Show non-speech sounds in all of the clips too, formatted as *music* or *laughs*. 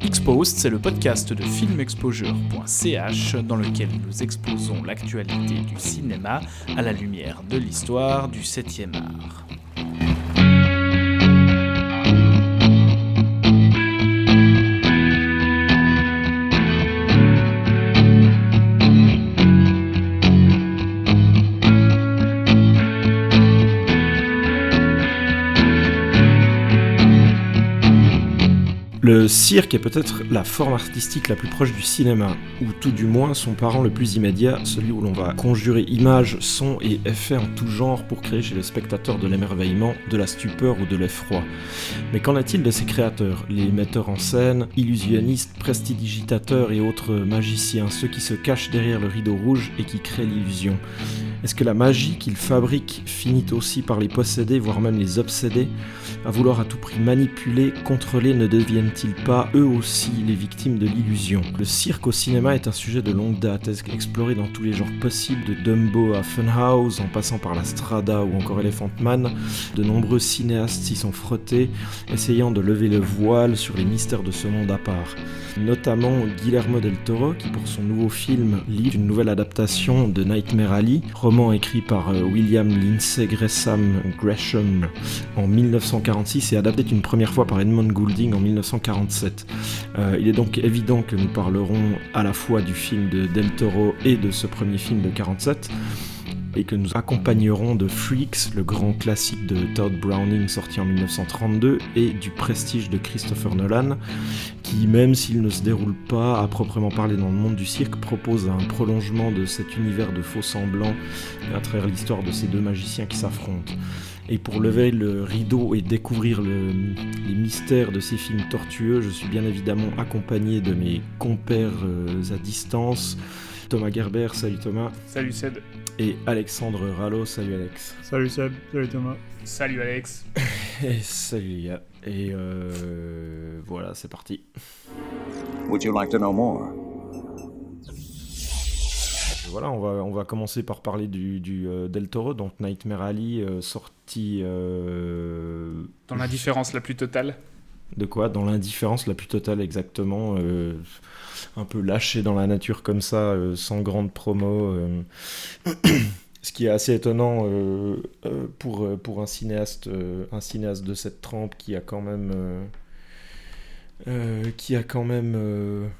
Exposed, c'est le podcast de filmexposure.ch dans lequel nous exposons l'actualité du cinéma à la lumière de l'histoire du 7e art. Le cirque est peut-être la forme artistique la plus proche du cinéma, ou tout du moins son parent le plus immédiat, celui où l'on va conjurer images, sons et effets en tout genre pour créer chez le spectateur de l'émerveillement, de la stupeur ou de l'effroi. Mais qu'en est-il de ces créateurs, les metteurs en scène, illusionnistes, prestidigitateurs et autres magiciens, ceux qui se cachent derrière le rideau rouge et qui créent l'illusion? Est-ce que la magie qu'ils fabriquent finit aussi par les posséder, voire même les obséder? À vouloir à tout prix manipuler, contrôler, ne deviennent ils pas eux aussi les victimes de l'illusion? Le cirque au cinéma est un sujet de longue date, exploré dans tous les genres possibles, de Dumbo à Funhouse, en passant par la Strada ou encore Elephant Man? De nombreux cinéastes s'y sont frottés, essayant de lever le voile sur les mystères de ce monde à part. Notamment Guillermo del Toro, qui pour son nouveau film lit une nouvelle adaptation de Nightmare Alley, roman écrit par euh, William Lindsay Gresham Gresham en 1946 et adapté une première fois par Edmund Goulding en 1946. Euh, il est donc évident que nous parlerons à la fois du film de Del Toro et de ce premier film de 47 et que nous accompagnerons de Freaks, le grand classique de Todd Browning sorti en 1932, et du Prestige de Christopher Nolan, qui, même s'il ne se déroule pas à proprement parler dans le monde du cirque, propose un prolongement de cet univers de faux semblants à travers l'histoire de ces deux magiciens qui s'affrontent. Et pour lever le rideau et découvrir les mystères de ces films tortueux, je suis bien évidemment accompagné de mes compères euh, à distance. Thomas Gerber, salut Thomas. Salut Seb. Et Alexandre Rallo, salut Alex. Salut Seb, salut Thomas. Salut Alex. *laughs* et salut les gars. Et euh, voilà, c'est parti. Would you like to know more? Voilà, on va, on va commencer par parler du, du euh, Del Toro, donc Nightmare Alley, euh, sorti... Euh, Dans l'indifférence la plus totale De quoi? Dans l'indifférence la plus totale, exactement. un peu lâché dans la nature comme ça, sans grande promo. *clears throat* Ce qui est assez étonnant pour, pour un, cinéaste, un cinéaste de cette trempe qui a quand même... qui a quand même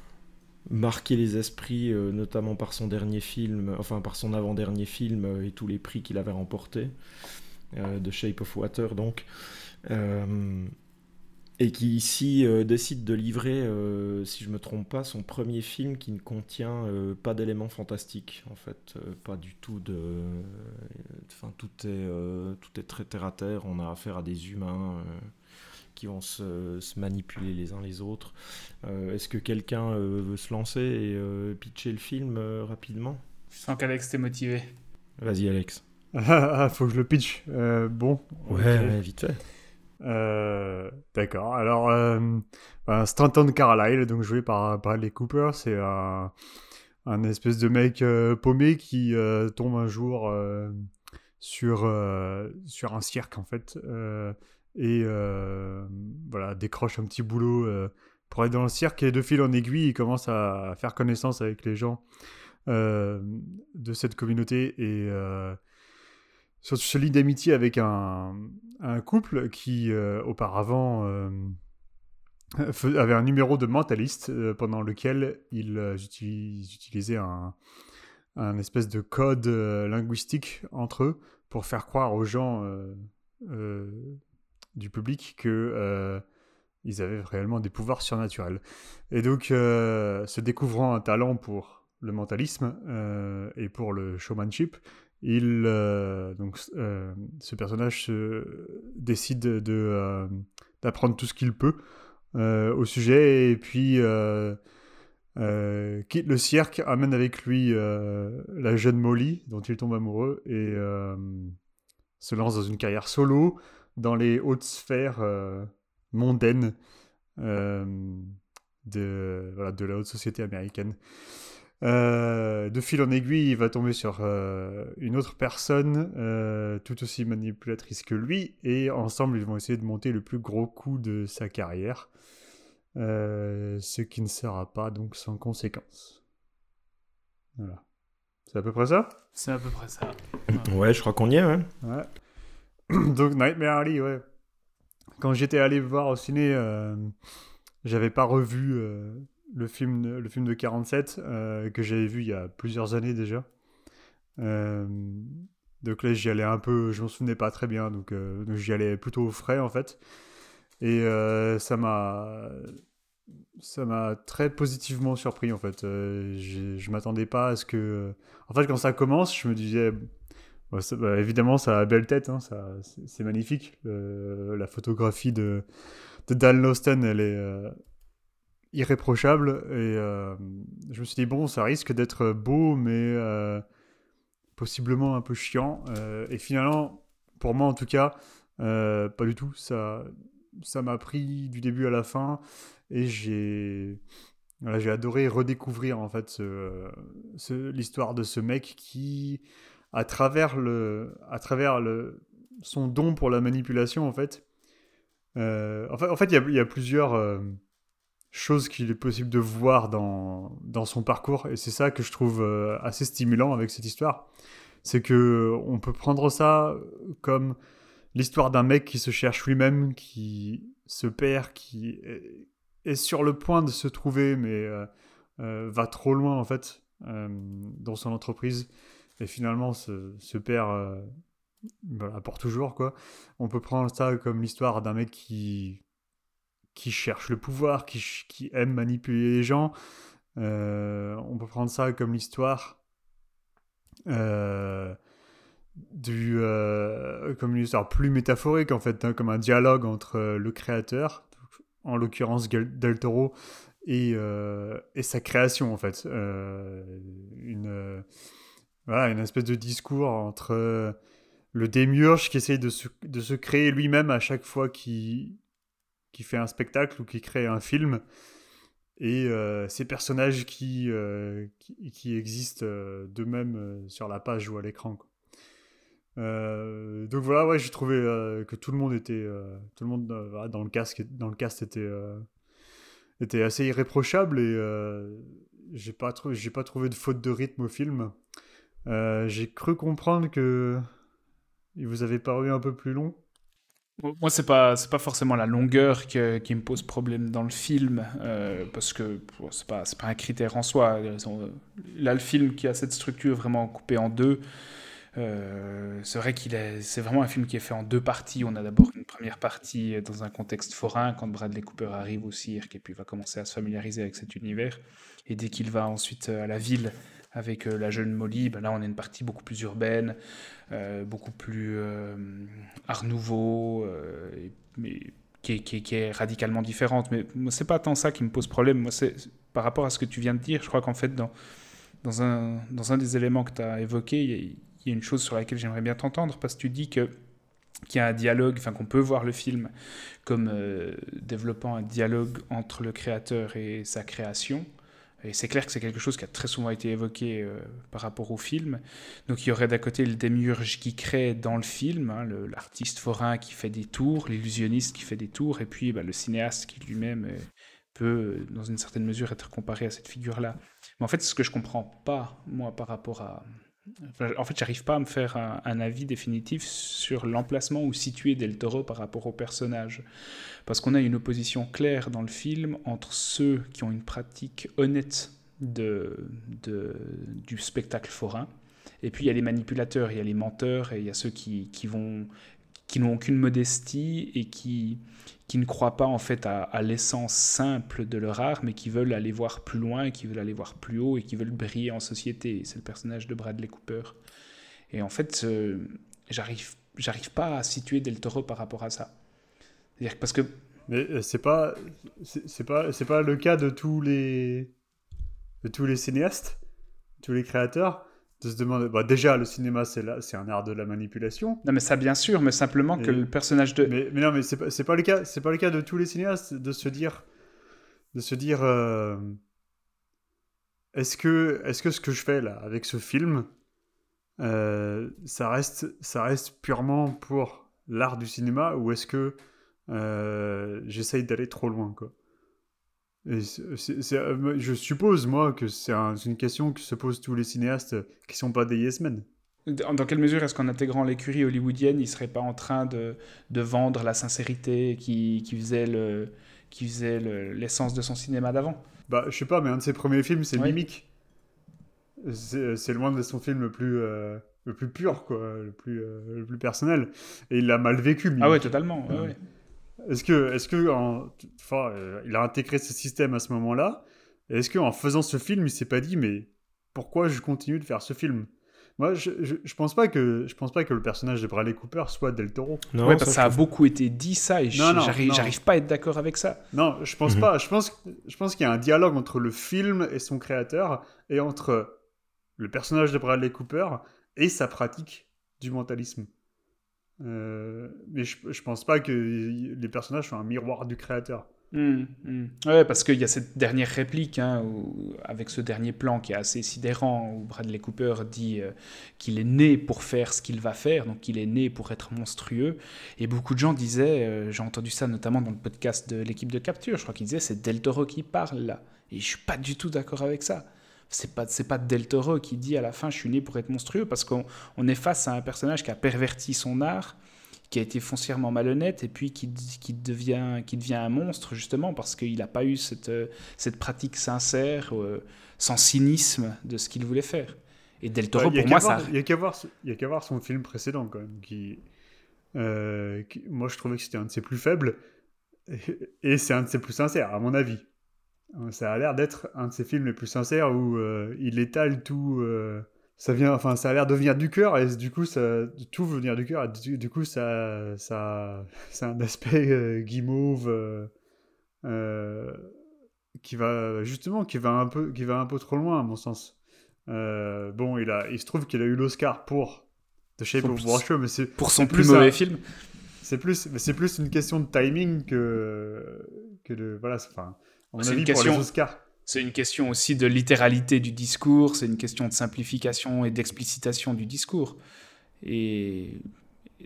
marqué les esprits, euh, notamment par son dernier film, enfin par son avant-dernier film euh, et tous les prix qu'il avait remportés, euh, de Shape of Water donc, et qui ici décide de livrer, si je me trompe pas, son premier film qui ne contient pas d'éléments fantastiques, en fait, pas du tout de, enfin tout est tout est très terre à terre, on a affaire à des humains qui vont se, manipuler les uns les autres. Euh, est-ce que quelqu'un euh, veut se lancer et euh, pitcher le film rapidement? Je sens qu'Alex t'est motivé. Vas-y Alex. *laughs* Ah, faut que je le pitch. bon. Ouais, vite fait. D'accord. Alors, ben, Stanton Carlyle, donc joué par Bradley Cooper, c'est un, un, espèce de mec paumé qui tombe un jour sur, sur un cirque en fait et euh, voilà, décroche un petit boulot euh, pour aller dans le cirque et de fil en aiguille, il commence à faire connaissance avec les gens euh, de cette communauté et se lie d'amitié avec un, couple qui auparavant avait un numéro de mentaliste pendant lequel ils, utilisaient un, espèce de code linguistique entre eux pour faire croire aux gens du public que euh, ils avaient réellement des pouvoirs surnaturels. Et donc, euh, se découvrant un talent pour le mentalisme euh, et pour le showmanship, il, donc, ce personnage décide de, d'apprendre tout ce qu'il peut au sujet et puis quitte le cirque, amène avec lui la jeune Molly, dont il tombe amoureux, et se lance dans une carrière solo dans les hautes sphères euh, mondaines euh, de, voilà, de la haute société américaine. Euh, de fil en aiguille, il va tomber sur euh, une autre personne euh, tout aussi manipulatrice que lui, et ensemble, ils vont essayer de monter le plus gros coup de sa carrière, euh, ce qui ne sera pas donc sans conséquence. Voilà. C'est à peu près ça? C'est à peu près ça. Ouais, je crois qu'on y est, ouais. Ouais. *clears throat* donc Nightmare Alley, ouais. Quand j'étais allé voir au ciné, euh, j'avais pas revu euh, le, film, le film de 47 euh, que j'avais vu il y a plusieurs années déjà. Euh, donc là, j'y allais un peu, je m'en souvenais pas très bien, donc, euh, donc j'y allais plutôt au frais en fait. Et ça m'a ça m'a très positivement surpris en fait. Je m'attendais pas à ce que. En fait, quand ça commence, je me disais. Bah, évidemment, ça a belle tête, hein, c'est magnifique. Euh, la photographie de, de Dan Lausten, elle est euh, irréprochable. Et euh, je me suis dit, bon, ça risque d'être beau, mais possiblement un peu chiant. Et finalement, pour moi en tout cas, pas du tout. Ça ça m'a pris du début à la fin et j'ai j'ai adoré redécouvrir en fait l'histoire de ce mec qui à travers le à travers le son don pour la manipulation en fait. Euh, en fait il y a, plusieurs euh, choses qu'il est possible de voir dans, dans son parcours. Et c'est ça que je trouve euh, assez stimulant avec cette histoire. C'est que on peut prendre ça comme l'histoire d'un mec qui se cherche lui-même, qui se perd, qui est, sur le point de se trouver, mais va trop loin en fait dans son entreprise et finalement se, se perd pour toujours quoi. On peut prendre ça comme l'histoire d'un mec qui qui cherche le pouvoir, qui, qui aime manipuler les gens. Euh, on peut prendre ça comme l'histoire euh, du euh, comme une histoire plus métaphorique en fait, hein, comme un dialogue entre le créateur, en l'occurrence Del Toro, et, et sa création en fait. Une, voilà, une espèce de discours entre euh, le démiurge qui essaye de se, de se créer lui-même à chaque fois qu'il fait un spectacle ou qu'il crée un film, et euh, ces personnages qui, euh, qui, qui existent euh, d'eux-mêmes sur la page ou à l'écran. donc voilà, ouais, j'ai trouvé que tout le monde était, tout le monde dans le casque, dans le cast était, était assez irréprochable et j'ai pas j'ai pas trouvé de faute de rythme au film. Euh, j'ai cru comprendre que vous avait paru un peu plus long. Moi, c'est pas pas forcément la longueur qui me pose problème dans le film, euh, parce que bon, c'est pas pas un critère en soi. Là, le film qui a cette structure vraiment coupée en deux, euh, c'est vrai qu'il est c'est vraiment un film qui est fait en deux parties. On a d'abord une première partie dans un contexte forain quand Bradley Cooper arrive au cirque et puis va commencer à se familiariser avec cet univers. Et dès qu'il va ensuite à la ville avec euh, la jeune Molly, ben là on a une partie beaucoup plus urbaine, euh, beaucoup plus euh, art nouveau, mais qui est, radicalement différente. Mais c'est pas tant ça qui me pose problème. Moi, c'est par rapport à ce que tu viens de dire. Je crois qu'en fait, dans, un, des éléments que tu as évoqué, il y, a- une chose sur laquelle j'aimerais bien t'entendre, parce que tu dis que qu'il y a un dialogue, enfin qu'on peut voir le film comme développant un dialogue entre le créateur et sa création. Et c'est clair que c'est quelque chose qui a très souvent été évoqué euh, par rapport au film. Donc il y aurait d'un côté le démiurge qui crée dans le film, hein, l'artiste forain qui fait des tours, l'illusionniste qui fait des tours, et puis bah, le cinéaste qui lui-même euh, peut, euh, dans une certaine mesure, être comparé à cette figure-là. Mais en fait, ce que je comprends pas, moi, par rapport à... en fait, j'arrive pas à me faire un, un avis définitif sur l'emplacement où situé Del Toro par rapport au personnage. Parce qu'on a une opposition claire dans le film entre ceux qui ont une pratique honnête de, du spectacle forain, et puis il y a les manipulateurs, il y a les menteurs, et il y a ceux qui, qui vont qui n'ont aucune modestie et qui, qui ne croient pas en fait à, l'essence simple de leur art, mais qui veulent aller voir plus loin, qui veulent aller voir plus haut et qui veulent briller en société. C'est le personnage de Bradley Cooper. Et en fait, euh, j'arrive, j'arrive pas à situer Del Toro par rapport à ça. C'est-à-dire parce que Mais euh, c'est pas, c'est pas, c'est pas le cas de tous les, de tous les cinéastes, tous les créateurs, de se demander. Bah, déjà, le cinéma, c'est là, c'est un art de la manipulation. non mais ça bien sûr, mais simplement que le personnage de Mais, mais non, mais c'est pas, c'est pas le cas, c'est pas le cas de tous les cinéastes de se dire, de se dire, euh, est-ce que, est que ce que je fais là avec ce film, euh, ça, reste, ça reste purement pour l'art du cinéma ou est-ce que euh, j'essaye d'aller trop loin quoi Je suppose moi que c'est une question que se posent tous les cinéastes qui sont pas des yes men. Dans quelle mesure est-ce qu'en intégrant l'écurie hollywoodienne, il ne serait pas en train de, de vendre la sincérité qui, qui faisait le qui faisait l'essence de son cinéma d'avant? Bah, je sais pas, mais un de ses premiers films, c'est Mimic. C'est loin de son film le plus, euh, le plus pur, quoi, le plus, euh, le plus personnel. Et il l'a mal vécu, Mimic. Ah ouais, totalement. Ouais, Est-ce que, est-ce que, enfin, euh, il a intégré ce système à ce moment-là Est-ce qu'en faisant ce film, il s'est pas dit, mais pourquoi je continue de faire ce film? Moi, je, je, pense pas que je pense pas que le personnage de Bradley Cooper soit Del Toro. Non, ouais, parce que ça a beaucoup été dit ça et j'arrive pas à être d'accord avec ça. Non, je pense mhm. pas. Je pense je pense qu'il y a un dialogue entre le film et son créateur et entre le personnage de Bradley Cooper et sa pratique du mentalisme. Euh, mais je, je pense pas que les personnages soient un miroir du créateur. Mmh. Ouais, parce qu'il y a cette dernière réplique, hein, avec ce dernier plan qui est assez sidérant, où Bradley Cooper dit euh, qu'il est né pour faire ce qu'il va faire, donc qu'il est né pour être monstrueux. Et beaucoup de gens disaient, euh, j'ai entendu ça notamment dans le podcast de l'équipe de capture, je crois qu'ils disaient c'est Del Toro qui parle là. Et je suis pas du tout d'accord avec ça. C'est pas, c'est pas Del Toro qui dit à la fin je suis né pour être monstrueux, parce qu'on est face à un personnage qui a perverti son art qui a été foncièrement malhonnête et puis qui, qui, devient, qui devient un monstre justement parce qu'il n'a pas eu cette, cette pratique sincère, euh, sans cynisme de ce qu'il voulait faire. Et Del Toro, pour moi, ça... Il n'y a qu'à voir, voir, son film précédent quand même, qui, euh, moi je trouvais que c'était un de ses plus faibles *laughs* et, c'est un de ses plus sincères, à mon avis. Ça a l'air d'être un de ses films les plus sincères où euh, il étale tout ça vient, enfin, ça a l'air de venir du cœur et du coup, ça, tout veut venir du cœur. Du, coup, ça, ça, *laughs* c'est un aspect euh, guimauve euh, euh, qui va justement, qui va un peu, qui va un peu trop loin à mon sens. bon, il a, il se trouve qu'il a eu l'Oscar pour The Shape of Water, mais c'est pour son plus, mauvais film. C'est plus, c'est plus une question de timing que que de voilà. Enfin, on a dit pour les Oscars c'est une question aussi de littéralité du discours, c'est une question de simplification et d'explicitation du discours. Et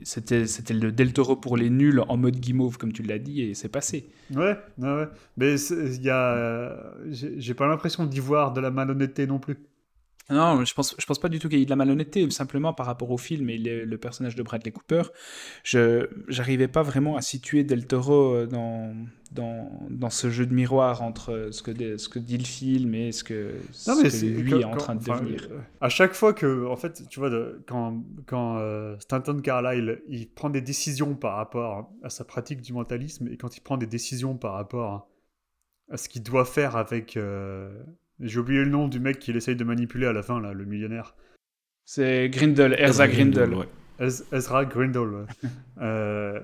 c'était, le Del Toro pour les nuls en mode guimauve, comme tu l'as dit, et c'est passé. Ouais, ouais, Mais il y a, j'ai pas l'impression d'y voir de la malhonnêteté non plus. Non, je pense, je pense pas du tout qu'il y ait de la malhonnêteté, simplement par rapport au film et le, personnage de Bradley Cooper, je j'arrivais pas vraiment à situer Del Toro euh, dans, dans, dans ce jeu de miroir entre ce que, ce que dit le film et ce que, ce lui est en train de devenir. Euh, à chaque fois que, en fait, tu vois, quand, quand euh, Stanton Carlyle il prend des décisions par rapport à sa pratique du mentalisme et quand il prend des décisions par rapport à ce qu'il doit faire avec j'ai oublié le nom du mec qu'il essaye de manipuler à la fin, là, le millionnaire. C'est Grindel, Ezra Grindel. Ouais. Ezra Grindel, ouais. *laughs* euh,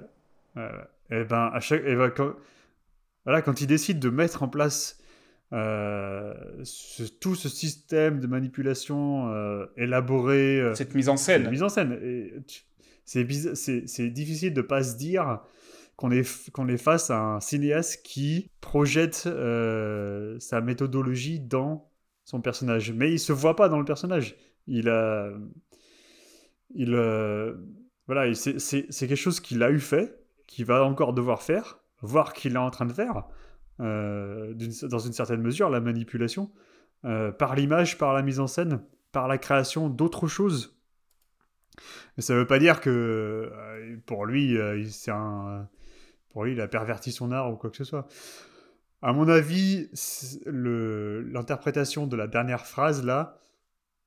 et ben, à chaque, et ben, quand, voilà, quand il décide de mettre en place euh, tout ce système de manipulation euh, élaboré. Euh, cette mise en scène. Cette mise en scène. C'est difficile de pas se dire qu'on est, qu'on est face à un cinéaste qui projette euh, sa méthodologie dans son personnage. Mais il se voit pas dans le personnage. Il a. Il. Euh, voilà, c'est, quelque chose qu'il a eu fait, qu'il va encore devoir faire, voir qu'il est en train de faire, euh, dans une certaine mesure, la manipulation, par l'image, par la mise en scène, par la création d'autres choses. Mais ça ne veut pas dire que pour lui, c'est un pour lui, il a perverti son art ou quoi que ce soit. À mon avis, l'interprétation de la dernière phrase là,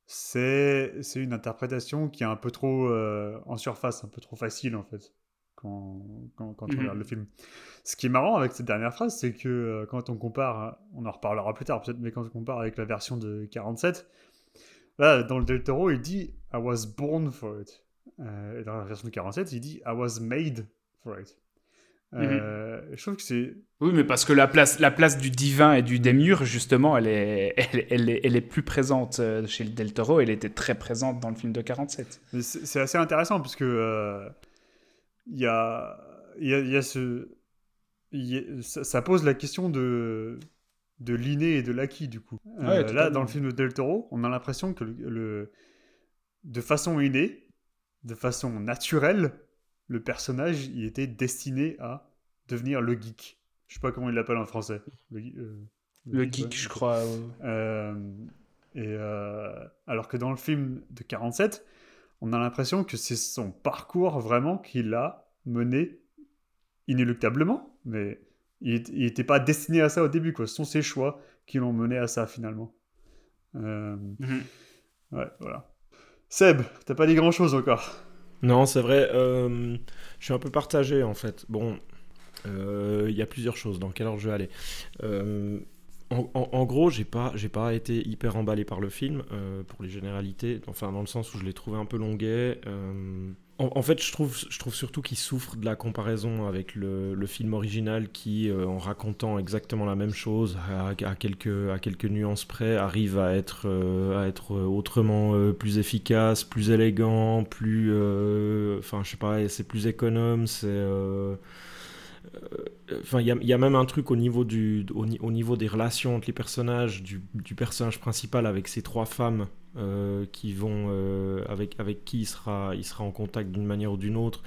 c'est une interprétation qui est un peu trop euh, en surface, un peu trop facile en fait, quand, quand, quand on mhm. regarde le film. Ce qui est marrant avec cette dernière phrase, c'est que euh, quand on compare, on en reparlera plus tard peut-être, mais quand on compare avec la version de 47, là, dans le Del Toro, il dit I was born for it. Euh, et dans la version de 47, il dit I was made for it. Mhm. Euh, je trouve que c'est. Oui, mais parce que la place, la place du divin et du démiurge, justement, elle est, elle, est, elle est plus présente euh, chez le Del Toro. Elle était très présente dans le film de 47. C'est assez intéressant parce que euh, il y, a, y, a, y a ce. ça, pose la question de, de l'inné et de l'acquis, du coup. Euh, Ouais, là, dans le film de Del Toro, on a l'impression que le, le- de façon innée, de façon naturelle, le personnage, il était destiné à devenir le geek. Je sais pas comment il l'appelle en français. Le, euh, Le geek, je crois. euh, Euh, et euh, alors que dans le film de 47, on a l'impression que c'est son parcours vraiment qui l'a mené inéluctablement, mais il n'était pas destiné à ça au début. Quoi. Ce sont ses choix qui l'ont mené à ça finalement. Mhm. ouais, voilà. Seb, t'as pas dit grand chose encore. Non, c'est vrai. euh, je suis un peu partagé en fait. Bon, euh, il y a plusieurs choses. Dans quelle ordre je vais aller Euh, en, gros, j'ai pas, j'ai pas été hyper emballé par le film pour les généralités. Enfin, dans le sens où je l'ai trouvé un peu longuet. En, fait, je trouve, je trouve surtout qu'il souffre de la comparaison avec le, le film original qui, euh, en racontant exactement la même chose, à, quelques, à quelques nuances près, arrive à être, euh, à être autrement euh, plus efficace, plus élégant, plus. Enfin, je sais pas, c'est plus économe, c'est. Euh, Enfin, il y, a- même un truc au niveau, du, au, ni- au niveau des relations entre les personnages, du, personnage principal avec ces trois femmes euh, qui vont, euh, avec, avec qui il sera, il sera en contact d'une manière ou d'une autre.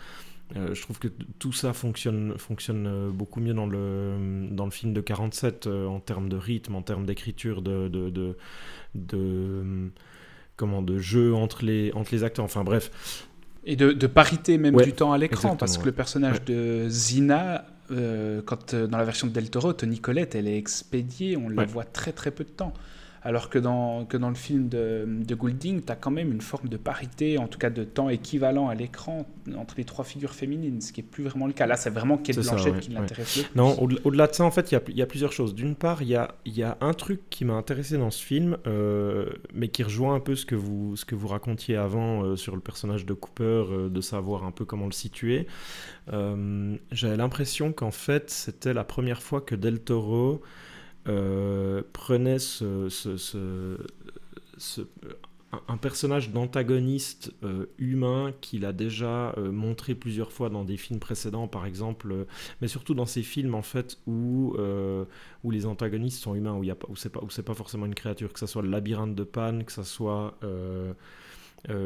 Je trouve que tout ça fonctionne, fonctionne beaucoup mieux dans le, dans le film de 47 euh, en termes de rythme, en termes d'écriture, de, de, de, de, comment, de jeu entre les, entre les acteurs. Enfin bref, Et de, de parité même Ouais, du temps à l'écran, parce que ouais. le personnage de Zina, euh, quand euh, dans la version de Del Toro, Tony elle est expédiée, on la voit très très peu de temps. Alors que dans, que dans le film de, de Goulding, tu as quand même une forme de parité, en tout cas de temps équivalent à l'écran entre les trois figures féminines, ce qui est plus vraiment le cas. Là, c'est vraiment Kate ça, Blanchett ouais, qui l'intéresse. Non, au- au-delà de ça, en fait, il y a, il y a plusieurs choses. D'une part, il y a, y a un truc qui m'a intéressé dans ce film, euh, mais qui rejoint un peu ce que vous, ce que vous racontiez avant euh, sur le personnage de Cooper, euh, de savoir un peu comment le situer. J'avais l'impression qu'en fait, c'était la première fois que Del Toro euh, prenait ce, un- personnage d'antagoniste euh, humain qu'il a déjà euh, montré plusieurs fois dans des films précédents, par exemple, mais surtout dans ces films en fait où, où les antagonistes sont humains, où, y a où c'est pas, pas forcément une créature, que ce soit le labyrinthe de Pan, que ce soit euh,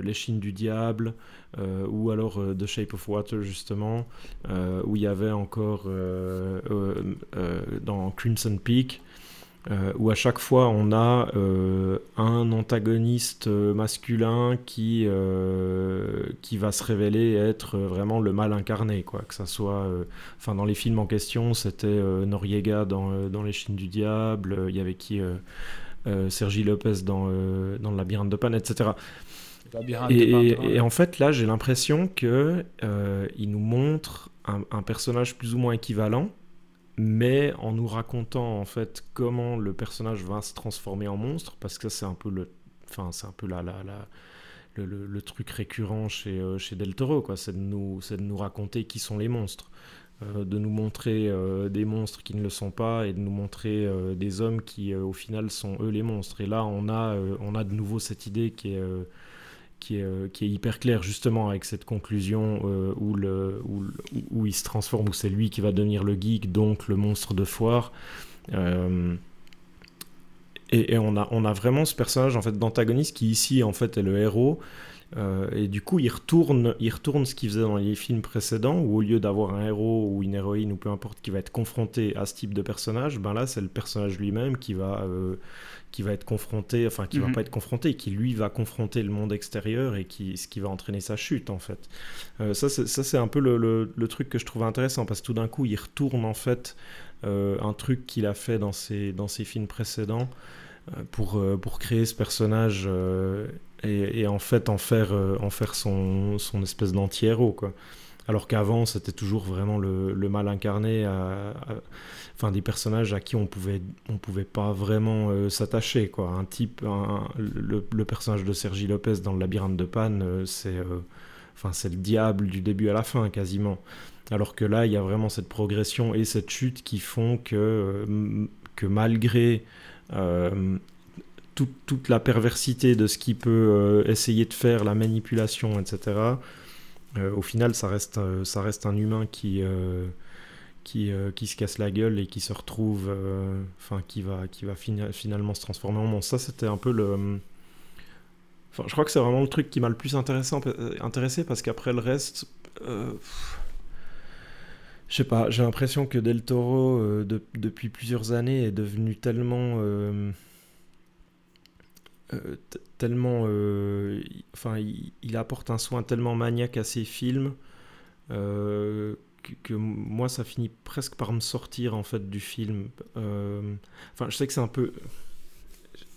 l'échine du diable, ou alors The Shape of Water justement, où il y avait encore dans Crimson Peak. Euh, où à chaque fois on a euh, un antagoniste euh, masculin qui, euh, qui va se révéler être vraiment le mal incarné, quoi. Que ça soit, enfin dans les films en question, c'était Noriega dans, dans Les Chines du Diable, il y avait qui, Sergi Lopez dans, dans Le Labyrinthe de Pan, etc. Et, en fait, là, j'ai l'impression que euh, il nous montre un, un personnage plus ou moins équivalent, mais en nous racontant en fait comment le personnage va se transformer en monstre, parce que c'est un peu le, enfin, c'est un peu la, la, le, truc récurrent chez, euh, chez Del Toro, quoi. C'est de nous, c'est de nous raconter qui sont les monstres. euh, de nous montrer euh, des monstres qui ne le sont pas et de nous montrer des hommes qui au final sont eux les monstres et là on a on a de nouveau cette idée qui est qui est, euh, qui est hyper claire justement avec cette conclusion euh, où, il se transforme, où c'est lui qui va devenir le geek, donc le monstre de foire. Euh, et, on, a, vraiment ce personnage en fait d'antagoniste qui ici en fait est le héros. Et du coup, il retourne, il retourne ce qu'il faisait dans les films précédents, où au lieu d'avoir un héros ou une héroïne ou peu importe qui va être confronté à ce type de personnage, ben là c'est le personnage lui-même qui va qui va être confronté, enfin qui va Mhm. pas être confronté, qui lui va confronter le monde extérieur et qui ce qui va entraîner sa chute en fait. Euh, ça c'est ça c'est un peu le, le- le truc que je trouve intéressant parce que tout d'un coup il retourne en fait euh, un truc qu'il a fait dans ses dans ses films précédents euh, pour euh, pour créer ce personnage et, et en fait en faire en faire son son espèce d'anti-héros quoi. Alors qu'avant, c'était toujours vraiment le, mal incarné, à- enfin des personnages à qui on pouvait, on pouvait pas vraiment euh, s'attacher. quoi. Un type, le, personnage de Sergi Lopez dans le labyrinthe de Pan, euh, c'est, euh, c'est le diable du début à la fin quasiment. Alors que là, il y a vraiment cette progression et cette chute qui font que, que malgré toute, toute la perversité de ce qu'il peut essayer de faire, la manipulation, etc. Euh, au final, ça reste, euh, ça reste un humain qui, euh, qui, qui se casse la gueule et qui se retrouve, enfin qui va, qui va finalement se transformer en monstre. Ça, c'était un peu le. Enfin, je crois que c'est vraiment le truc qui m'a le plus intéressé parce qu'après le reste, je sais pas, j'ai l'impression que Del Toro, depuis plusieurs années, est devenu tellement tellement. Euh, enfin, il, apporte un soin tellement maniaque à ses films euh, que, moi, ça finit presque par me sortir en fait du film. Enfin, je sais que c'est un peu.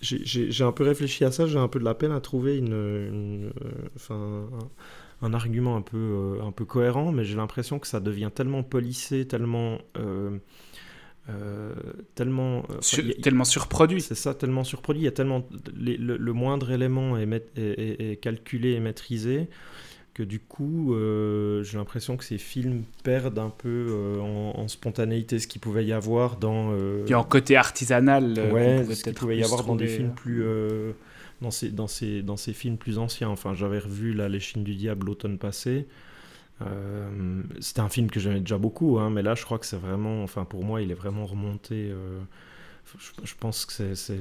J'ai un peu réfléchi à ça, j'ai un peu de la peine à trouver une, enfin, un, argument un peu, un peu cohérent, mais j'ai l'impression que ça devient tellement polissé, tellement euh, tellement euh, tellement surproduit. C'est ça tellement surproduit il y a tellement le, moindre élément est, est, calculé et maîtrisé que du coup euh, j'ai l'impression que ces films perdent un peu en, spontanéité ce qu'il pouvait y avoir dans et en côté artisanal ouais ce qu'il pouvait y avoir dans des films plus dans ces, dans, ces, dans ces films plus anciens. Enfin j'avais revu la Les du Diable l'automne passé euh, c'était un film que j'aimais déjà beaucoup, hein, mais là je crois que c'est vraiment, enfin pour moi il est vraiment remonté. Euh, je, pense que c'est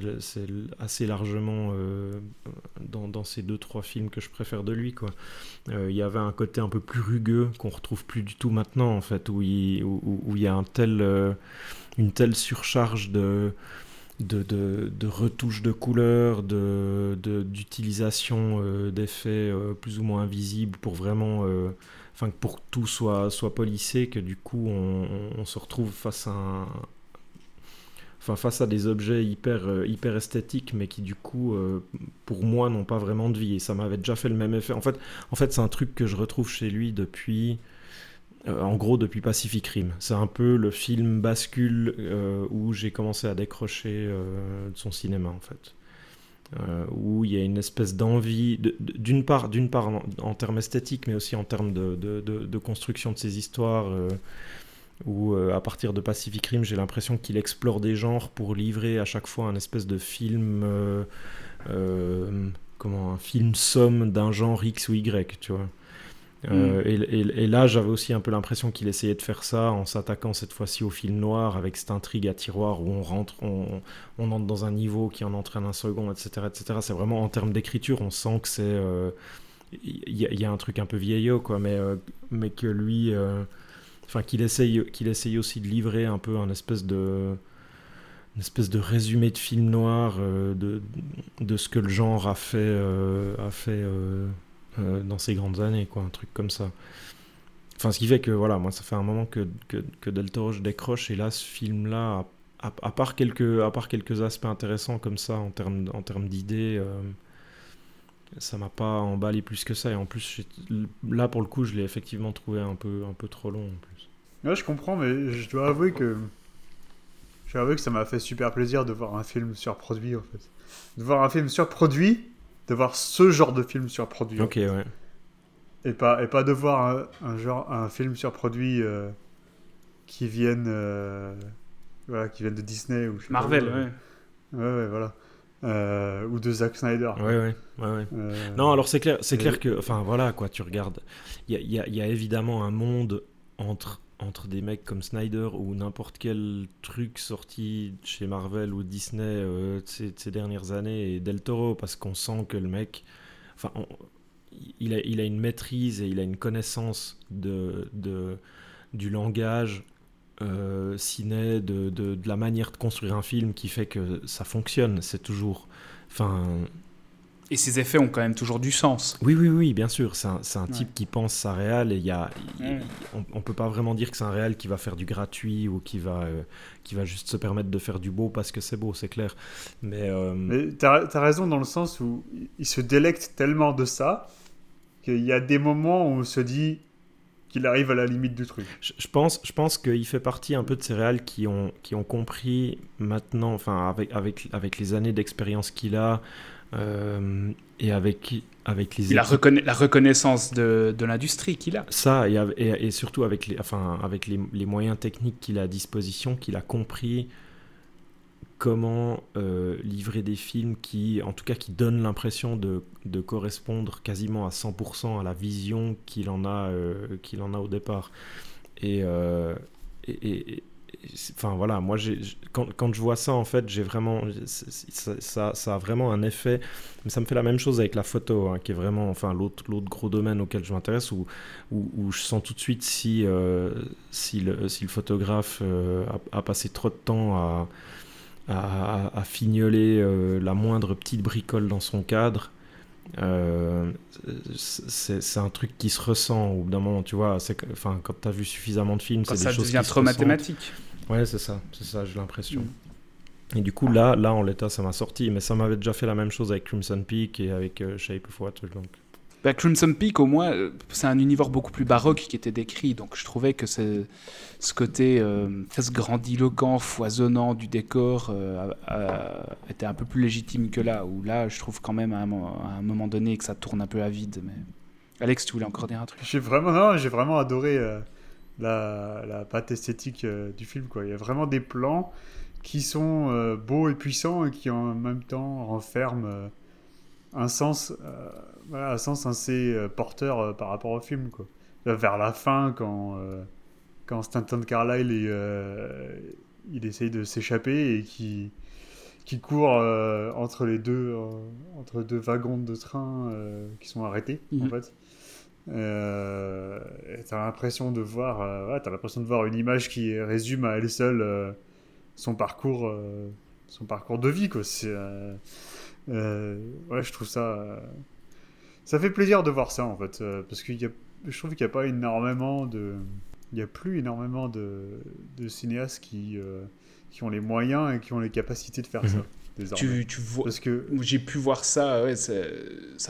assez largement euh, dans, ces deux trois films que je préfère de lui. Il y avait un côté un peu plus rugueux qu'on retrouve plus du tout maintenant en fait, où il, y a une telle surcharge de retouches de couleurs, d'utilisation de, d'effets plus ou moins invisibles pour vraiment enfin que pour que tout soit, soit polissé, que du coup on, se retrouve face à enfin face à des objets hyper, euh, hyper esthétiques, mais qui du coup, euh, pour moi, n'ont pas vraiment de vie. Et ça m'avait déjà fait le même effet. En fait, en fait c'est un truc que je retrouve chez lui depuis, euh, en gros, depuis Pacific Rim. C'est un peu le film bascule où j'ai commencé à décrocher de son cinéma, en fait. Euh, où il y a une espèce d'envie, d'une part, d'une part en, termes esthétiques, mais aussi en termes de, construction de ces histoires, euh, où euh, à partir de Pacific Rim, j'ai l'impression qu'il explore des genres pour livrer à chaque fois un espèce de film, comment, un film somme d'un genre X ou Y, tu vois. Euh, et, là, j'avais aussi un peu l'impression qu'il essayait de faire ça en s'attaquant cette fois-ci au film noir avec cette intrigue à tiroir où on rentre, on, entre dans un niveau qui en entraîne un second, etc. etc. C'est vraiment en termes d'écriture, on sent que c'est. Il euh, y, a un truc un peu vieillot, mais, euh, mais que lui. Enfin, qu'il essaye, qu'il essaye aussi de livrer un peu un espèce de. Une espèce de résumé de film noir de, de ce que le genre a fait, a fait dans ces grandes années, quoi, un truc comme ça. Enfin, ce qui fait que, voilà, moi, ça fait un moment que, que, que Del Toro, je décroche, et là, ce film-là, à, à, part quelques, à part quelques aspects intéressants comme ça, en termes, en termes d'idées, euh, ça m'a pas emballé plus que ça, et en plus, là, pour le coup, je l'ai effectivement trouvé un peu, un peu trop long, en plus. Ouais, je comprends, mais je dois avouer que... Je dois avouer que ça m'a fait super plaisir de voir un film surproduit, en fait. De voir un film surproduit de voir ce genre de film surproduit. Ok, ouais. Et pas, et pas de voir un, genre, un film surproduit euh, qui viennent euh, voilà, qui viennent de Disney ou Marvel, ouais. ouais. Ouais, voilà. Euh, ou de Zack Snyder. Ouais, ouais, ouais, non, alors c'est clair, c'est clair que, enfin voilà, quoi, tu regardes, il y a, y a, évidemment un monde entre entre des mecs comme Snyder ou n'importe quel truc sorti chez Marvel ou Disney euh, ces, dernières années et Del Toro parce qu'on sent que le mec enfin il, a, il a une maîtrise et il a une connaissance de, de du langage euh, ciné de, de, de, la manière de construire un film qui fait que ça fonctionne c'est toujours enfin et ces effets ont quand même toujours du sens. Oui, oui, oui, bien sûr. C'est un, un type qui pense ça réel et y a, on, ne peut pas vraiment dire que c'est un réel qui va faire du gratuit ou qui va, euh, qui va juste se permettre de faire du beau parce que c'est beau, c'est clair. Mais, euh... Mais tu as, raison dans le sens où il se délecte tellement de ça qu'il y a des moments où on se dit qu'il arrive à la limite du truc. Je, pense, je pense qu'il fait partie un peu de ces réels qui ont, qui ont compris maintenant, enfin avec, avec, avec les années d'expérience qu'il a, euh, et avec, avec les la, la reconnaissance de, de l'industrie qu'il a. Ça, et, et, surtout avec les, enfin, avec les, les moyens techniques qu'il a à disposition, qu'il a compris comment euh, livrer des films qui, en tout cas, qui donnent l'impression de, de, correspondre quasiment à 100% à la vision qu'il en, a, euh, qu'il en a au départ. Et, et, enfin voilà, moi j'ai quand, quand, je vois ça en fait, j'ai vraiment ça, ça, a vraiment un effet. Mais ça me fait la même chose avec la photo, hein, qui est vraiment enfin l'autre l'autre gros domaine auquel je m'intéresse où, où, je sens tout de suite si euh, si, le, si le photographe euh, a, passé trop de temps à à, fignoler euh, la moindre petite bricole dans son cadre. c'est un truc qui se ressent au bout d'un moment, tu vois. Enfin, quand tu as vu suffisamment de films, c'est des choses devient trop mathématique. Ouais, c'est ça, c'est ça, j'ai l'impression. Mm. Et du coup, là, là en l'état, ça m'a sorti. Mais ça m'avait déjà fait la même chose avec Crimson Peak et avec euh, Shape of Water. Donc. Bah, Crimson Peak, au moins, euh, c'est un univers beaucoup plus baroque qui était décrit. Donc je trouvais que ce côté euh, très grandiloquent, foisonnant du décor était un peu plus légitime que là. Où là, je trouve quand même à un, moment donné que ça tourne un peu à vide. Mais... Alex, tu voulais encore dire un truc? J'ai vraiment, j'ai vraiment adoré la, la patte esthétique euh, du film. Quoi. Il y a vraiment des plans qui sont euh, beaux et puissants et qui en même temps renferment euh, un sens, voilà, un sens assez porteur par rapport au film. Quoi. vers la fin, quand, quand Stanton Carlyle il essaye de s'échapper et qui qui court entre les deux entre deux wagons de train qui sont arrêtés en mhm. fait euh, t'as l'impression de voir, euh, ouais, as l'impression de voir une image qui résume à elle seule euh, son parcours, euh, son parcours de vie, quoi. C'est, ouais, je trouve ça, ça fait plaisir de voir ça en fait, parce que je trouve qu'il n'y a pas énormément de, il y a plus énormément de, de cinéastes qui, qui ont les moyens et qui ont les capacités de faire mhm. ça. Tu, tu, vois, Parce que j'ai pu voir ça, ouais, ça,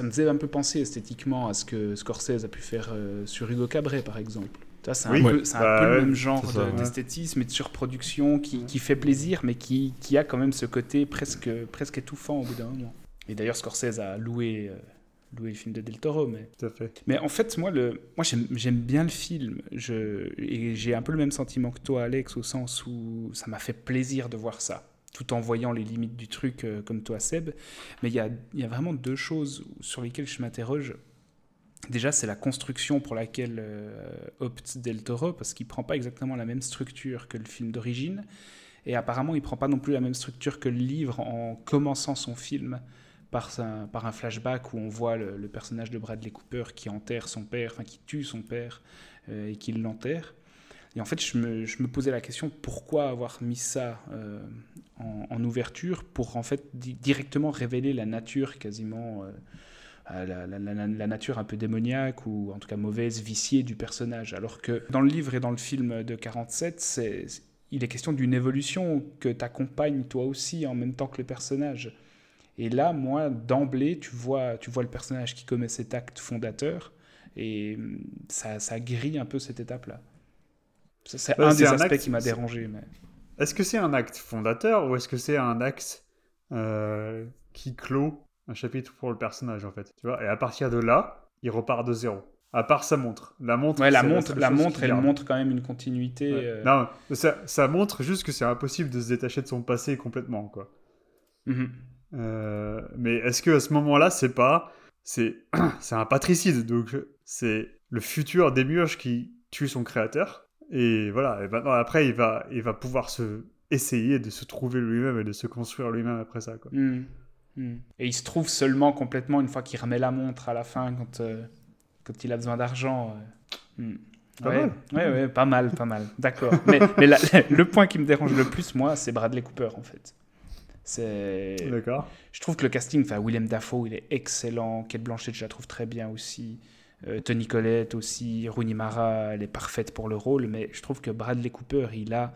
me faisait un peu penser esthétiquement à ce que Scorsese a pu faire euh, sur Hugo Cabret, par exemple. C'est un, peu, un peu le même genre d'esthétisme et de surproduction qui, qui, fait plaisir, mais qui, qui, a quand même ce côté presque, presque étouffant au bout d'un moment. Et d'ailleurs, Scorsese a loué, euh, loué le film de Del Toro. Mais, Tout à fait. mais en fait, moi, le, moi j'aime bien le film. Je, et j'ai un peu le même sentiment que toi, Alex, au sens où ça m'a fait plaisir de voir ça tout en voyant les limites du truc euh, comme toi Seb. Mais il y a, y a, vraiment deux choses sur lesquelles je m'interroge. Déjà, c'est la construction pour laquelle euh, opte Del Toro, parce qu'il prend pas exactement la même structure que le film d'origine. Et apparemment, il prend pas non plus la même structure que le livre en commençant son film par, un, par un flashback où on voit le, personnage de Bradley Cooper qui enterre son père, enfin qui tue son père euh, et qui l'enterre. Et en fait, je me, je me, posais la question pourquoi avoir mis ça euh, en, ouverture pour en fait directement révéler la nature quasiment. Euh, la, nature un peu démoniaque ou en tout cas mauvaise, viciée du personnage. Alors que dans le livre et dans le film de 47, c'est, il est question d'une évolution que tu accompagnes toi aussi en même temps que le personnage. Et là, moi, d'emblée, tu vois, tu vois le personnage qui commet cet acte fondateur et ça, ça grille un peu cette étape-là. C'est un des aspects qui m'a dérangé. Mais... Est-ce que c'est un acte fondateur ou est-ce que c'est un acte euh, qui clôt un chapitre pour le personnage en fait tu vois? Et à partir de là, il repart de zéro. À part sa montre. La montre, ouais, la montre, la, montre elle montre quand même une continuité. Euh. Non, ça, ça, montre juste que c'est impossible de se détacher de son passé complètement, quoi. Mhm. Euh, mais est-ce que à ce moment-là, c'est pas, c'est, *clears throat* un patricide, donc c'est le futur Demiurge qui tue son créateur? Et voilà, et maintenant, après, il va, il va pouvoir se essayer de se trouver lui-même et de se construire lui-même après ça. Quoi. Hmm. Hmm. Et il se trouve seulement complètement une fois qu'il remet la montre à la fin quand, euh, quand il a besoin d'argent. Euh. Hmm. Pas ouais, mal. Ouais, ouais, pas mal, pas mal. D'accord. *laughs* mais, mais le point qui me dérange le plus, moi, c'est Bradley Cooper, en fait. C'est. D'accord. Je trouve que le casting, enfin, William Dafoe, il est excellent. Kate Blanchett, je la trouve très bien aussi. Euh, Tony Collette aussi, Rooney Mara, elle est parfaite pour le rôle, mais je trouve que Bradley Cooper, il a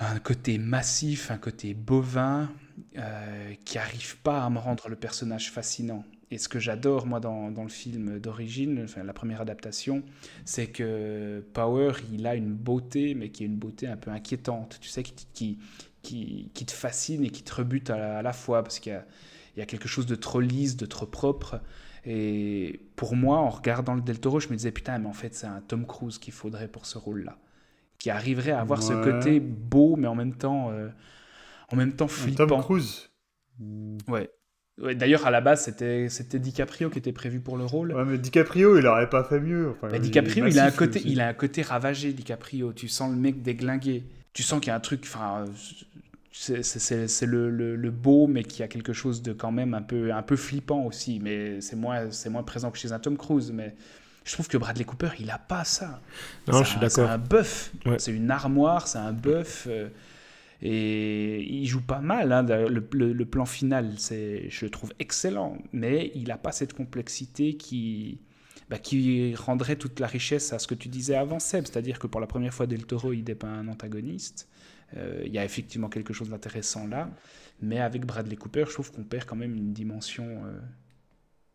un côté massif, un côté bovin, euh, qui n'arrive pas à me rendre le personnage fascinant. Et ce que j'adore, moi, dans, le film d'origine, enfin, la première adaptation, c'est que Power, il a une beauté, mais qui est une beauté un peu inquiétante, tu sais, qui, qui, qui, te fascine et qui te rebute à la, fois, parce qu'il y a, quelque chose de trop lisse, de trop propre. Et pour moi, en regardant le Del Toro, je me disais, putain, mais en fait, c'est un Tom Cruise qu'il faudrait pour ce rôle-là. Qui arriverait à avoir ce côté beau, mais en même temps, euh, en même temps flippant. Tom Cruise Ouais. Ouais, D'ailleurs, à la base, c'était c'était DiCaprio qui était prévu pour le rôle. Ouais, mais DiCaprio, il aurait pas fait mieux. Enfin, Bah, DiCaprio, il a, un côté, aussi. il a un côté ravagé, DiCaprio. Tu sens le mec déglingué. Tu sens qu'il y a un truc. Enfin, c'est- le, le, le beau, mais qui a quelque chose de quand même un peu, un peu flippant aussi. Mais c'est moins, c'est moins présent que chez un Tom Cruise. Mais je trouve que Bradley Cooper, il a pas ça. Non, C'est je suis un- d'accord. C'est un bœuf. Ouais. C'est une armoire, c'est un bœuf. euh, et il joue pas mal. hein. Le, le- le plan final, c'est, je le trouve excellent. Mais il n'a pas cette complexité qui, bah, qui rendrait toute la richesse à ce que tu disais avant, Seb. C'est-à-dire que pour la première fois, Del Toro, il dépeint un antagoniste. Euh, Il y a effectivement quelque chose d'intéressant là. Mais avec Bradley Cooper, je trouve qu'on perd quand même une dimension. euh,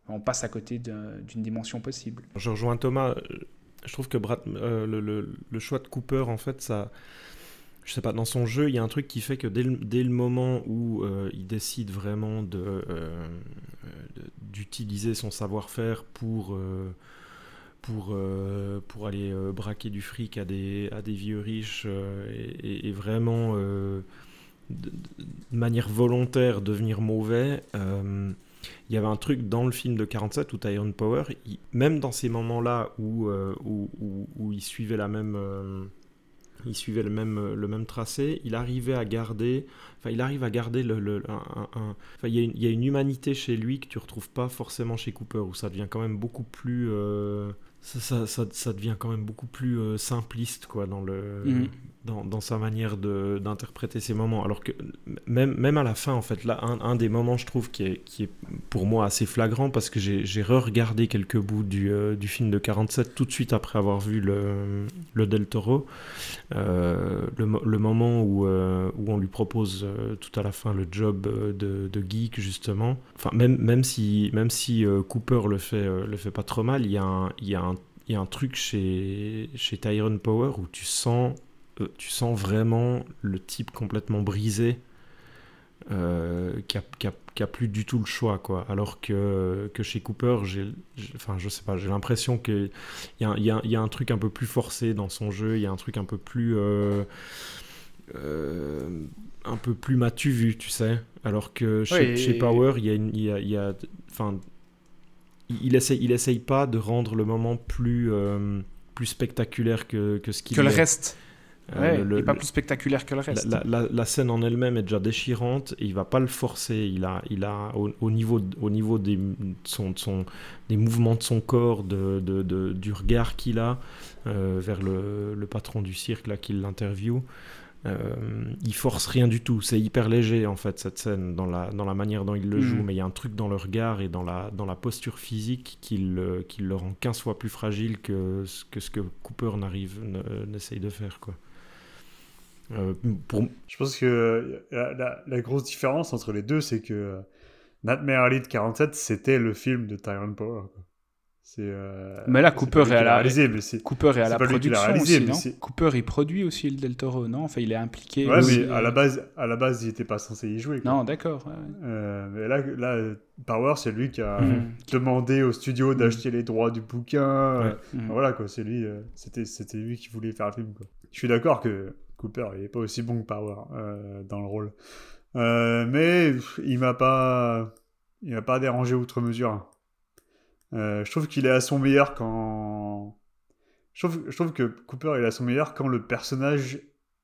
on passe à côté d'un- d'une dimension possible. Je rejoins Thomas. euh, Je trouve que le, choix de Cooper, en fait, ça. Je sais pas, dans son jeu, il y a un truc qui fait que dès le, moment où il décide vraiment d'utiliser son savoir-faire pour, pour, euh, pour aller euh, braquer du fric à des, à des vieux riches euh, et, vraiment de, manière volontaire devenir mauvais, il y avait un truc dans le film de 47 où Tyrone Power, même dans ces moments-là où, où, où- il suivait la même, il suivait le même, le même tracé, il arrivait à garder, enfin il arrive à garder le, le- enfin il y, a une, humanité chez lui que tu retrouves pas forcément chez Cooper où ça devient quand même beaucoup plus, ça, ça, ça, devient quand même beaucoup plus euh, simpliste quoi dans le, Mhm. Dans, dans sa manière d'interpréter ces moments. Alors que même, même à la fin, en fait, là, un, un des moments, je trouve, qui est, qui est pour moi assez flagrant, parce que j'ai re-regardé quelques bouts du, euh, du film de 47 tout de suite après avoir vu le, le Del Toro. Euh, le, le moment où, euh, où on lui propose tout à la fin le job de, de geek, justement. Enfin, même, même si, même si Cooper le fait, le fait pas trop mal, il y a un, y a un, y a un truc chez, chez Tyrone Power où tu sens tu sens vraiment le type complètement brisé euh, qui, a, qui a- qui a plus du tout le choix quoi alors que, que chez Cooper j'ai enfin je sais pas j'ai l'impression que il y y y a un truc un peu plus forcé dans son jeu il y a un truc un peu plus euh, euh, un peu plus m'as-tu vu tu sais alors que chez, Power il y a une- il y a, il enfin il, essaye il essaye pas de rendre le moment plus euh, plus spectaculaire que, que ce qu'il Que le est. reste. Euh, Ouais, le- pas plus spectaculaire que le reste. la, la- la- la scène en elle-même est déjà déchirante et il va pas le forcer. Il a, il a au, au niveau, au niveau des, de son, de son- des mouvements de son corps, de, de- du regard qu'il a euh, vers le, le patron du cirque là qui l'interview. euh, il force rien du tout, c'est hyper léger en fait cette scène dans la, dans la manière dont il le joue, mais il y a un truc dans le regard et dans la, dans la posture physique qui le, qui le rend 15 fois plus fragile que, ce- que ce que Cooper n'arrive, ne- n'essaye de faire quoi. Euh, pour, Je pense que la, la- la grosse différence entre les deux, c'est que Nightmare Alley de 47, c'était le film de Tyrone Power. C'est. euh, Mais là, Cooper est à l'a réalisé, mais c'est. Cooper est à la production réalisé, aussi, mais non c'est- Cooper, il produit aussi le Del Toro, non Enfin, il est impliqué. Ouais, aussi. mais à la base, à la base, il était pas censé y jouer. quoi. Non, d'accord. ouais. Euh, mais là, là, Power, c'est lui qui a Mhm. demandé au studio d'acheter les droits du bouquin. euh, Mhm. Voilà quoi, c'est lui, euh, c'était c'était lui qui voulait faire le film quoi. Je suis d'accord que Cooper il est pas aussi bon que Power euh, dans le rôle, Euh, mais il m'a pas, il m'a pas dérangé outre mesure. Euh, je trouve qu'il est à son meilleur quand, je trouve, je trouve que Cooper est à son meilleur quand le personnage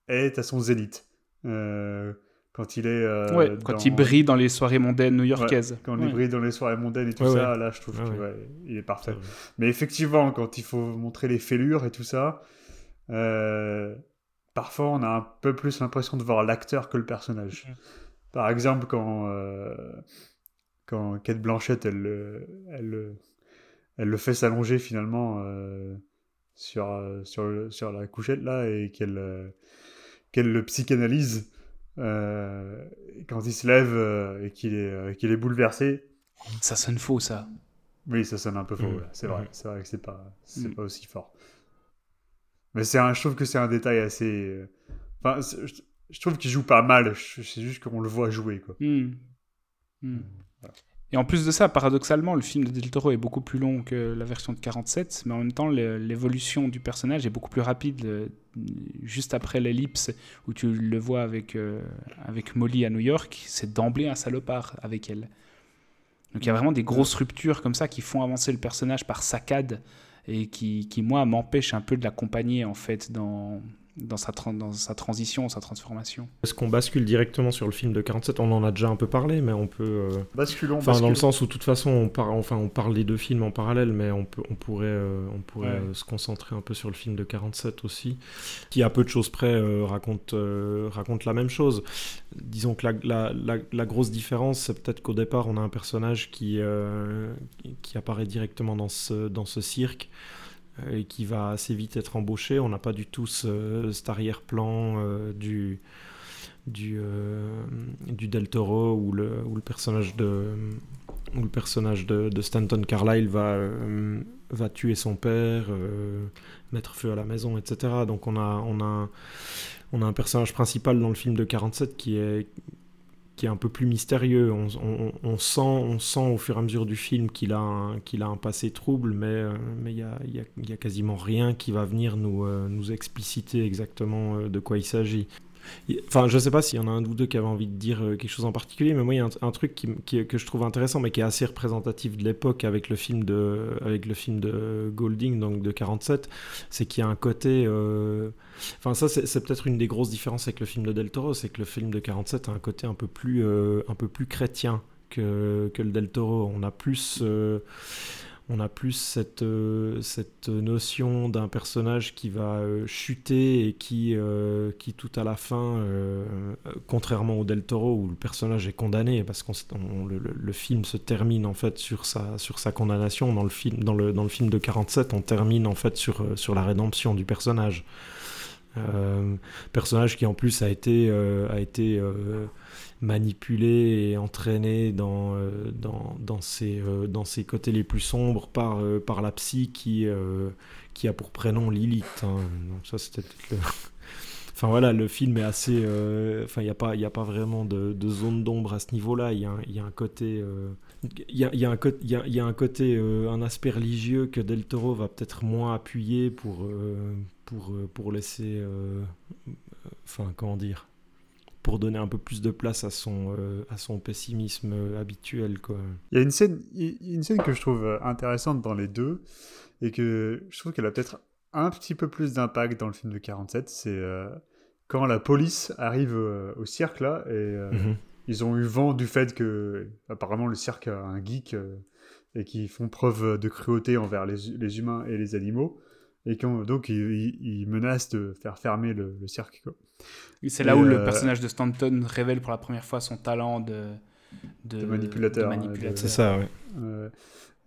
est à son zénith. Quand il est Ouais, quand il brille dans les soirées mondaines new-yorkaises. quand Ouais. il brille dans les soirées mondaines et tout ça, là je trouve qu'il est parfait. Mais effectivement, quand il faut montrer les fêlures et tout ça, euh, parfois on a un peu plus l'impression de voir l'acteur que le personnage. Par exemple, quand, euh, quand Kate Blanchett, elle, le- elle, le- elle le fait s'allonger finalement euh, sur, euh, sur, la couchette là et qu'elle euh, le psychanalyse. euh, quand il se lève euh, et qu'il est, euh, bouleversé, Ça sonne faux, ça. oui, ça sonne un peu faux, Mhm. c'est vrai. Mhm. C'est vrai que c'est pas, Mhm. pas aussi fort. Mais c'est un, je trouve que c'est un détail assez. euh, Enfin, je, je trouve qu'il joue pas mal. C'est juste qu'on le voit jouer, quoi. Hmm. Hmm. Voilà. Et en plus de ça, paradoxalement, le film de Del Toro est beaucoup plus long que la version de 47, mais en même temps, l'évolution du personnage est beaucoup plus rapide. euh, Juste après l'ellipse où tu le vois avec, euh, avec Molly à New York, c'est d'emblée un salopard avec elle. Donc il y a vraiment des grosses ruptures comme ça qui font avancer le personnage par saccades et qui, qui moi, m'empêchent un peu de l'accompagner en fait dans, dans sa, dans sa transition, sa transformation. Est-ce qu'on bascule directement sur le film de 47 On en a déjà un peu parlé, mais on peut. Euh... Basculons. Enfin, dans le sens où, de toute façon, on, par... enfin, on parle des deux films en parallèle, mais on, peut, on pourrait, euh, on pourrait ouais. euh, se concentrer un peu sur le film de 47 aussi, qui, à peu de choses près, euh, raconte, raconte la même chose. Disons que la, la, la, la grosse différence, c'est peut-être qu'au départ, on a un personnage qui, qui apparaît directement dans ce, dans ce cirque et qui va assez vite être embauché. On n'a pas du tout ce, cet arrière-plan euh, du, du, euh, du Del Toro où le, où le personnage de, où le personnage de, Stanton Carlyle va, euh, va tuer son père, mettre feu à la maison, etc. Donc on a, on, a, on a un personnage principal dans le film de 47 qui est qui est un peu plus mystérieux. On, sent, on sent au fur et à mesure du film qu'il a, a un passé trouble, mais il n'y a, y a, y a, quasiment rien qui va venir nous, euh, nous expliciter exactement euh, de quoi il s'agit. Enfin, je sais pas s'il y en a un ou deux qui avaient envie de dire quelque chose en particulier, mais moi, il y a un, truc qui, que je trouve intéressant, mais qui est assez représentatif de l'époque avec le film de, avec le film de Golding, donc de 47, c'est qu'il y a un côté. Euh... Enfin, ça, c'est peut-être une des grosses différences avec le film de Del Toro, c'est que le film de 47 a un côté un peu plus, euh, un peu plus chrétien que, que le Del Toro. On a plus. Euh on a plus cette, euh, cette notion d'un personnage qui va euh, chuter et qui, euh, qui tout à la fin, contrairement au Del Toro où le personnage est condamné parce que le, film se termine en fait sur sa, condamnation dans le film, dans le, dans de 47, on termine en fait sur, la rédemption du personnage. personnage qui en plus a été manipulé et entraîné dans, euh, dans, dans, ses, euh, dans ses côtés les plus sombres par, euh, par la psy qui, qui a pour prénom Lilith. Hein. Donc ça, c'était le... *laughs* Enfin voilà, le film est assez... Enfin, il n'y a, pas, a pas vraiment de, de zone d'ombre à ce niveau-là. Il y, y, a un côté... Il y a, y, a y, a, y a un côté, un aspect religieux que Del Toro va peut-être moins appuyer pour, pour, pour laisser... Enfin, comment dire pour donner un peu plus de place à son, euh, à son pessimisme euh, habituel. Quoi. Il y a une scène, une scène que je trouve euh, intéressante dans les deux, et que je trouve qu'elle a peut-être un petit peu plus d'impact dans le film de 47, c'est euh, quand la police arrive euh, au cirque, là, et -hmm. ils ont eu vent du fait que, apparemment, le cirque a un geek, et qui font preuve de cruauté envers les, les humains et les animaux et donc il, il, menace de faire fermer le, le cirque. C'est là où euh... le personnage de Stanton révèle pour la première fois son talent de, de, de manipulateur. De manipulateur. C'est ça, oui. Euh,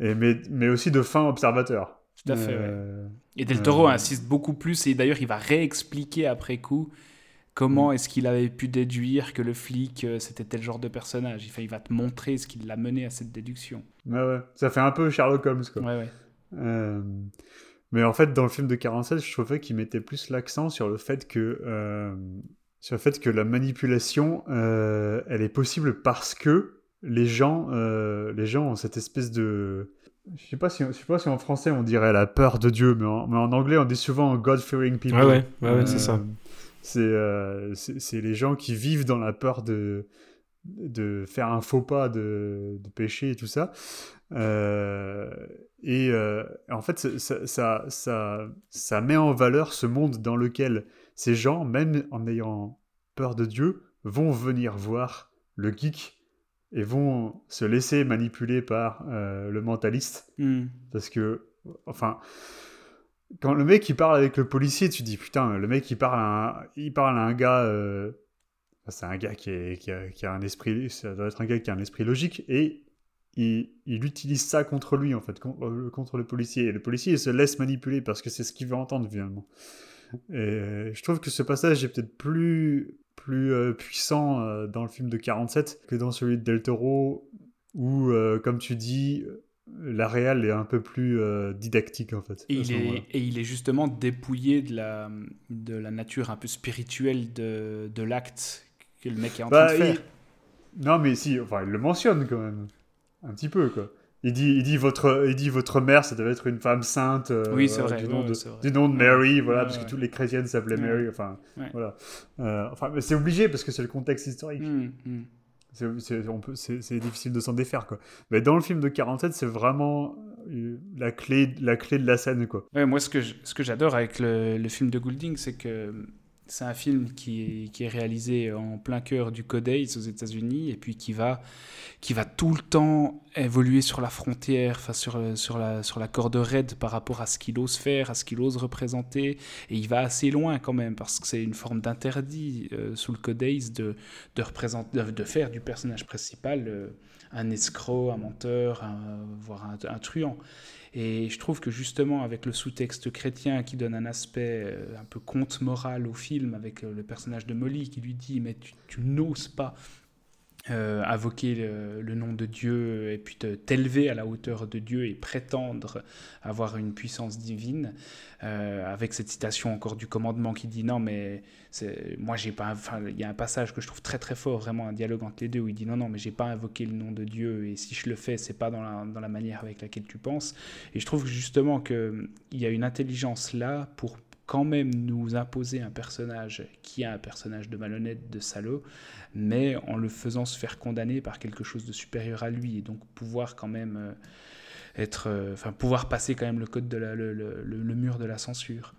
et mais, mais aussi de fin observateur. Tout à fait, euh, ouais. Et Del Toro insiste beaucoup plus, et d'ailleurs il va réexpliquer après coup comment est-ce qu'il avait pu déduire que le flic euh, c'était tel genre de personnage. Enfin, il va te montrer ce qui l'a mené à cette déduction. Ouais, ouais. Ça fait un peu Sherlock Holmes, quoi. Ouais, ouais. Euh... Mais en fait, dans le film de 47, je trouvais qu'il mettait plus l'accent sur le fait que euh, sur le fait que la manipulation, euh, elle est possible parce que les gens, euh, les gens ont cette espèce de je sais pas si je sais pas si en français on dirait la peur de Dieu, mais en, mais en anglais on dit souvent God fearing people. Ouais ouais, ouais, ouais c'est ça. C'est les gens qui vivent dans la peur de de faire un faux pas de, de péché et tout ça. Euh, et euh, en fait, ça, ça, ça, ça, met en valeur ce monde dans lequel ces gens, même en ayant peur de Dieu, vont venir voir le geek et vont se laisser manipuler par euh, le mentaliste. Mm. Parce que, enfin, quand le mec il parle avec le policier, tu dis putain, le mec il parle à un, il parle à un gars. Euh, c'est un gars qui, est, qui, a, qui, a, un esprit, ça doit être un gars qui a un esprit logique et il, il, utilise ça contre lui, en fait, contre, euh, contre, le policier. Et le policier il se laisse manipuler parce que c'est ce qu'il veut entendre, finalement. Et je trouve que ce passage est peut-être plus, plus euh, puissant euh, dans le film de 47 que dans celui de Del Toro, où, euh, comme tu dis, la réelle est un peu plus euh, didactique, en fait. Et il, est, et il est justement dépouillé de la, de la nature un peu spirituelle de, de l'acte que le mec est en bah, train de faire. Il... Non, mais si, enfin, il le mentionne quand même. Un petit peu, quoi. Il dit, il dit, votre, il dit votre mère, ça devait être une femme sainte. Euh, oui, voilà, vrai, du, nom ouais, de, vrai. du nom de Mary, voilà, ouais, parce que toutes les chrétiennes s'appelaient Mary. Enfin, voilà. Euh, enfin, mais c'est obligé parce que c'est le contexte historique. Mm, mm. c'est difficile de s'en défaire quoi. Mais dans le film de 47, c'est vraiment euh, la clé, la clé de la scène quoi. Moi ce que ce que j'adore avec le, le, film de Goulding, c'est que c'est un film qui est, réalisé en plein cœur du Codex aux États-Unis et puis qui va, qui va tout le temps évoluer sur la frontière, enfin sur, sur, la, sur la corde raide par rapport à ce qu'il ose faire, à ce qu'il ose représenter. Et il va assez loin quand même parce que c'est une forme d'interdit euh, sous le Codex de, de, de, faire du personnage principal euh, un escroc, un menteur, voire un truand. Et je trouve que justement, avec le sous-texte chrétien qui donne un aspect euh, un peu conte moral au film, avec euh, le personnage de Molly qui lui dit Mais tu, tu n'oses pas euh, invoquer le, nom de Dieu et puis t'élever à la hauteur de Dieu et prétendre avoir une puissance divine, euh, avec cette citation encore du commandement qui dit non mais moi j'ai pas, enfin il y a un passage que je trouve très très fort, vraiment un dialogue entre les deux où il dit non non mais j'ai pas invoqué le nom de Dieu et si je le fais c'est pas dans la, dans la manière avec laquelle tu penses. Et je trouve justement que il y a une intelligence là pour quand même nous imposer un personnage qui est un personnage de malhonnête, de salaud, mais en le faisant se faire condamner par quelque chose de supérieur à lui, et donc pouvoir quand même euh, être, euh, enfin pouvoir passer quand même le code de la, le, mur de la censure.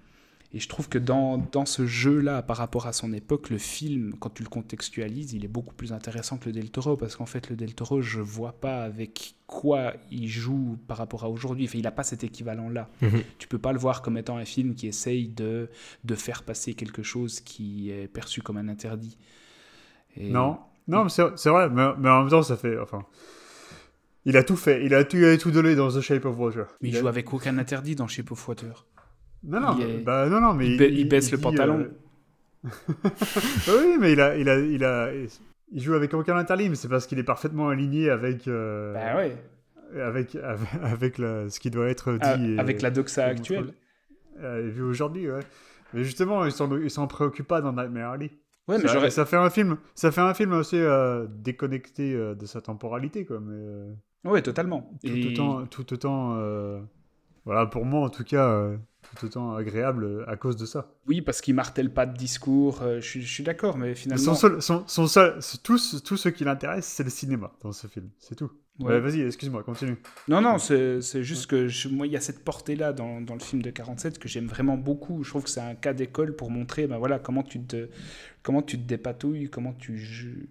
Et je trouve que dans, dans ce jeu-là, par rapport à son époque, le film, quand tu le contextualises, il est beaucoup plus intéressant que le Del Toro, parce qu'en fait, le Del Toro, je vois pas avec quoi il joue par rapport à aujourd'hui. Enfin, il n'a pas cet équivalent-là. Mm -hmm. Tu peux pas le voir comme étant un film qui essaye de, de faire passer quelque chose qui est perçu comme un interdit. Et... Non, non, c'est vrai, mais, mais, en même temps, ça fait... Enfin... Il a tout fait, il a tout, il a tout donné dans The Shape of Water. Mais il, il joue a... avec aucun interdit dans Shape of Water. Non, non, est... bah, non, non, mais il, il, il baisse le dit, pantalon. Euh... *laughs* oui, mais il a, il a, il a, il joue avec aucun interdit, mais c'est parce qu'il est parfaitement aligné avec. Euh... Bah ouais. Avec, avec, avec la, ce qui doit être dit. Ah, et, avec la doxa actuelle. Euh, vu aujourd'hui, ouais. Mais justement, ils s'en, préoccupent pas dans Nightmare Alley. Ouais, mais ça, ça, fait un film, ça fait un film assez euh, déconnecté euh, de sa temporalité, quoi. Mais, ouais, totalement. Tout et... autant, tout autant voilà, pour moi en tout cas, tout autant agréable à cause de ça. Oui, parce qu'il martèle pas de discours, euh, je, suis, je suis d'accord, mais finalement. Son seul, son, son seul, tout, tout ce qui l'intéresse, c'est le cinéma dans ce film, c'est tout. Ouais. Vas-y, excuse-moi, continue. Non, non, c'est juste que je, moi, il y a cette portée-là dans, dans, le film de 47 que j'aime vraiment beaucoup. Je trouve que c'est un cas d'école pour montrer ben voilà, comment, tu te, comment tu te dépatouilles, comment tu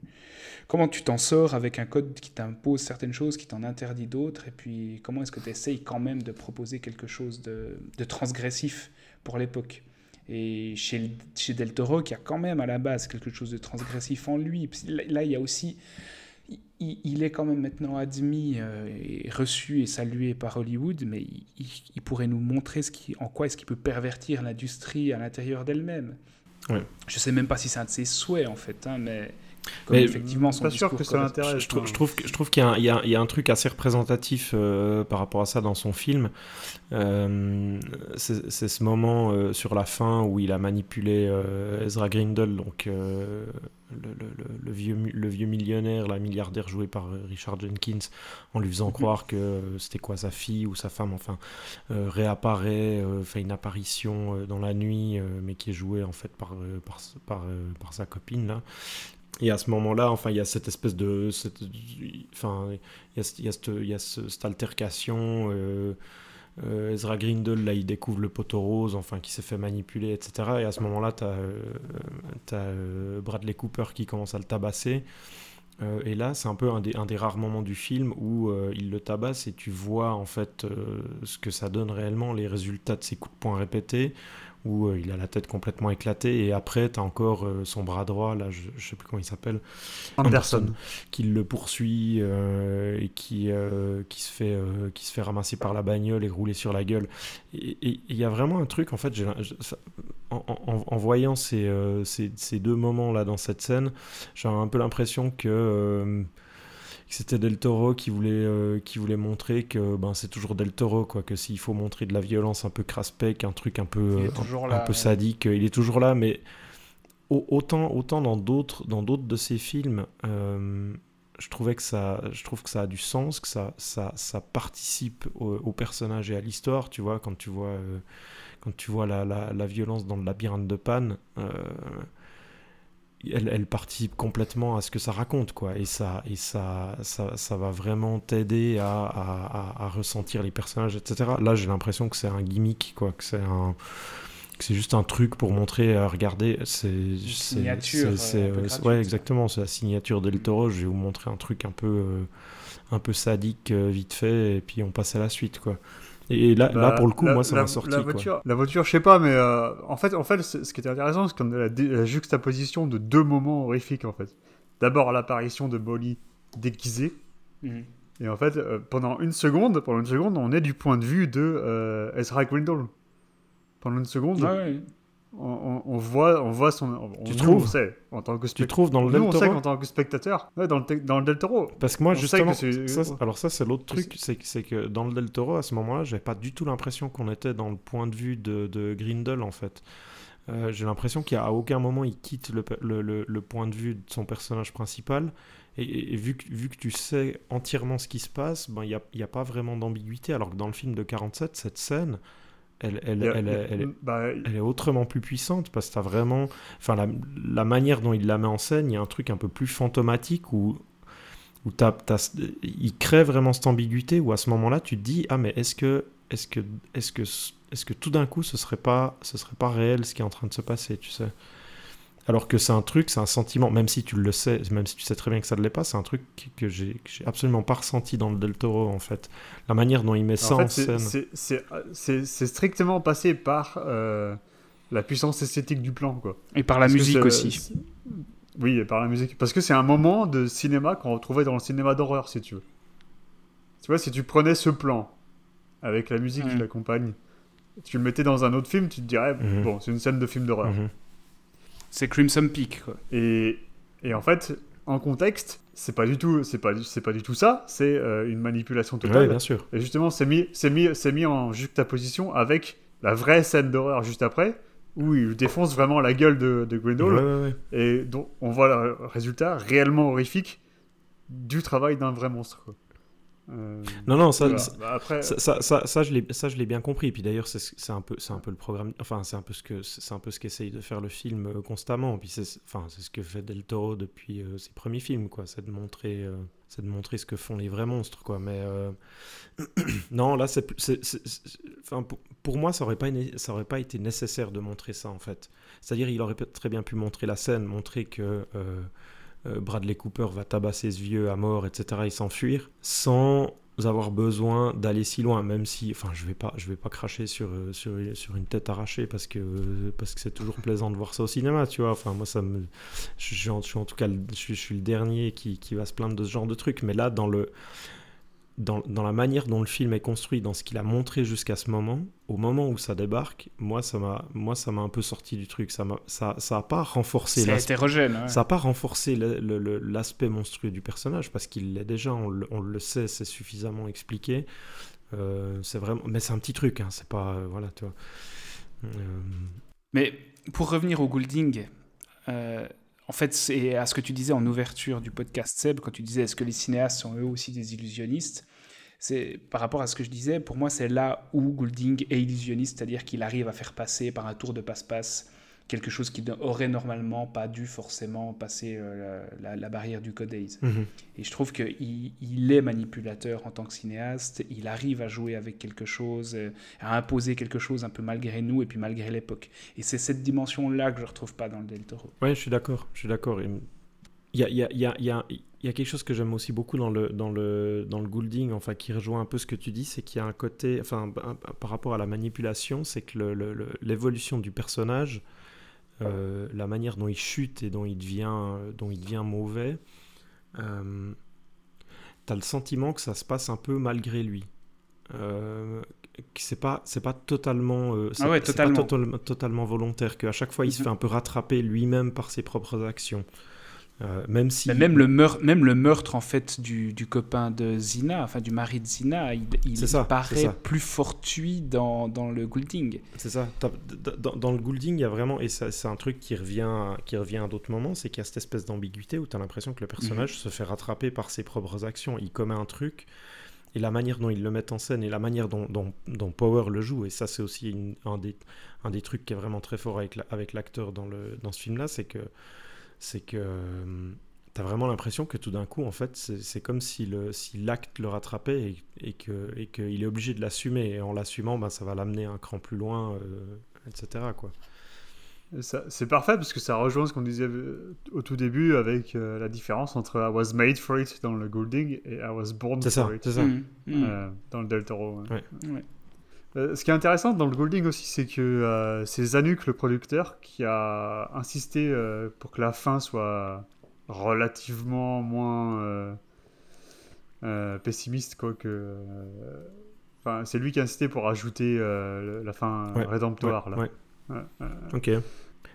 comment tu t'en sors avec un code qui t'impose certaines choses, qui t'en interdit d'autres, et puis comment est-ce que tu essayes quand même de proposer quelque chose de, de transgressif pour l'époque. Et chez, chez Del Toro, qui a quand même à la base quelque chose de transgressif en lui, là, il y a aussi il, il, est quand même maintenant admis euh, et reçu et salué par Hollywood, mais il, il pourrait nous montrer ce qui, en quoi est-ce qu'il peut pervertir l'industrie à l'intérieur d'elle-même. Ouais. Je sais même pas si c'est un de ses souhaits en fait, hein, mais, mais effectivement son pas sûr que ça l'intéresse. Je, je, trouve, je trouve qu'il y, y, y, a un truc assez représentatif euh, par rapport à ça dans son film. Euh, c'est ce moment euh, sur la fin où il a manipulé euh, Ezra Grindle, donc euh, le, le, le, vieux, le vieux millionnaire, la milliardaire joué par Richard Jenkins, en lui faisant mm -hmm. croire que c'était quoi sa fille ou sa femme, enfin, réapparaît, fait une apparition dans la nuit, mais qui est jouée en fait par, par, par, par sa copine là. Et à ce moment-là, enfin, il y a cette espèce de, cette, enfin, il y a, cette, y a cette altercation. Euh, euh, Ezra Grindle, là, il découvre le poteau rose, enfin, qui s'est fait manipuler, etc. Et à ce moment-là, euh, as euh, Bradley Cooper qui commence à le tabasser. Et là, c'est un peu un des, un des, rares moments du film où il le tabasse et tu vois en fait ce que ça donne réellement, les résultats de ses coups de poing répétés, où il a la tête complètement éclatée. Et après, tu as encore son bras droit, là, je, je sais plus comment il s'appelle, Anderson. Anderson, *clears throat* qui le poursuit et qui, qui, se fait, qui se fait ramasser par la bagnole et rouler sur la gueule. Et il y a vraiment un truc, en fait, en, en, en, voyant ces, ces, ces deux moments là dans cette scène, j'ai un peu l'impression euh, que c'était Del Toro qui voulait, euh, qui voulait montrer que ben, c'est toujours Del Toro, quoi, que s'il faut montrer de la violence un peu craspec, un truc un peu, un, là, un, peu sadique, il est toujours là, mais autant, autant dans d'autres de ses films, euh, je, trouvais que ça, je trouve que ça a du sens, que ça, ça, ça participe au, au, personnage et à l'histoire, tu vois, quand tu vois, euh, quand tu vois la, la, la, violence dans le labyrinthe de Pan elle, elle, participe complètement à ce que ça raconte, quoi. Et ça, et ça, ça, ça va vraiment t'aider à, à, à, ressentir les personnages, etc. Là, j'ai l'impression que c'est un gimmick, quoi. Que c'est un c'est juste un truc pour montrer, à regarder, c'est signature. C'est, ouais, exactement, c'est la signature del Toro. Je vais vous montrer un truc un peu, un peu sadique, vite fait, et puis on passe à la suite, quoi. Et là, là, bah, pour le coup, moi, ça m'a sorti. La voiture, la voiture, je sais pas, mais euh, en fait, en fait ce qui était intéressant, c'est qu'on a la, juxtaposition de deux moments horrifiques, en fait. D'abord, l'apparition de Molly déguisée. Mhm. Et en fait, euh, pendant une seconde, pendant une seconde, on est du point de vue de euh, Ezra Grindle. Pendant une seconde, ouais on, voit, on voit son. tu trouves on sait, en tant que Tu trouves dans le Del Toro on sait qu'en tant que spectateur, ouais, dans, le, dans le Del Toro. Parce que moi, justement, alors ça, c'est l'autre truc, c'est que dans le Del Toro, à ce moment-là, j'avais pas du tout l'impression qu'on était dans le point de vue de, de Grindel, en fait. Euh, j'ai l'impression qu'à aucun moment il quitte le, le, le, point de vue de son personnage principal. Et, vu, que, vu que tu sais entièrement ce qui se passe, il ben, n'y a, y a pas vraiment d'ambiguïté. Alors que dans le film de 47, cette scène, elle, elle, elle, elle, bah, elle, est autrement plus puissante parce que tu as vraiment. Enfin, la, la, manière dont il la met en scène, il y a un truc un peu plus fantomatique où, où il crée vraiment cette ambiguïté où à ce moment-là, tu te dis Ah, mais est-ce que, est-ce que, est-ce que, est-ce que tout d'un coup, ce serait pas, ce serait pas réel ce qui est en train de se passer, tu sais? Alors que c'est un truc, c'est un sentiment, même si tu le sais, même si tu sais très bien que ça ne l'est pas, c'est un truc que j'ai absolument pas ressenti dans le Del Toro en fait. La manière dont il met ça en, scène. C'est strictement passé par euh, la puissance esthétique du plan. Quoi. Et par la musique aussi. Oui, et par la musique. Parce que c'est un moment de cinéma qu'on retrouvait dans le cinéma d'horreur, si tu veux. Tu vois, si tu prenais ce plan, avec la musique qui l'accompagne, tu le mettais dans un autre film, tu te dirais, mm-hmm. bon, c'est une scène de film d'horreur. Mm-hmm. C'est Crimson Peak. Quoi. Et, et en fait, en contexte, c'est pas du tout, c'est pas, c'est pas du tout ça. C'est euh, une manipulation totale. Ouais, bien sûr. Et justement, c'est mis, c'est mis, c'est mis en juxtaposition avec la vraie scène d'horreur juste après, où il défonce vraiment la gueule de, de Grindel. et donc on voit le résultat réellement horrifique du travail d'un vrai monstre. Quoi. Euh, non, non, ça, bah, ça, ça, ça, je l'ai bien compris. Puis d'ailleurs, c'est un, peu, un peu le programme. Enfin, c'est un peu ce que c'est un peu ce qu'essaye de faire le film euh, constamment. Puis c'est enfin, ce que fait Del Toro depuis euh, ses premiers films, quoi. C'est de montrer. c'est de montrer ce que font les vrais monstres, quoi. Mais *clears throat* non, là, c'est, enfin, pour, pour, moi, ça aurait pas, ça aurait pas été nécessaire de montrer ça, en fait. C'est-à-dire, il aurait très bien pu montrer la scène, montrer que euh, Bradley Cooper va tabasser ce vieux à mort, etc., et s'enfuir, sans avoir besoin d'aller si loin, même si, enfin, je vais pas, vais pas cracher sur, euh, sur, sur une tête arrachée parce que parce que c'est toujours plaisant de voir ça au cinéma, tu vois. Enfin, moi, ça me, je, suis en, tout cas, je, suis le dernier qui, qui va se plaindre de ce genre de truc, mais là, dans le, dans, dans, la manière dont le film est construit, dans ce qu'il a montré jusqu'à ce moment, au moment où ça débarque, moi ça m'a, moi ça m'a un peu sorti du truc. Ça m'a, ça, ça a pas renforcé. C'est hétérogène. Ça a pas renforcé l'aspect monstrueux du personnage parce qu'il l'est déjà. On le, on le, sait, c'est suffisamment expliqué. Euh, c'est vraiment, mais c'est un petit truc. Hein, c'est pas, euh, voilà, tu vois. Euh, mais pour revenir au Goulding. En fait, c'est à ce que tu disais en ouverture du podcast Seb, quand tu disais est-ce que les cinéastes sont eux aussi des illusionnistes? C'est par rapport à ce que je disais, pour moi, c'est là où Goulding est illusionniste, c'est-à-dire qu'il arrive à faire passer par un tour de passe-passe quelque chose qui n'aurait normalement pas dû forcément passer euh, la, barrière du codex. Mhm. Et je trouve qu'il il est manipulateur en tant que cinéaste, il arrive à jouer avec quelque chose, euh, à imposer quelque chose un peu malgré nous et puis malgré l'époque. Et c'est cette dimension-là que je ne retrouve pas dans le Del Toro. Oui, je suis d'accord, je suis d'accord. Il y a, y, a, y, a, y, a, y a, quelque chose que j'aime aussi beaucoup dans le, dans, le, dans le Goulding, enfin, qui rejoint un peu ce que tu dis, c'est qu'il y a un côté, enfin, par rapport à la manipulation, c'est que l'évolution du personnage euh, la manière dont il chute et dont il devient, dont il devient mauvais, euh, tu as le sentiment que ça se passe un peu malgré lui. Euh, c'est pas c'est pas totalement euh, ah totalement. Pas totalement volontaire qu'à chaque fois il se mhm. fait un peu rattraper lui-même par ses propres actions euh, même si même le meurtre même le meurtre en fait du, du, copain de Zina enfin du mari de Zina il, il paraît plus fortuit dans, dans le Goulding. C'est ça. Dans, dans, le Goulding il y a vraiment et c'est un truc qui revient qui revient à d'autres moments c'est qu'il y a cette espèce d'ambiguïté où tu as l'impression que le personnage mhm. se fait rattraper par ses propres actions. Il commet un truc et la manière dont il le met en scène et la manière dont, dont, dont Power le joue et ça c'est aussi un, des, un des trucs qui est vraiment très fort avec l'acteur avec dans, le, dans ce film là c'est que c'est que euh, t'as vraiment l'impression que tout d'un coup, en fait, c'est comme si le si l'acte le rattrapait et, et que et qu'il est obligé de l'assumer. Et en l'assumant, ben, ça va l'amener un cran plus loin, euh, etc. Quoi. C'est parfait parce que ça rejoint ce qu'on disait euh, au tout début avec euh, la différence entre I was made for it dans le Golding et I was born for ça, it c'est ça. Mm, mm. euh, dans le Del Toro. ouais. Ouais. Ouais. Euh, ce qui est intéressant dans le Golding aussi, c'est que euh, c'est Zanuck, le producteur, qui a insisté euh, pour que la fin soit relativement moins euh, pessimiste, quoi que. Enfin, c'est lui qui a insisté pour ajouter la fin Ouais, rédemptoire. ouais. Ouais. Ok.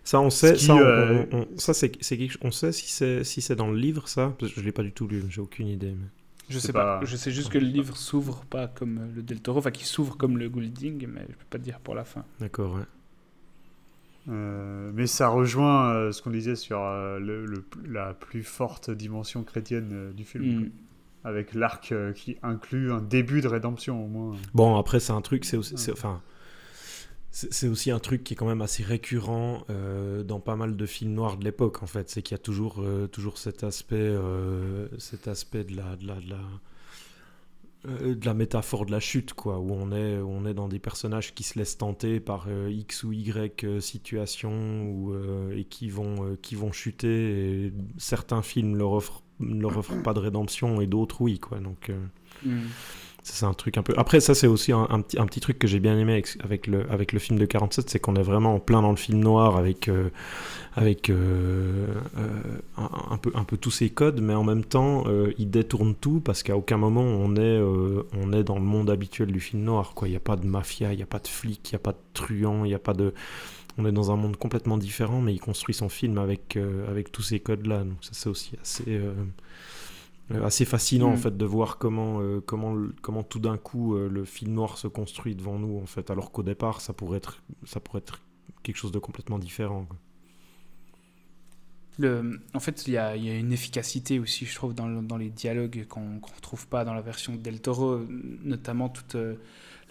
Ça, on sait. qui, ça, on, on- on- ça, c'est c'est quelque- on sait si c'est si c'est dans le livre, ça. Parce que je l'ai pas du tout lu. J'ai aucune idée. mais- Je sais pas. pas- Je sais juste que le livre s'ouvre pas comme euh, le Del Toro, enfin qui s'ouvre comme le Goulding, mais je peux pas te dire pour la fin. D'accord. Ouais. Euh, mais ça rejoint euh, ce qu'on disait sur euh, le, le- la plus forte dimension chrétienne euh, du film, Mm. avec l'arc qui inclut un début de rédemption au moins. Bon, après, c'est un truc, c'est aussi, enfin, c'est aussi un truc qui est quand même assez récurrent euh, dans pas mal de films noirs de l'époque, en fait. C'est qu'il y a toujours, euh, toujours cet aspect, euh, cet aspect de la, de la, de la, métaphore de la chute, quoi, où on est, on est dans des personnages qui se laissent tenter par X ou Y situation ou, et qui vont, qui vont chuter. Certains films leur offrent, leur offrent pas de rédemption et d'autres oui, quoi. Donc. Mm. C'est un truc un peu. Après, ça, c'est aussi un, petit, un petit truc que j'ai bien aimé avec, le, avec le film de 47, c'est qu'on est vraiment en plein dans le film noir avec, euh, avec euh, euh, un, peu, un peu tous ces codes, mais en même temps, il détourne tout parce qu'à aucun moment on est, on est dans le monde habituel du film noir. quoi. Il n'y a pas de mafia, il n'y a pas de flic, il n'y a pas de truand, il n'y a pas de. On est dans un monde complètement différent, mais il construit son film avec, avec tous ces codes-là. Donc, ça, c'est aussi assez. Euh, assez fascinant Mm. en fait de voir comment euh, comment comment tout d'un coup euh, le film noir se construit devant nous en fait alors qu'au départ ça pourrait être ça pourrait être quelque chose de complètement différent quoi. Le, en fait, il y, a, il y a une efficacité aussi, je trouve, dans, le- dans les dialogues qu'on ne retrouve pas dans la version de Del Toro, notamment tout euh,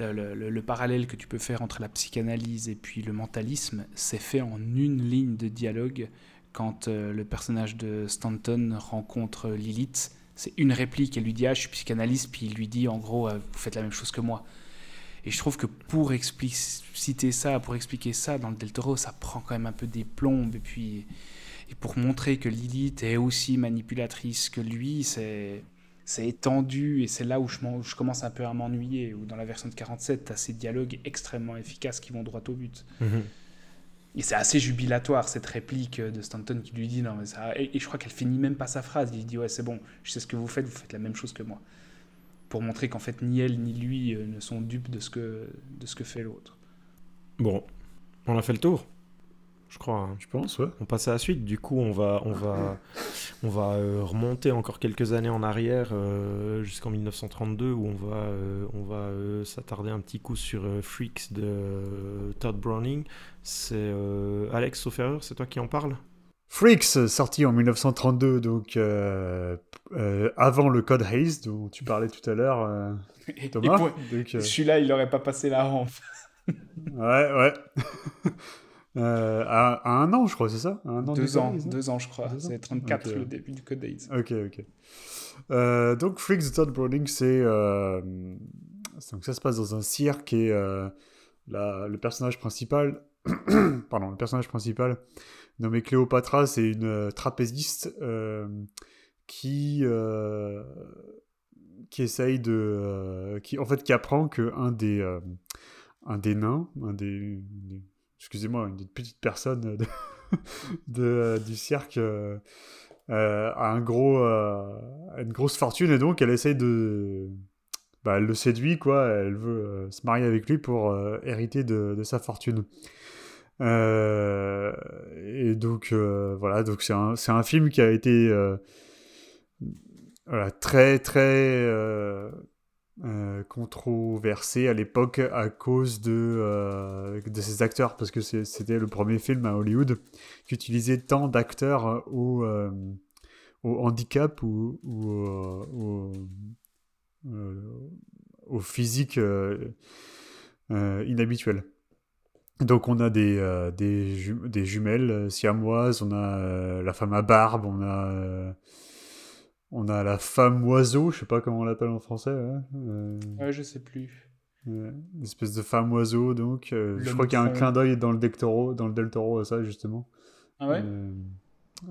le, le- le- le parallèle que tu peux faire entre la psychanalyse et puis le mentalisme, c'est fait en une ligne de dialogue quand le personnage de Stanton rencontre Lilith. C'est une réplique, elle lui dit Ah, je suis psychanalyste, puis il lui dit en gros, euh, vous faites la même chose que moi. Et je trouve que pour expliciter ça, pour expliquer ça dans le Del Toro, ça prend quand même un peu des plombes. Et puis, et pour montrer que Lilith est aussi manipulatrice que lui, c'est c'est étendu et c'est là où je, commence un peu à m'ennuyer. Ou dans la version de 47, tu as ces dialogues extrêmement efficaces qui vont droit au but. Et c'est assez jubilatoire cette réplique de Stanton qui lui dit non mais ça et, et je crois qu'elle finit même pas sa phrase. Il dit ouais c'est bon, je sais ce que vous faites, vous faites la même chose que moi. Pour montrer qu'en fait ni elle ni lui euh, ne sont dupes de ce que de ce que fait l'autre. bon on a fait le tour je crois hein. Je pense, ouais. on passe à la suite du coup on va on va on va euh, remonter encore quelques années en arrière euh, jusqu'en 1932 où on va euh, on va euh, s'attarder un petit coup sur euh, Freaks de euh, Todd Browning c'est euh, Alex sauf erreur c'est toi qui en parle Freaks, sorti en 1932, donc euh, euh, avant le code Hayes dont tu parlais tout à l'heure, euh, Thomas. euh, Celui-là, il n'aurait pas passé la rampe. ouais, ouais. Euh, à, à un an, je crois, c'est ça? Un an Deux ans, deux ans, je crois. C'est 34 Ok. le début du Code Days. Ok, ok. Euh, donc, Freaks de Todd Browning, c'est. euh, donc, ça se passe dans un cirque et la- le personnage principal. *coughs* pardon, le personnage principal, nommé Cléopatra, c'est une trapéziste qui. qui essaye de. qui, en fait, qui apprend que un des. un des nains, un des. des- excusez-moi, une des petites personnes de, *laughs* de- du cirque. euh, euh, a un gros, euh, une grosse fortune et donc elle essaye de, bah, elle le séduit quoi. Elle veut euh, se marier avec lui pour euh, hériter de, sa fortune. Euh, et donc euh, voilà, donc c'est un, film qui a été euh, voilà, très très euh, euh, controversé à l'époque à cause de, euh, de ses acteurs parce que c'était le premier film à Hollywood qui utilisait tant d'acteurs au, euh, handicap ou, ou, euh, au, physique inhabituel. Donc on a des, des, ju- des jumelles siamoises, on a la femme à barbe, on a, on a la femme oiseau, je sais pas comment on l'appelle en français. ouais. Euh, Ouais, je sais plus. ouais, une espèce de femme oiseau, donc euh, je crois qu'il y a un clin d'œil dans le Del Toro, dans le Del Toro ça justement. Ah ouais? Euh,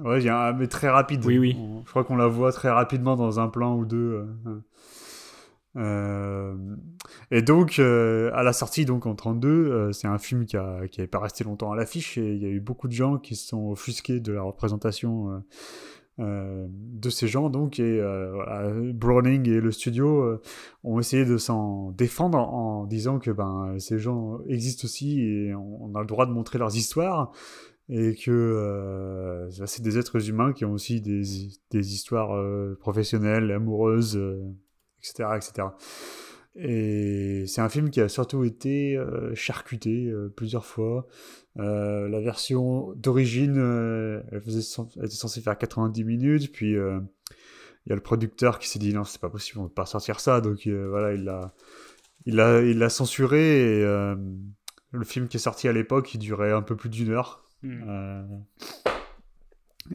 ouais, il y a un, mais très rapide. Oui, oui. On- je crois qu'on la voit très rapidement dans un plan ou deux. euh, euh, et donc, euh, à la sortie, donc en 32, euh, c'est un film qui a, qui avait pas resté longtemps à l'affiche et il y a eu beaucoup de gens qui se sont offusqués de la représentation euh, de ces gens. Donc, et euh, Browning et le studio euh, ont essayé de s'en défendre en, disant que ben ces gens existent aussi et on, on a le droit de montrer leurs histoires et que c'est des êtres humains qui ont aussi des, des histoires professionnelles, amoureuses, etc., etc. Et c'est un film qui a surtout été charcuté plusieurs fois. Euh, la version d'origine, euh, elle, était censée faire 90 minutes, puis euh, il y a le producteur qui s'est dit non, c'est pas possible, on peut pas sortir ça, donc voilà, il l'a, il l'a, il l'a censuré. Et le film qui est sorti à l'époque, il durait un peu plus d'une heure. Hmm.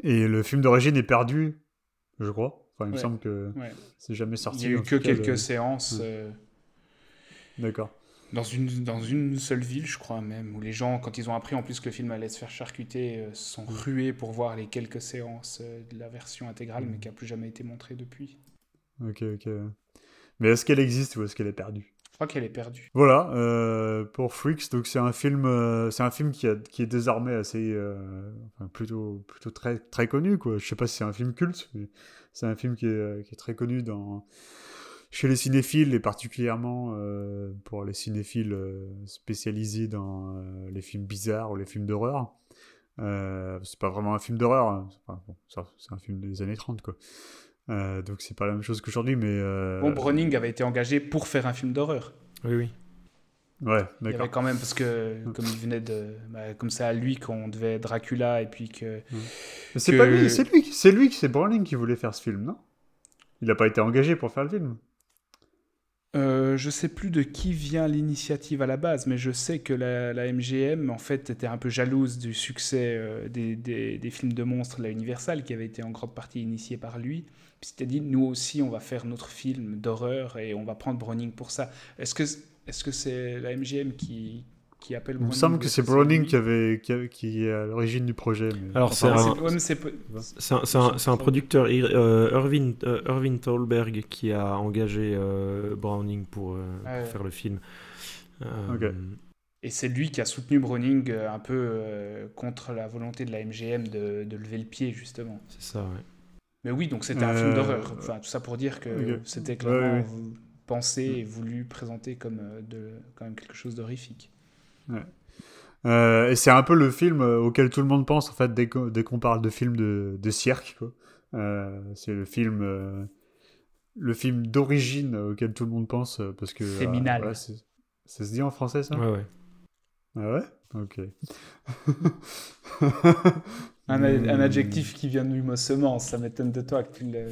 Et le film d'origine est perdu, je crois. Enfin, il me Ouais. semble que Ouais. c'est jamais Il sorti. y a eu que quelques séances euh, D'accord. Dans, une, dans une seule ville, je crois même, où les gens, quand ils ont appris en plus que le film allait se faire charcuter, euh, sont rués pour voir les quelques séances euh, de la version intégrale, mais qui n'a plus jamais été montrée depuis. Ok, ok. Mais est-ce qu'elle existe ou est-ce qu'elle est perdue? Je crois qu'elle est perdue. Voilà, euh, pour Freaks, donc c'est un film, euh, c'est un film qui, a, qui est désormais assez, enfin, plutôt, plutôt très, très connu quoi. Je sais pas si c'est un film culte, mais c'est un film qui est, qui est très connu dans chez les cinéphiles et particulièrement euh, pour les cinéphiles euh, spécialisés dans euh, les films bizarres ou les films d'horreur. Euh, c'est pas vraiment un film d'horreur, hein. c'est pas- bon, ça, c'est un film des années 30 quoi. Euh, donc c'est pas la même chose qu'aujourd'hui, mais euh, Bon, Browning avait été engagé pour faire un film d'horreur. Oui, oui. ouais, Il y d'accord. avait quand même, parce que comme il venait de. bah, comme c'est à lui qu'on devait Dracula, et puis que. Mais c'est que- pas lui, c'est lui, c'est lui, c'est Browning qui voulait faire ce film, non? Il n'a pas été engagé pour faire le film. Euh, je sais plus de qui vient l'initiative à la base, mais je sais que la, MGM en fait était un peu jalouse du succès euh, des, films de monstres la Universal, qui avait été en grande partie initié par lui. Puis c'était dit, nous aussi, on va faire notre film d'horreur et on va prendre Browning pour ça. Est-ce que est-ce que c'est la MGM qui, qui appelle Il Browning me semble que c'est Browning qui, avait, qui, a- qui est à l'origine du projet. mais- Alors, c'est un- c'est- ouais, mais c'est peu- C'est un, c'est un- c'est un producteur, euh, Irving, euh, Thalberg, qui a engagé euh, Browning pour euh, pour Ouais. faire le film. Euh. Et c'est lui qui a soutenu Browning un peu euh, contre la volonté de la MGM de, de lever le pied, justement. C'est ça, ouais. Mais oui, donc c'était un Euh, film d'horreur. Enfin, tout ça pour dire que c'était clairement ouais, pensé et voulu présenter comme de, quand même quelque chose d'horrifique. Euh, et c'est un peu le film euh, auquel tout le monde pense, en fait, dès qu'on dès qu'on parle de film de, de cirque. quoi. Euh, c'est le film, euh, le film d'origine auquel tout le monde pense, parce que... euh, Séminal. voilà, c'est- ça se dit en français, ça? Ouais, ouais. Ah ouais? Ok. *laughs* Un, a- un Hmm. adjectif qui vient du mot semence, ça m'étonne de toi que tu le...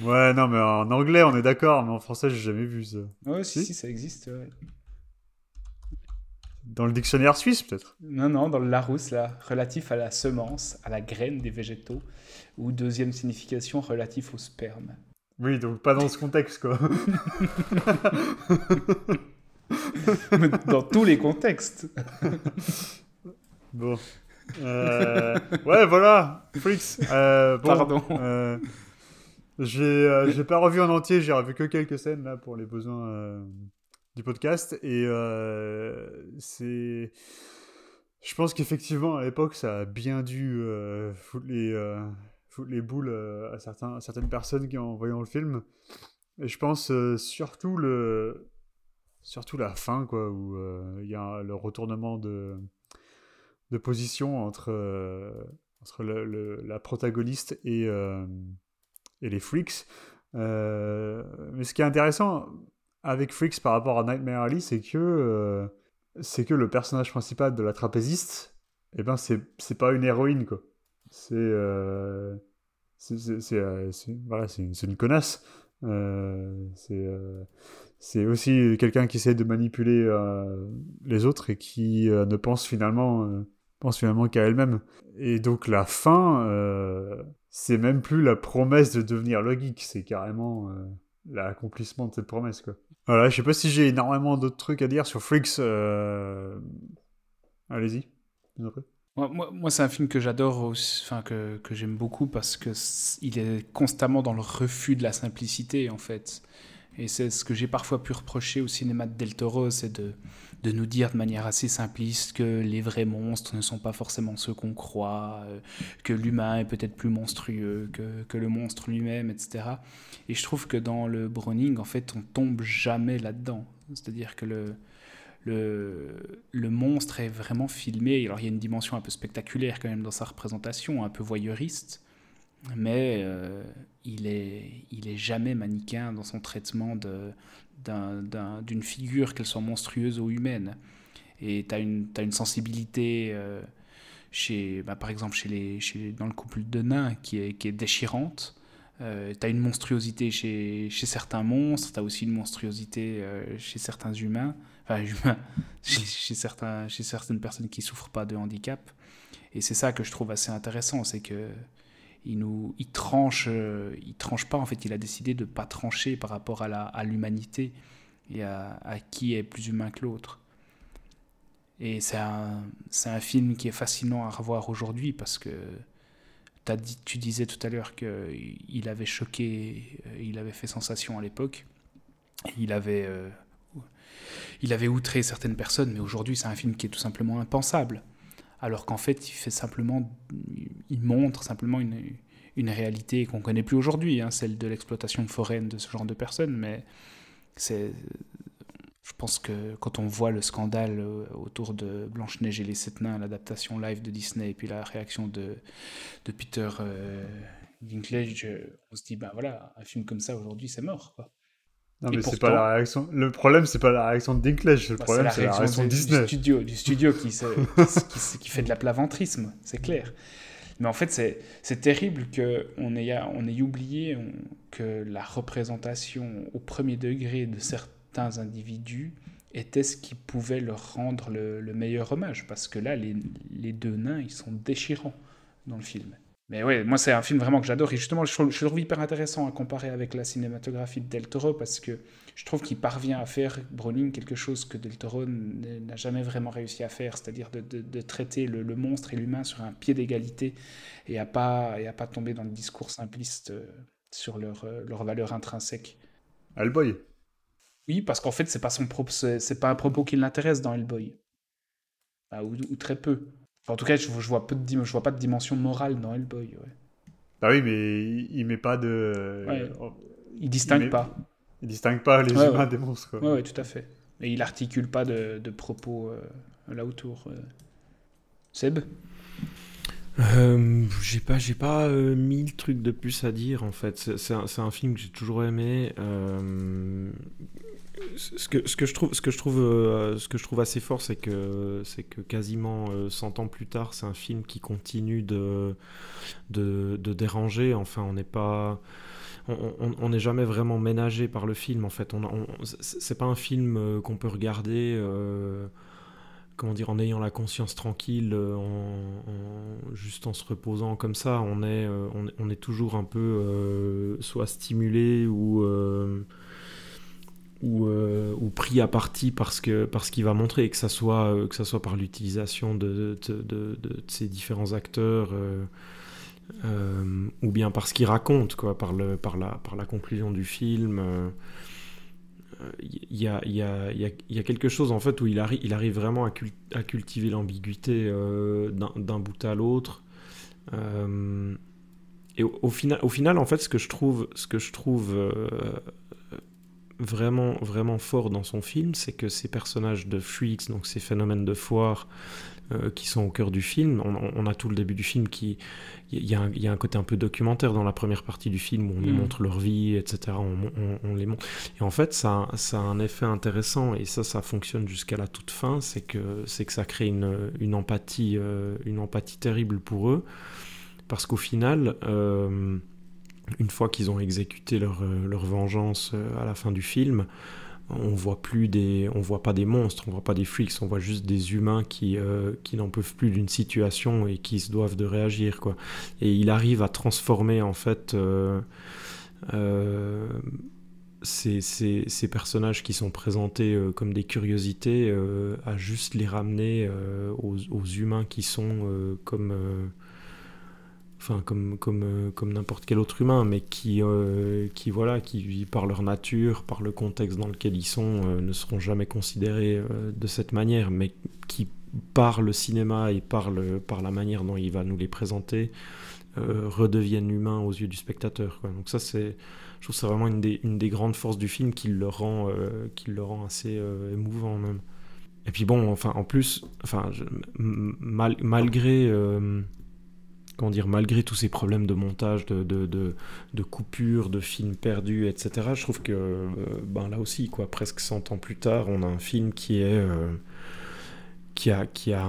Ouais, non, mais en anglais, on est d'accord, mais en français, j'ai jamais vu ça. Ouais, si, Si? si, ça existe. ouais. Dans le dictionnaire suisse, peut-être? Non, non, dans le Larousse, là, relatif à la semence, à la graine des végétaux, ou deuxième signification, relatif au sperme. Oui, donc pas dans ce contexte, quoi. *laughs* Dans tous les contextes. Bon. Euh, Ouais, voilà, Freaks. Euh, bon, Pardon. euh, j'ai euh, j'ai pas revu en entier, j'ai revu que quelques scènes là pour les besoins euh, du podcast. Et euh, c'est. Je pense qu'effectivement, à l'époque, ça a bien dû euh, foutre, les, euh, foutre les boules à, certains, certaines personnes qui en voyant le film. Et je pense surtout le. Surtout la fin, quoi, où il y a le retournement de, de position entre, entre le- la protagoniste et, et les Freaks. Mais ce qui est intéressant avec Freaks par rapport à Nightmare Alley, c'est que, euh, c'est que le personnage principal de la trapéziste, eh ben, c'est, c'est pas une héroïne, quoi. C'est. euh, c'est, euh, voilà, une, une connasse. Euh, c'est, aussi quelqu'un qui essaie de manipuler les autres et qui ne pense finalement, pense finalement qu'à elle-même. Et donc la fin, c'est même plus la promesse de devenir le geek, c'est carrément l'accomplissement de cette promesse. Quoi. Voilà, je sais pas si j'ai énormément d'autres trucs à dire sur Freaks. Allez-y. Moi, moi, moi c'est un film que j'adore, enfin que, que j'aime beaucoup parce que il est constamment dans le refus de la simplicité en fait. Et c'est ce que j'ai parfois pu reprocher au cinéma de Del Toro, c'est de, de nous dire de manière assez simpliste que les vrais monstres ne sont pas forcément ceux qu'on croit, euh, que l'humain est peut-être plus monstrueux que, que le monstre lui-même, etc. Et je trouve que dans le Browning, en fait, on tombe jamais là-dedans. C'est-à-dire que le, le, le monstre est vraiment filmé. Alors il y a une dimension un peu spectaculaire quand même dans sa représentation, un peu voyeuriste mais euh, il, est, il est jamais manichéen dans son traitement d'une figure, qu'elle soit monstrueuse ou humaine. Et tu as une, une sensibilité, euh, chez, bah, par exemple, chez les, chez, dans le couple de nains, qui est, qui est déchirante. Euh, tu as une monstruosité chez, chez certains monstres, tu as aussi une monstruosité euh, chez certains humains, enfin *laughs* humains, chez, chez, certains, chez certaines personnes qui souffrent pas de handicap. Et c'est ça que je trouve assez intéressant, c'est que il nous il tranche euh, il tranche pas en fait il a décidé de pas trancher par rapport à la à l'humanité et à, qui est plus humain que l'autre. Et c'est un c'est un film qui est fascinant à revoir aujourd'hui parce que as dit, tu disais tout à l'heure que il avait choqué euh, il avait fait sensation à l'époque. Il avait euh, il avait outré certaines personnes mais aujourd'hui c'est un film qui est tout simplement impensable alors qu'en fait, il fait simplement, il montre simplement une, une réalité qu'on connaît plus aujourd'hui, hein, celle de l'exploitation foraine de ce genre de personnes. Mais c'est, je pense que quand on voit le scandale euh, autour de Blanche Neige et les sept nains, l'adaptation live de Disney, et puis la réaction de, de Peter euh, Dinklage, on se dit ben voilà, un film comme ça aujourd'hui, c'est mort. Non, mais c'est pas la réaction. Le problème, c'est pas la réaction de Dinklage. Le bah, problème, c'est la, réaction de Disney. Du studio, du studio qui, *laughs* qui, qui, fait de la plaventrisme, c'est clair. Mais en fait, c'est terrible qu'on ait, on ait oublié que la représentation au premier degré de certains individus était ce qui pouvait leur rendre le, le meilleur hommage. Parce que là, les, les deux nains, ils sont déchirants dans le film. Mais ouais, moi c'est un film vraiment que j'adore et justement je, trouve hyper intéressant à comparer avec la cinématographie de Del Toro parce que je trouve qu'il parvient à faire, Browning, quelque chose que Del Toro n'a jamais vraiment réussi à faire, c'est-à-dire de, de, traiter le, monstre et l'humain sur un pied d'égalité et à pas, et à pas tomber dans le discours simpliste euh, sur leur, euh, leur valeur intrinsèque. Hellboy Oui, parce qu'en fait c'est pas, son c'est pas un propos qui l'intéresse dans Hellboy. ou, ou très peu en tout cas, je, je vois, peu de, je vois pas de dimension morale dans Hellboy. Ouais. Ah oui, mais il, met pas de. Il distingue pas. Il distingue pas les humains des monstres. Oui, ouais, tout à fait. Et il articule pas de, de propos euh, là autour. Euh. Seb? Euh, j'ai pas, j'ai pas mille trucs de plus à dire en fait. C'est un, un, film que j'ai toujours aimé ce que, je trouve, euh, assez fort, c'est que, quasiment 100 euh, ans plus tard, c'est un film qui continue de, déranger. Enfin, on n'est pas, on n'est jamais vraiment ménagé par le film. En fait, c'est pas un film euh, qu'on peut regarder. comment dire, en ayant la conscience tranquille, juste en se reposant comme ça, on est toujours un peu soit stimulé ou ou, euh, pris à partie parce que parce qu'il va montrer que ça soit euh, que ça soit par l'utilisation de, de, ces différents acteurs euh, ou bien parce qu'il raconte quoi par le par la par la conclusion du film il y, a, y, a, y, a, quelque chose en fait où il, arrive il arrive vraiment à, à cultiver l'ambiguïté d'un bout à l'autre et au, au, final, au final, en fait, ce que je trouve, ce que je trouve vraiment, vraiment fort dans son film, c'est que ces personnages de freaks, donc ces phénomènes de foire euh, qui sont au cœur du film, on, a tout le début du film qui. Il y, y, a un côté un peu documentaire dans la première partie du film où on nous mm. montre leur vie, etc. On, les montre. Et en fait, ça, ça, a un effet intéressant et ça, ça fonctionne jusqu'à la toute fin, c'est que, que ça crée une, une empathie, euh, une empathie terrible pour eux. Parce qu'au final, euh, une fois qu'ils ont exécuté leur, euh, vengeance euh, à la fin du film, on voit plus des, on voit pas des monstres, on voit pas des freaks, on voit juste des humains qui, euh, qui n'en peuvent plus d'une situation et qui se doivent de réagir, quoi. Et il arrive à transformer en fait ces, ces, ces, personnages qui sont présentés comme des curiosités à juste les ramener aux, aux, humains qui sont comme enfin comme comme euh, comme n'importe quel autre humain, mais qui euh, qui voilà, qui par leur nature, par le contexte dans lequel ils sont, euh, ne seront jamais considérés de cette manière, mais qui par le cinéma et par le par la manière dont il va nous les présenter redeviennent humains aux yeux du spectateur. Donc ça c'est je trouve c'est vraiment une des, une des grandes forces du film qui le rend, qui le rend assez émouvant même. Et puis bon, enfin, en plus, enfin, mal, malgré, comment dire, malgré tous ces problèmes de montage, de, de, de, de coupures, de films perdus, etc., je trouve que euh, ben là aussi, quoi, presque 100 ans plus tard, on a un film qui est. Euh, qui a, qui, a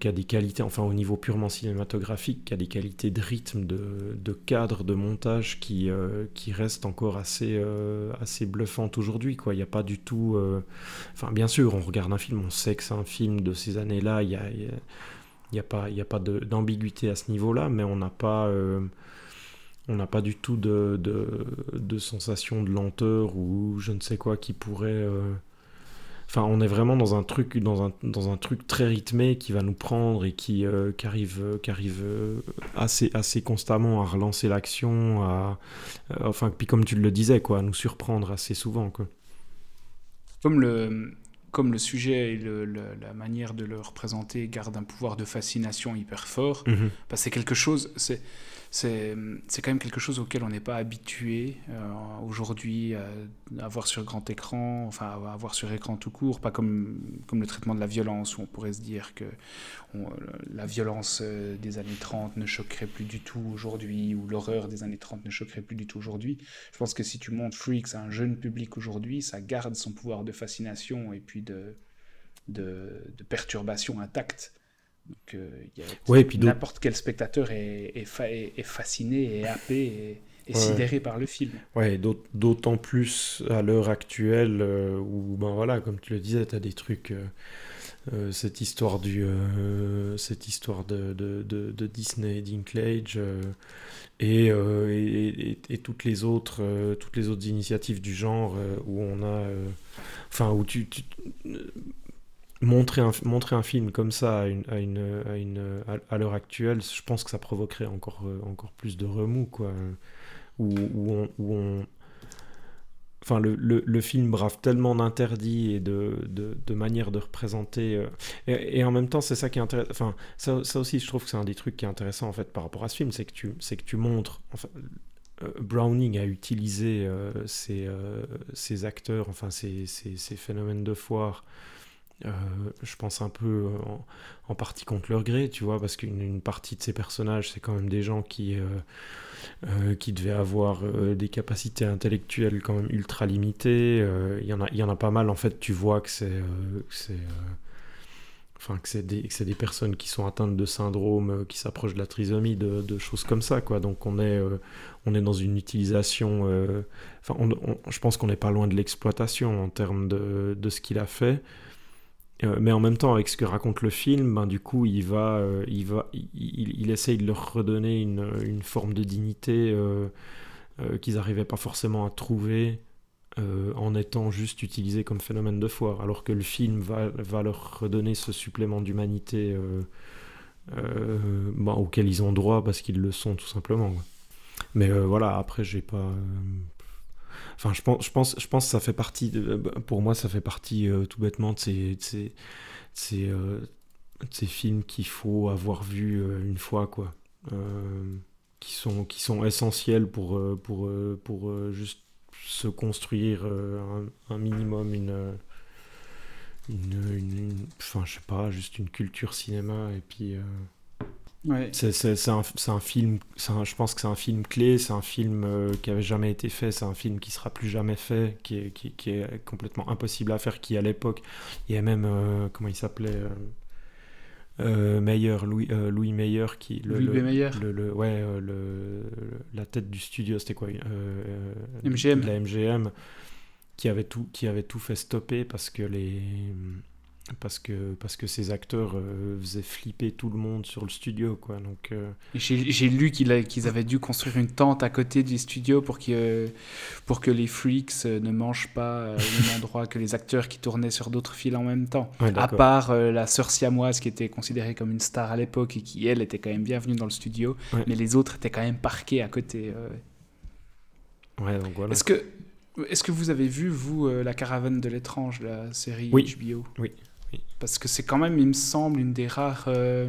qui a des qualités, enfin au niveau purement cinématographique, qui a des qualités de rythme, de, de cadre, de montage qui, euh, qui restent encore assez, assez bluffantes aujourd'hui. Il n'y a pas du tout... Enfin bien sûr, on regarde un film, on sait que c'est un film de ces années-là, il y a il n'y a pas, y a pas d'ambiguïté à ce niveau-là, mais on n'a pas, euh, pas du tout de, de, de, sensation de lenteur ou je ne sais quoi qui pourrait. Euh, enfin, on est vraiment dans un truc, dans un, dans un truc très rythmé qui va nous prendre et qui, euh, qui arrive, qui arrive assez, assez constamment à relancer l'action, à, enfin, puis comme tu le disais, quoi, à nous surprendre assez souvent, quoi. Comme le, comme le sujet et la manière de le représenter garde un pouvoir de fascination hyper fort, mhm. bah, c'est quelque chose, c'est c'est quand même quelque chose auquel on n'est pas habitué euh, aujourd'hui à, voir sur grand écran, enfin à voir sur écran tout court, pas comme, comme le traitement de la violence où on pourrait se dire que la violence euh, des années 30 ne choquerait plus du tout aujourd'hui ou l'horreur des années 30 ne choquerait plus du tout aujourd'hui. Je pense que si tu montres Freaks à un jeune public aujourd'hui, ça garde son pouvoir de fascination et puis de, de perturbation intacte. Donc, euh, ouais, puis n'importe quel spectateur est, est, fasciné, est happé, et, sidéré par le film. Ouais, d'autant plus à l'heure actuelle euh, où, ben voilà, comme tu le disais, tu as des trucs. Euh, cette histoire du cette histoire de, de, de, Disney Dinklage et, et, et, toutes les autres toutes les autres initiatives du genre où on a enfin où tu montrer un, montrer un film comme ça à, une, à, une, à, à, l'heure actuelle, je pense que ça provoquerait encore, euh, encore plus de remous, quoi. Où, où, où Enfin, le, le, le, film brave tellement d'interdits et de, de, de manières de représenter. Euh, et, en même temps, c'est ça qui est intéressant. Enfin, ça, ça, aussi, je trouve que c'est un des trucs qui est intéressant en fait par rapport à ce film, c'est que tu, c'est que tu montres. Enfin, euh, Browning a utilisé ces, ces, acteurs, enfin ces, phénomènes de foire euh, je pense un peu euh, en, partie contre leur gré, tu vois, parce qu'une partie de ces personnages, c'est quand même des gens qui, euh, qui devaient avoir des capacités intellectuelles quand même ultra limitées. Il y, en a, y en a pas mal, en fait, tu vois que c'est... Enfin, que c'est des, des, personnes qui sont atteintes de syndrome, qui s'approchent de la trisomie, de, de, choses comme ça, quoi. Donc on est, on est dans une utilisation... Enfin, je pense qu'on n'est pas loin de l'exploitation en termes de, de ce qu'il a fait. Euh, mais en même temps, avec ce que raconte le film, ben, du coup, il va, euh, il, va il, essaye de leur redonner une, une forme de dignité euh, qu'ils n'arrivaient pas forcément à trouver en étant juste utilisés comme phénomène de foire, alors que le film va, va leur redonner ce supplément d'humanité ben, auquel ils ont droit parce qu'ils le sont tout simplement. Mais voilà, après, j'ai pas Enfin, je pense, je pense, je pense que ça fait partie, de, pour moi, ça fait partie euh, tout bêtement de ces, ces, ces, euh, ces films qu'il faut avoir vu euh, une fois, quoi. qui, sont, qui sont essentiels pour, pour, pour juste se construire un, un, minimum une, une, une, enfin, je sais pas, juste une culture cinéma et puis. C'est un, un, film, un, je pense que c'est un film clé, c'est un film euh, qui avait jamais été fait, c'est un film qui sera plus jamais fait, qui est, qui, qui est complètement impossible à faire, qui à l'époque, il y a même, euh, comment il s'appelait euh, Meyer, Louis, Louis Meyer, qui, le, Louis Meyer. Le, le, ouais, le, la tête du studio, c'était quoi MGM. La MGM qui avait tout, qui avait tout fait stopper parce que les parce que parce que ces acteurs euh, faisaient flipper tout le monde sur le studio quoi. Donc euh, j'ai lu qu'ils avaient dû construire une tente à côté du studio pour que pour que les freaks ne mangent pas au même endroit que les acteurs qui tournaient sur d'autres films en même temps. À part la sœur siamoise qui était considérée comme une star à l'époque et qui elle était quand même bienvenue dans le studio mais les autres étaient quand même parqués à côté ouais. Donc voilà. Est-ce que est-ce que vous avez vu, vous, euh, La Caravane de l'étrange, la série HBO Oui. Oui. Parce que c'est quand même, il me semble, une des rares euh,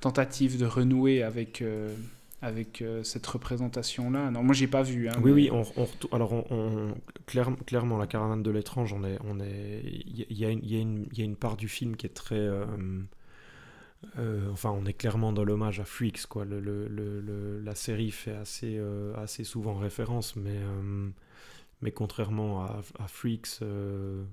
tentatives de renouer avec, euh, avec cette représentation-là. Non, moi, j'ai pas vu. Hein, oui, oui. On, alors, on, clairement, La Caravane de l'étrange, on est, on est, il y, a, y, y, a une part du film qui est très enfin, on est clairement dans l'hommage à Freaks, quoi. Le, le, le, la série fait assez, assez souvent référence, mais mais contrairement à, Freaks, euh,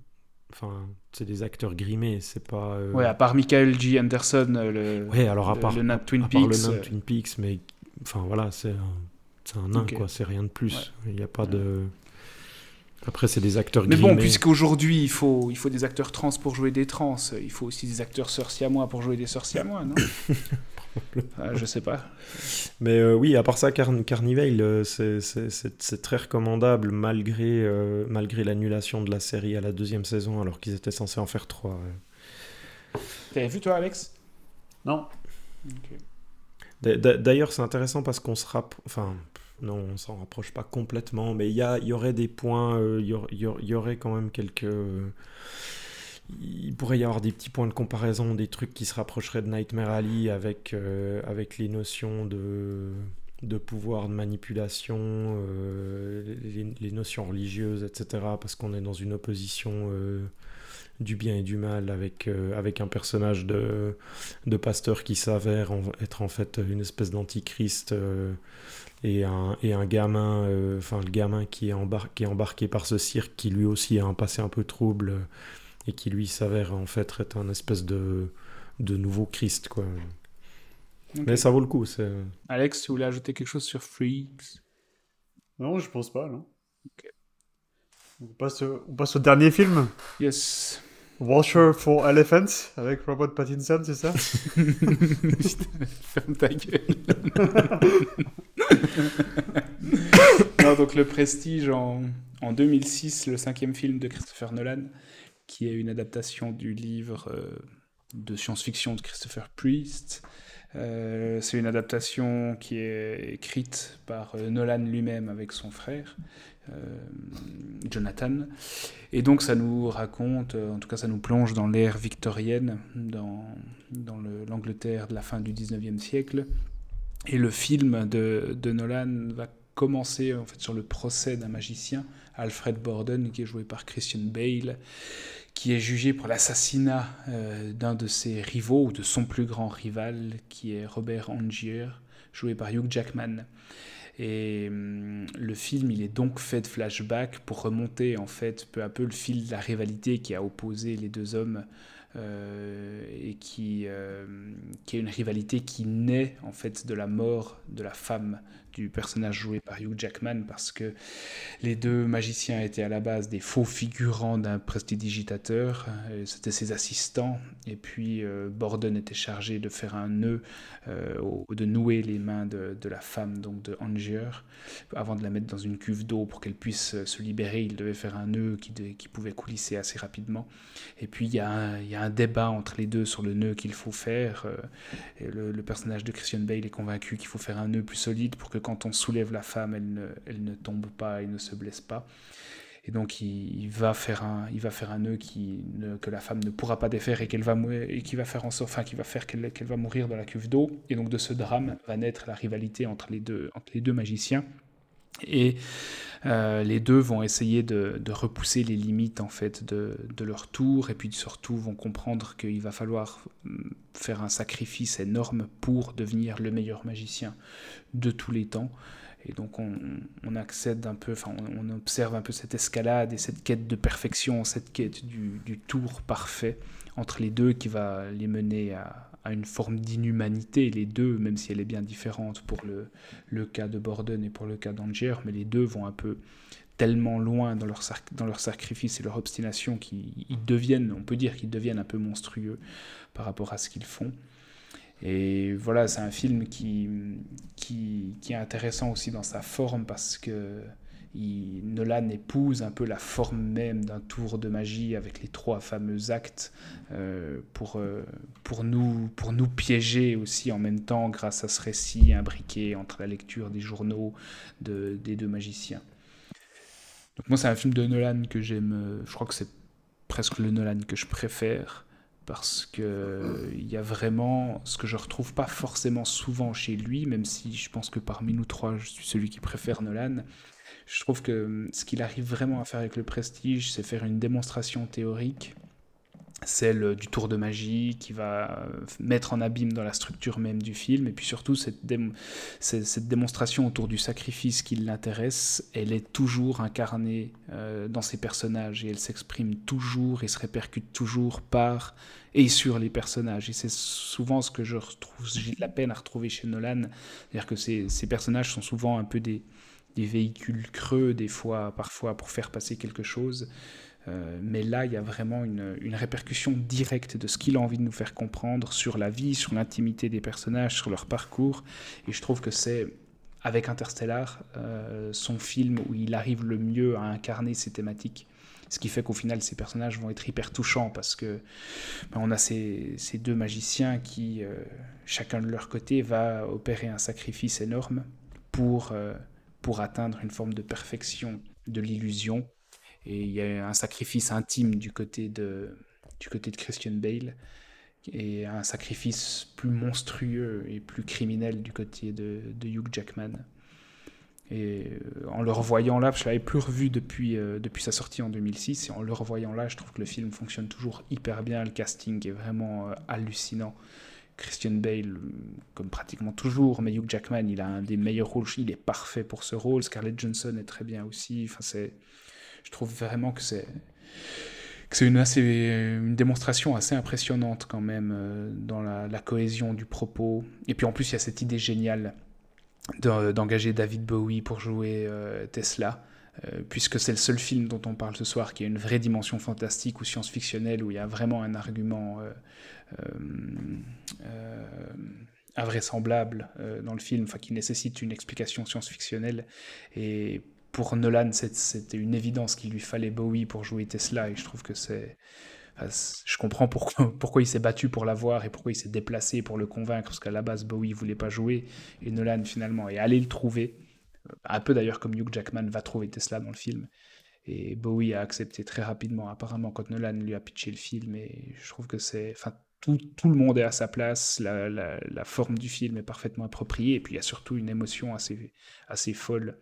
enfin, c'est des acteurs grimés, c'est pas. Euh, ouais, à part Michael G. Anderson, euh, le. Ouais, alors à part le, nain Twin Peaks. le nain Twin Peaks, mais enfin voilà, c'est un, un nain quoi, c'est rien de plus. Il n'y a pas de. Après, c'est des acteurs Mais grimés. bon, puisqu'aujourd'hui, il faut, il faut des acteurs trans pour jouer des trans, il faut aussi des acteurs moi pour jouer des moi non? *laughs* ah, Je sais pas. Mais euh, oui, à part ça, Carn Carnivale, euh, c'est très recommandable malgré, euh, malgré l'annulation de la série à la deuxième saison, alors qu'ils étaient censés en faire trois. T'avais vu toi, Alex? Non. D'ailleurs, c'est intéressant parce qu'on se rappelle... Enfin, non, on s'en rapproche pas complètement, mais il y, y aurait des points, il y, aurait quand même quelques il pourrait y avoir des petits points de comparaison, des trucs qui se rapprocheraient de Nightmare Alley avec, euh, les notions de, pouvoir, de manipulation, euh, les, notions religieuses, etc. Parce qu'on est dans une opposition euh, du bien et du mal avec, avec un personnage de, pasteur qui s'avère être en fait une espèce d'antichrist. et un, gamin, enfin le gamin qui est embarqué par ce cirque qui lui aussi a un passé un peu trouble et qui lui s'avère en fait être un espèce de, de nouveau Christ quoi. Mais ça vaut le coup. C'est... Alex, tu voulais ajouter quelque chose sur Freaks? Non, je pense pas, non. On, passe, on passe au dernier film Yes. Watcher for Elephants avec Robert Pattinson, c'est ça? *laughs* Ferme ta gueule. *laughs* non, donc le Prestige en, en 2006, le cinquième film de Christopher Nolan qui est une adaptation du livre euh, de science-fiction de Christopher Priest. Euh, c'est une adaptation qui est écrite par euh, Nolan lui-même avec son frère, Jonathan. Et donc ça nous raconte, en tout cas ça nous plonge dans l'ère victorienne, dans, l'Angleterre de la fin du 19e siècle. Et le film de, de Nolan va commencer en fait sur le procès d'un magicien, Alfred Borden, qui est joué par Christian Bale, qui est jugé pour l'assassinat euh, d'un de ses rivaux, ou de son plus grand rival, qui est Robert Angier, joué par Hugh Jackman. Et hum, le film, il est donc fait de flashbacks pour remonter en fait peu à peu le fil de la rivalité qui a opposé les deux hommes euh, et qui, euh, qui est une rivalité qui naît en fait de la mort de la femme du personnage joué par Hugh Jackman parce que les deux magiciens étaient à la base des faux figurants d'un prestidigitateur, euh, c'était ses assistants, et puis euh, Borden était chargé de faire un nœud, euh, de nouer les mains de, la femme, donc de Angier, avant de la mettre dans une cuve d'eau pour qu'elle puisse se libérer, il devait faire un nœud qui, pouvait coulisser assez rapidement. Et puis il y, a un, il y, a un débat entre les deux sur le nœud qu'il faut faire, et le, le personnage de Christian Bale est convaincu qu'il faut faire un nœud plus solide pour que quand on soulève la femme, elle ne, elle ne tombe pas et ne se blesse pas. Et donc il, va faire un, il va faire un nœud qui ne, que la femme ne pourra pas défaire et qu'elle va et qui va faire en enfin qui va faire qu'elle qu'elle va mourir dans la cuve d'eau. Et donc de ce drame va naître la rivalité entre les deux, entre les deux magiciens. Et euh, les deux vont essayer de, repousser les limites en fait de, leur tour et puis surtout vont comprendre qu'il va falloir hum, faire un sacrifice énorme pour devenir le meilleur magicien de tous les temps. Et donc on, accède peu, enfin observe un peu cette escalade et cette quête de perfection, cette quête du tour parfait entre les deux qui va les mener à, une forme d'inhumanité, les deux, même si elle est bien différente pour le, le cas de Borden et pour le cas d'Angier, mais les deux vont un peu tellement loin dans leur, dans leur sacrifice et leur obstination qu'ils deviennent, on peut dire qu'ils deviennent un peu monstrueux par rapport à ce qu'ils font. Et voilà, c'est un film qui, qui, qui, est intéressant aussi dans sa forme parce que Nolan épouse un peu la forme même d'un tour de magie avec les trois fameux actes euh, pour, euh, pour, nous, pour nous piéger aussi en même temps grâce à ce récit imbriqué entre la lecture des journaux de, des deux magiciens. Donc moi c'est un film de Nolan que j'aime, je crois que c'est presque le Nolan que je préfère parce que il y a vraiment ce que je retrouve pas forcément souvent chez lui, même si je pense que parmi nous trois, je suis celui qui préfère Nolan. Je trouve que hum, ce qu'il arrive vraiment à faire avec le prestige, c'est faire une démonstration théorique. Celle du tour de magie qui va euh, mettre en abîme dans la structure même du film. Et puis surtout cette, cette démonstration autour du sacrifice qui l'intéresse. Elle est toujours incarnée euh, dans ses personnages et elle s'exprime toujours et se répercute toujours par et sur les personnages. Et c'est souvent ce que je retrouve j'ai de la peine à retrouver chez Nolan. C'est-à-dire que ces, ces personnages sont souvent un peu des, des véhicules creux des fois parfois pour faire passer quelque chose euh, mais là, il y a vraiment une, répercussion directe de ce qu'il a envie de nous faire comprendre sur la vie, sur l'intimité des personnages, sur leur parcours. Et je trouve que c'est, avec Interstellar, euh, son film où il arrive le mieux à incarner ces thématiques. Ce qui fait qu'au final, ces personnages vont être hyper touchants parce que ben, on a ces, deux magiciens qui, euh, chacun de leur côté, va opérer un sacrifice énorme pour, pour atteindre une forme de perfection de l'illusion et il y a un sacrifice intime du côté de, du côté de Christian Bale et un sacrifice plus monstrueux et plus criminel du côté de, Hugh Jackman. Et euh, en le revoyant là, je l'avais plus revu depuis, euh, depuis sa sortie en 2006, et en le revoyant là, je trouve que le film fonctionne toujours hyper bien, le casting est vraiment euh, hallucinant. Christian Bale, comme pratiquement toujours, mais Hugh Jackman, il a un des meilleurs rôles, il est parfait pour ce rôle, Scarlett Johansson est très bien aussi, enfin c'est je trouve vraiment que c'est c'est une, une démonstration assez impressionnante quand même euh, dans la, cohésion du propos. Et puis en plus, il y a cette idée géniale d'engager David Bowie pour jouer euh, Tesla, euh, puisque c'est le seul film dont on parle ce soir qui a une vraie dimension fantastique ou science-fictionnelle, où il y a vraiment un argument invraisemblable dans le film, enfin qui nécessite une explication science-fictionnelle. Et pour Nolan, c'était une évidence qu'il lui fallait Bowie pour jouer Tesla, et je trouve que c'est. je comprends pourquoi, *laughs* pourquoi il s'est battu pour l'avoir et pourquoi il s'est déplacé pour le convaincre, parce qu'à la base, Bowie voulait pas jouer, et Nolan finalement est allé le trouver, euh, un peu d'ailleurs comme Hugh Jackman va trouver Tesla dans le film. Et Bowie a accepté très rapidement, apparemment, quand Nolan lui a pitché le film, et je trouve que c'est. Enfin, tout, tout, le monde est à sa place, la, la, forme du film est parfaitement appropriée, et puis il y a surtout une émotion assez, assez folle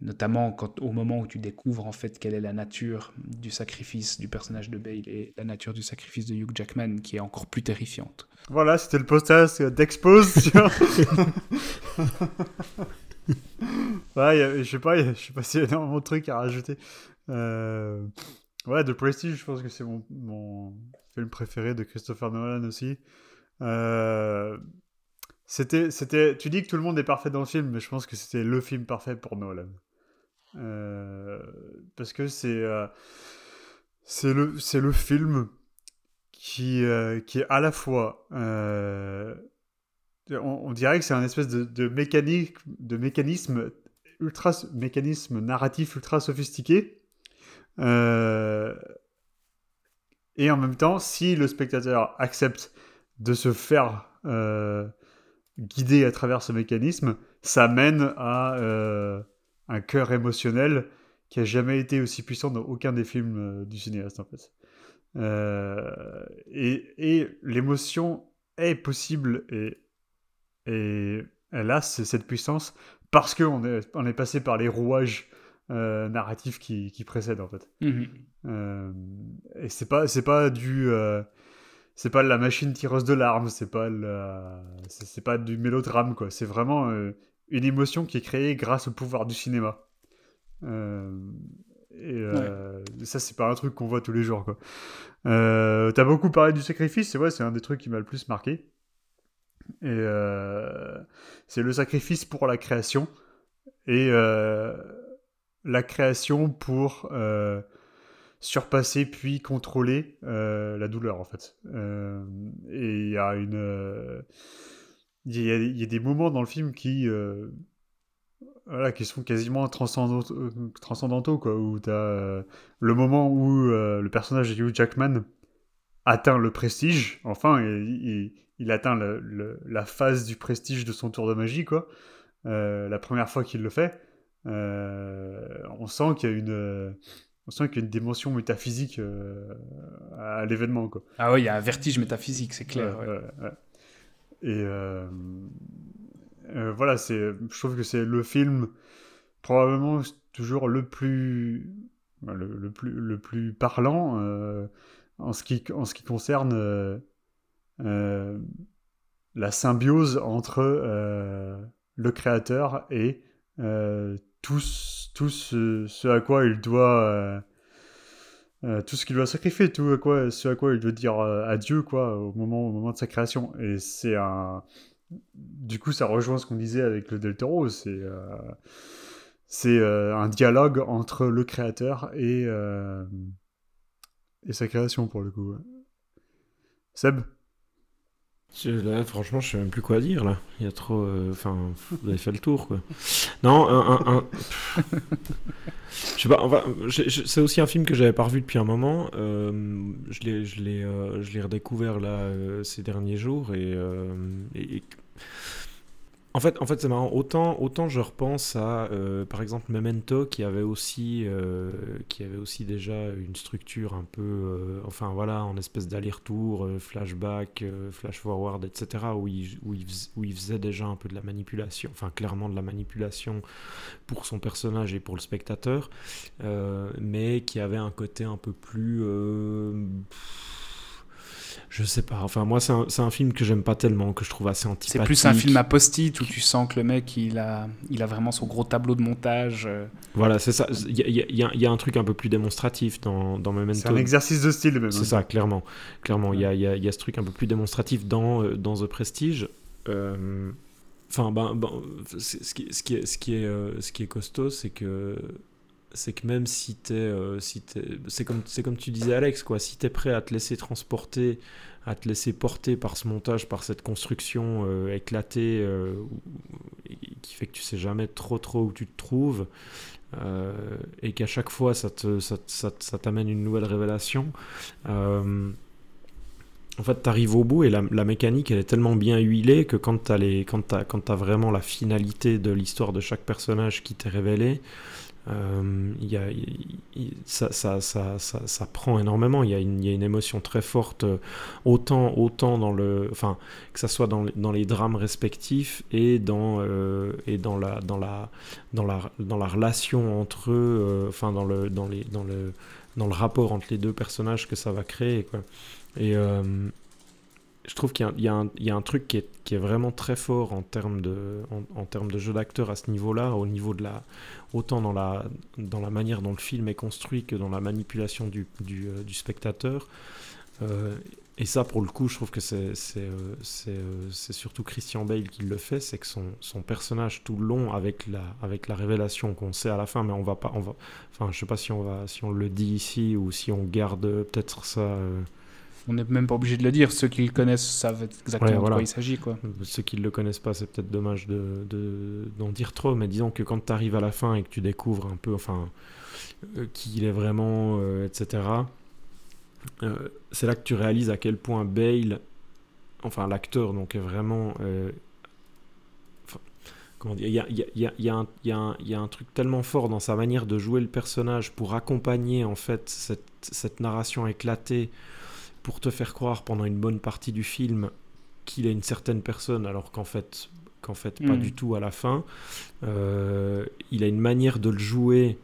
notamment quand, au moment où tu découvres en fait quelle est la nature du sacrifice du personnage de Bale et la nature du sacrifice de Hugh Jackman qui est encore plus terrifiante. Voilà, c'était le podcast d'Expose. *laughs* ouais, je sais pas, je sais pas s'il y a énormément de trucs à rajouter. Euh... Ouais, The Prestige, je pense que c'est mon, film préféré de Christopher Nolan aussi. Euh... C'était, c'était, tu dis que tout le monde est parfait dans le film, mais je pense que c'était le film parfait pour Nolan. Euh, parce que c'est euh, c'est le c'est le film qui qui est à la fois on, dirait que c'est un espèce de, de mécanique de mécanisme ultra mécanisme narratif ultra sophistiqué et en même temps si le spectateur accepte de se faire guider à travers ce mécanisme ça mène à un cœur émotionnel qui a jamais été aussi puissant dans aucun des films euh, du cinéaste en fait. Euh, et, l'émotion est possible et, elle a cette puissance parce qu'on est, on est passé par les rouages euh, narratifs qui, qui, précèdent en fait. Mhm. et c'est pas c'est pas du c'est pas la machine tireuse de larmes, c'est pas c'est pas du mélodrame quoi. C'est vraiment une émotion qui est créée grâce au pouvoir du cinéma. Euh, et euh, ça, c'est pas un truc qu'on voit tous les jours. Quoi. Euh, T'as beaucoup parlé du sacrifice, c'est vrai, c'est un des trucs qui m'a le plus marqué. Et euh, c'est le sacrifice pour la création. Et la création pour euh, surpasser puis contrôler euh, la douleur en fait. Euh, et il y a une, il y, y a des moments dans le film qui, voilà, qui sont quasiment transcendantaux, quoi, où le moment où le personnage de Hugh Jackman atteint le prestige, enfin, il, il atteint le- la phase du prestige de son tour de magie quoi. La première fois qu'il le fait, on sent qu'il y a une, euh, on sent qu'il y a une dimension métaphysique euh, à l'événement quoi. Ah ouais, il y a un vertige métaphysique, c'est clair. Ouais, ouais. ouais, ouais. Et euh, euh, voilà, c'est, je trouve que c'est le film probablement toujours le plus, le, le plus, le plus parlant euh, en, ce qui, en ce qui concerne euh, euh, la symbiose entre euh, le créateur et euh, tout, tout ce, à quoi il doit euh, euh, tout ce qu'il doit sacrifier, tout à quoi, ce à quoi il doit dire euh, adieu quoi, au, moment, au moment de sa création. Et c'est un. Du coup, ça rejoint ce qu'on disait avec le Del Toro. C'est c'est un dialogue entre le créateur et, et sa création pour le coup. Seb? Franchement, je sais même plus quoi dire là. Il y a trop. euh, Enfin, vous avez fait le tour quoi. Non, un. un- un- Je sais pas, c'est aussi un film que j'avais pas revu depuis un moment. Euh, je l'ai, je l'ai, euh, redécouvert là ces derniers jours et- en fait, en fait, c'est marrant. Autant, autant je repense à, euh, par exemple, Memento, qui avait aussi, euh, qui avait aussi déjà une structure un peu, euh, enfin voilà, en espèce d'aller-retour, euh, flashback, euh, flash-forward, etc., où il, où, il où il faisait déjà un peu de la manipulation, enfin clairement de la manipulation pour son personnage et pour le spectateur, euh, mais qui avait un côté un peu plus... je sais pas, enfin moi c'est un, c'est un film que j'aime pas tellement, que je trouve assez antipathique. C'est plus un film à post-it où tu sens que le mec il a, il a vraiment son gros tableau de montage. euh. Voilà, c'est ça. Il y a, il y y a- il y a un truc un peu plus démonstratif dans, dans Memento. C'est un exercice de style même. C'est hein. ça, clairement. Clairement, il y a, il y a- il y a ce truc un peu plus démonstratif dans, euh, dans The Prestige. Euh, Enfin, ben, ben, ce, qui, ce, qui est, ce, qui est, euh, ce qui est costaud, c'est que c'est que même si t'es, euh, si c'est comme, c'est comme tu disais Alex, quoi. Si t'es prêt à te laisser transporter, à te laisser porter par ce montage, par cette construction euh, éclatée, euh, qui fait que tu sais jamais trop trop où tu te trouves, euh, et qu'à chaque fois ça te, ça, ça t'amène une nouvelle révélation. en fait, tu arrives au bout et la, la mécanique, elle est tellement bien huilée que quand tu as, quand t'as- quand t'as vraiment la finalité de l'histoire de chaque personnage qui t'est révélé, euh, y a, ça, ça, ça, ça, prend énormément. Il y, y a une émotion très forte, euh, autant, autant dans le, enfin, que ça soit dans, dans les drames respectifs et dans, euh, et dans la, dans la, dans la, dans la relation entre eux, euh, enfin, dans le, dans les, dans le, dans le rapport entre les deux personnages que ça va créer, quoi. Et je trouve qu'il y y y a un truc qui est, qui est vraiment très fort en termes de, en termes de jeu d'acteur à ce niveau-là, au niveau de la, autant dans la, dans la manière dont le film est construit que dans la manipulation du, du, euh, spectateur. Euh, et ça, pour le coup, je trouve que euh, c'est, surtout Christian Bale qui le fait, c'est que son, son personnage tout le long, avec la, avec la révélation qu'on sait à la fin, mais on va pas, on va, enfin, je sais pas si on va, si on le dit ici ou si on garde peut-être ça. On n'est même pas obligé de le dire. Ceux qui le connaissent savent exactement Ouais, de quoi il s'agit. Quoi. Ceux qui ne le connaissent pas, c'est peut-être dommage de, de- d'en dire trop, mais disons que quand tu arrives à la fin et que tu découvres un peu, enfin, euh, qui il est vraiment, euh, etc., euh, c'est là que tu réalises à quel point Bale, enfin l'acteur, donc est vraiment... enfin, comment dire, il y y y y a un- y a truc tellement fort dans sa manière de jouer le personnage pour accompagner en fait cette, cette narration éclatée pour te faire croire pendant une bonne partie du film qu'il est une certaine personne alors qu'en fait qu'en fait pas Mm. du tout à la fin Euh, il a une manière de le jouer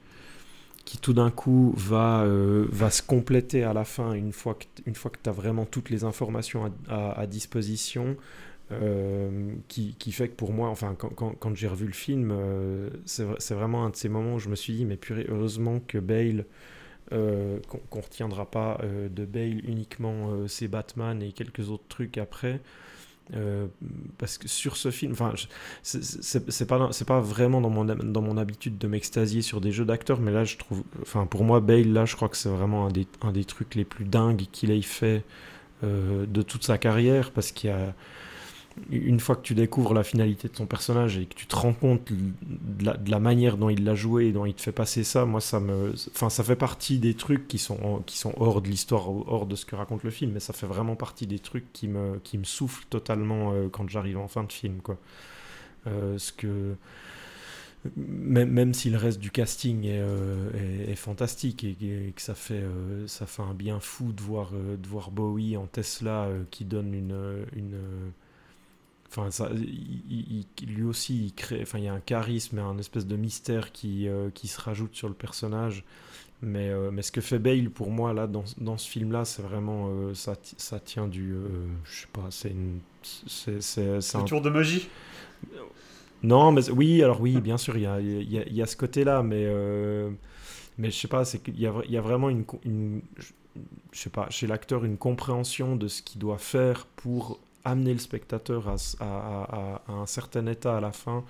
qui tout d'un coup va, euh, va se compléter à la fin une fois que, une fois que tu as vraiment toutes les informations à, à- à disposition euh, qui, qui fait que pour moi, enfin quand, quand- quand j'ai revu le film, c'est vraiment un de ces moments où je me suis dit mais purée, heureusement que Bale euh, qu'on qu'on retiendra pas euh, de Bale uniquement euh, ses Batman et quelques autres trucs après. Euh, parce que sur ce film, enfin, c'est- pas, c'est pas vraiment dans mon, dans mon habitude de m'extasier sur des jeux d'acteurs, mais là, je trouve, enfin, pour moi, Bale, là, je crois que c'est vraiment un des, un des trucs les plus dingues qu'il ait fait euh, de toute sa carrière, parce qu'il y a, une fois que tu découvres la finalité de son personnage et que tu te rends compte de la, manière dont il l'a joué et dont il te fait passer ça, moi ça me, enfin ça fait partie des trucs qui sont qui sont hors de l'histoire, hors de ce que raconte le film, mais ça fait vraiment partie des trucs qui me qui me soufflent totalement euh, quand j'arrive en fin de film quoi. Euh, ce que même, même si le reste du casting est, euh, fantastique et, que ça fait, ça fait un bien fou de voir, de voir Bowie en Tesla qui donne une, Enfin, ça, il- il- il- lui aussi, il crée. Enfin, il y a un charisme et un espèce de mystère qui, euh, qui se rajoute sur le personnage. Mais, euh, mais ce que fait Bale pour moi là dans, dans ce film-là, c'est vraiment euh, ça, ça tient du, je sais pas, c'est une, c'est c'est- c'est C'est un tour de magie. non, mais oui, alors oui, bien sûr, il y a, il y a- il y a ce côté-là, mais, euh, mais je sais pas, c'est qu'il y a, il y a vraiment une, une- je sais pas, chez l'acteur une compréhension de ce qu'il doit faire pour amener le spectateur à, s- à- à- à- à un certain état à la fin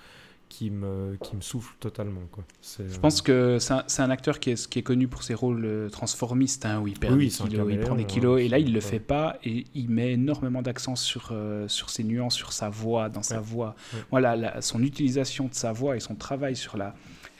qui me, qui me souffle totalement. Quoi. Je euh, pense que c'est un, c'est un acteur qui est, qui est connu pour ses rôles euh, transformistes, hein, où il perd Oui, des kilos, il prend des caméléon, kilos, hein, et là il le c'est- fait pas, et il met énormément d'accent sur, euh, sur ses nuances, sur sa voix, dans sa voix. Ouais. Voilà, la- son utilisation de sa voix et son travail sur la,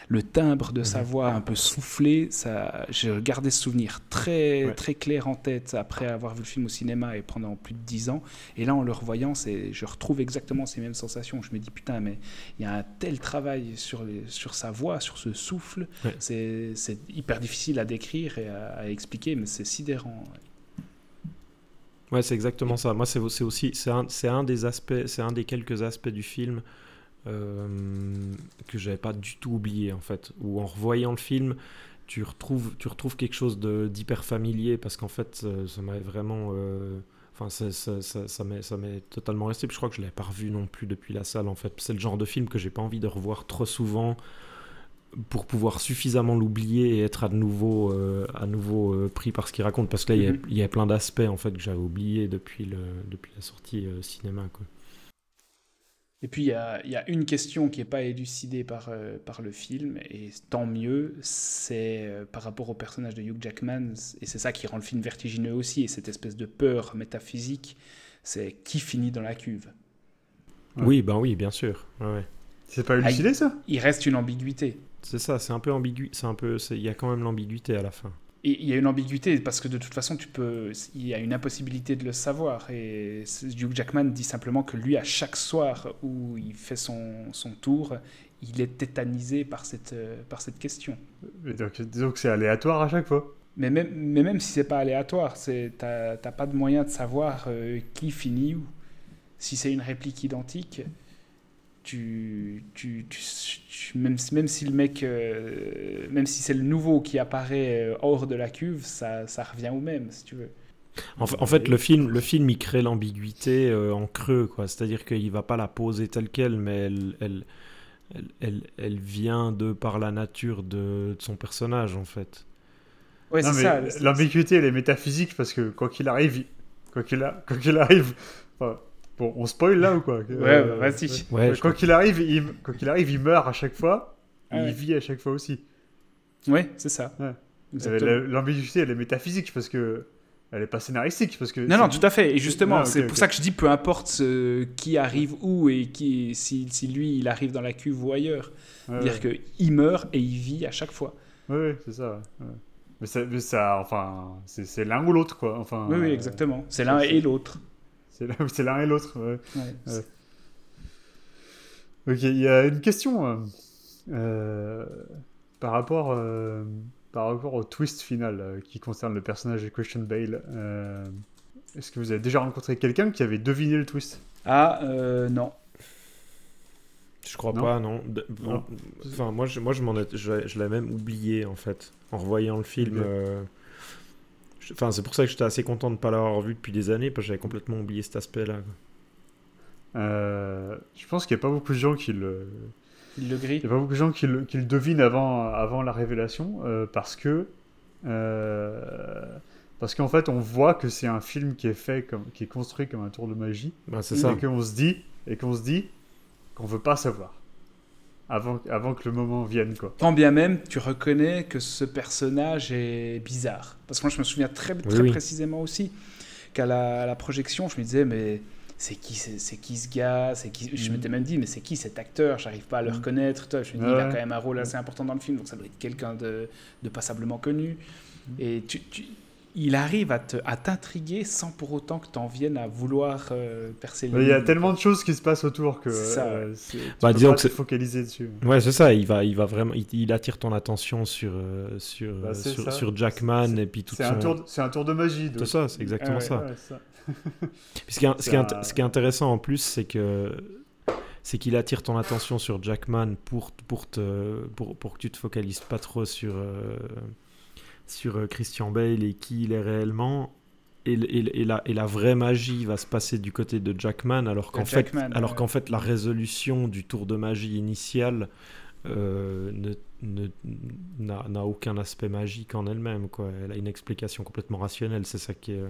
le timbre de sa Mhm. voix un peu soufflé, ça, j'ai gardé ce souvenir très, Ouais. très clair en tête après avoir vu le film au cinéma et pendant plus de dix ans. Et là, en le revoyant, c'est, je retrouve exactement ces mêmes sensations. Je me dis, putain, mais il y a un tel travail sur, les- sur sa voix, sur ce souffle. Ouais. C'est, c'est hyper difficile à décrire et à, à expliquer, mais c'est sidérant. Ouais, c'est exactement ça. Moi, c'est c'est aussi c'est un, c'est un des aspects, c'est un des quelques aspects du film euh, que j'avais pas du tout oublié en fait. Où en revoyant le film, tu retrouves tu retrouves quelque chose d'hyper familier parce qu'en fait, euh, ça m'avait vraiment euh, Enfin, ça, ça, ça, ça m'est ça totalement resté. Puis je crois que je l'avais pas revu non plus depuis la salle. En fait, c'est le genre de film que j'ai pas envie de revoir trop souvent pour pouvoir suffisamment l'oublier et être à nouveau, euh, à nouveau euh, pris par ce qu'il raconte. Parce que là, il y a- Mhm. y, a plein d'aspects en fait que j'avais oublié depuis, le, depuis la sortie euh, cinéma. Quoi. Et puis, il y a, il y a une question qui n'est pas élucidée par, euh, par le film, et tant mieux, c'est euh, par rapport au personnage de Hugh Jackman, et c'est ça qui rend le film vertigineux aussi, et cette espèce de peur métaphysique, c'est qui finit dans la cuve. Ouais. Oui, ben oui, bien sûr. Ouais, ouais. C'est pas élucidé ça? Il reste une ambiguïté. C'est ça, c'est un peu ambigu. C'est un peu, c'est- il y a quand même l'ambiguïté à la fin. Il y a une ambiguïté parce que de toute façon, tu peux, il y a une impossibilité de le savoir. Et Hugh Jackman dit simplement que lui, à chaque soir où il fait son, son tour, il est tétanisé par cette, euh, par cette question. Mais donc, Disons que c'est aléatoire à chaque fois. Mais même, mais même si c'est pas aléatoire, c'est t'as pas de moyen de savoir euh, qui finit où. Si c'est une réplique identique, tu, tu, tu- tu- même, si- même si le mec, euh, même si c'est le nouveau qui apparaît euh, hors de la cuve, ça, ça revient au même, si tu veux. En, en fait, le film, le film, il crée l'ambiguïté euh, en creux, quoi. C'est-à-dire qu'il va pas la poser telle quelle, mais elle, elle, elle, elle, elle vient de par la nature de, de son personnage, en fait. Ouais, c'est ça. L'ambiguïté, elle est métaphysique parce que quoi qu'il arrive, quoi qu'il a... quoi qu'il arrive, enfin, bon, on spoil là ou quoi Ouais, Euh, bah, vas-y. Ouais, qu'il arrive, il... quoi qu'il arrive, il meurt à chaque fois, et Ah ouais. il vit à chaque fois aussi. Ouais, c'est ça. Ouais. Euh, L'ambiguïté, elle est métaphysique parce que elle est pas scénaristique parce que Non, non, tout à fait. Et justement, Ah, c'est pour ça que je dis peu importe ce- qui arrive où et qui, si, si lui il arrive dans la cuve ou ailleurs. Ouais, dire ouais. qu'il meurt et il vit à chaque fois. Ouais, ouais, c'est ça. Mais ça, mais ça, enfin, c'est l'un ou l'autre quoi. Enfin. oui, oui, euh, exactement. C'est l'un et l'autre. C'est l'un *laughs* c'est l'un et l'autre. Ouais. Ouais. Ouais. Ok, il y a une question euh, euh, par rapport euh, par rapport au twist final euh, qui concerne le personnage de Christian Bale. euh, Est-ce que vous avez déjà rencontré quelqu'un qui avait deviné le twist? Ah, euh, non. Je crois Non. pas, non. De- Non. Enfin, moi, je, moi, je m'en ai- je, je l'ai même oublié en fait en revoyant le film. Je- Enfin, c'est pour ça que j'étais assez content de ne pas l'avoir vu depuis des années parce que j'avais complètement oublié cet aspect-là. Euh, Je pense qu'il n'y a pas beaucoup de gens qui le, Il le grille. Il n'y a pas beaucoup de gens qui le, qui le devinent avant, avant la révélation, euh, parce que euh, Parce qu'en fait, on voit que c'est un film qui est fait comme, qui est construit comme un tour de magie, Bah, c'est ça. et qu'on se dit, et qu'on se dit, qu'on veut pas savoir, avant, avant que le moment vienne, quoi. Quand bien même, tu reconnais que ce personnage est bizarre. Parce que moi, je me souviens très, très oui. précisément aussi qu'à la, projection, je me disais, mais c'est qui, c'est, c'est qui ce gars? C'est qui... Je Mhm. m'étais même dit, mais c'est qui cet acteur? J'arrive pas à le Mhm. reconnaître. Toi, Je me dis, il a quand même un rôle assez important dans le film, donc ça doit être quelqu'un de, de passablement connu. Mhm. Et tu, tu- il arrive à, te, à t'intriguer sans pour autant que tu en viennes à vouloir euh, percer les Mais Il y a tellement de choses qui se passent autour que C'est ça, euh, c'est- tu Bah, peux pas que te c'est- focaliser dessus. Ouais, c'est ça. Il va, il va vraiment, il, il attire ton attention sur, euh, sur, Bah, sur, Jackman C'est- et puis tout C'est son. un, tour de- c'est un tour de magie. de- C'est ça, c'est exactement Ah ouais. ça. Ouais, ça. *laughs* Puis Ce qui, est, ce, qui est, int- Ça- ce qui est intéressant en plus, c'est que c'est qu'il attire ton attention sur Jackman pour, pour, te, pour, pour que tu te focalises pas trop sur, euh, sur euh, Christian Bale et qui il est réellement. Et, et la, et la vraie magie va se passer du côté de Jackman, alors qu'en fait, Jackman, alors ouais. qu'en fait la résolution du tour de magie initial euh, n'a aucun aspect magique en elle-même. quoi. Elle a une explication complètement rationnelle. C'est ça qui est. euh,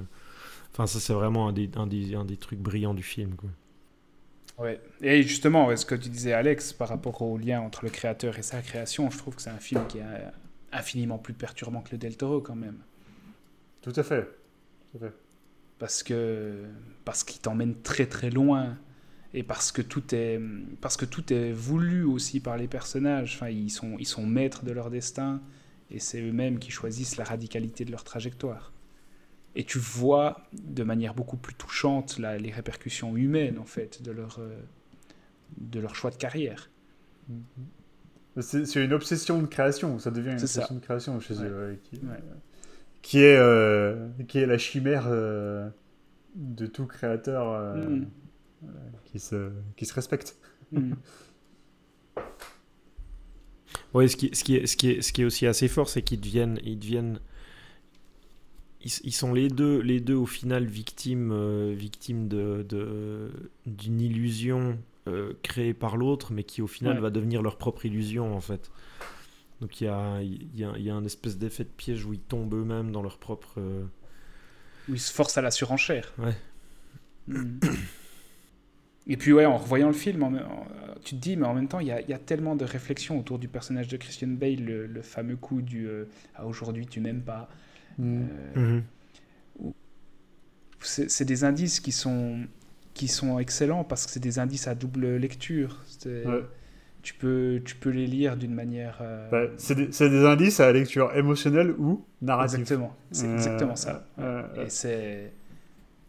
Enfin, ça, c'est vraiment un des, un, des, un des trucs brillants du film. Quoi. Ouais. Et justement, ce que tu disais, Alex, par rapport au lien entre le créateur et sa création, je trouve que c'est un film qui euh, infiniment plus perturbant que le Del Toro quand même. Tout à fait. Tout à fait. Parce que parce qu'il t'emmène très très loin et parce que tout est parce que tout est voulu aussi par les personnages. Enfin, ils sont ils sont maîtres de leur destin et c'est eux-mêmes qui choisissent la radicalité de leur trajectoire. Et tu vois de manière beaucoup plus touchante la- les répercussions humaines en fait de leur euh, de leur choix de carrière. C'est c'est une obsession de création, ça devient une ça. obsession de création chez Ouais. eux, ouais, qui, Ouais. qui est, euh, qui est la chimère euh, de tout créateur euh, Mm. qui, se, qui se respecte. Mm. *laughs* Ouais, ce qui, ce, qui est, ce, qui est, ce qui est aussi assez fort, c'est qu'ils deviennent. Ils, deviennent ils, ils sont les deux, les deux, au final, victimes, euh, victimes de, de- d'une illusion euh, créée par l'autre, mais qui, au final, Ouais. va devenir leur propre illusion, en fait. Donc, il y a, il y, a, il y a un espèce d'effet de piège où ils tombent eux-mêmes dans leur propre. euh, Où ils se forcent à la surenchère. Ouais. Mm. Et puis, ouais, en revoyant le film, en- en- tu te dis, mais en même temps, il y a, il y a tellement de réflexions autour du personnage de Christian Bale, le, le fameux coup du euh, Ah, aujourd'hui, tu m'aimes pas. Mm. Euh, Mhm. c'est c'est des indices qui sont, qui sont excellents parce que c'est des indices à double lecture. Ouais. Tu, peux, tu peux les lire d'une manière. euh, c'est des, indices à lecture émotionnelle ou narrative. exactement. C'est Euh, exactement ça. euh, Ouais. Et c'est.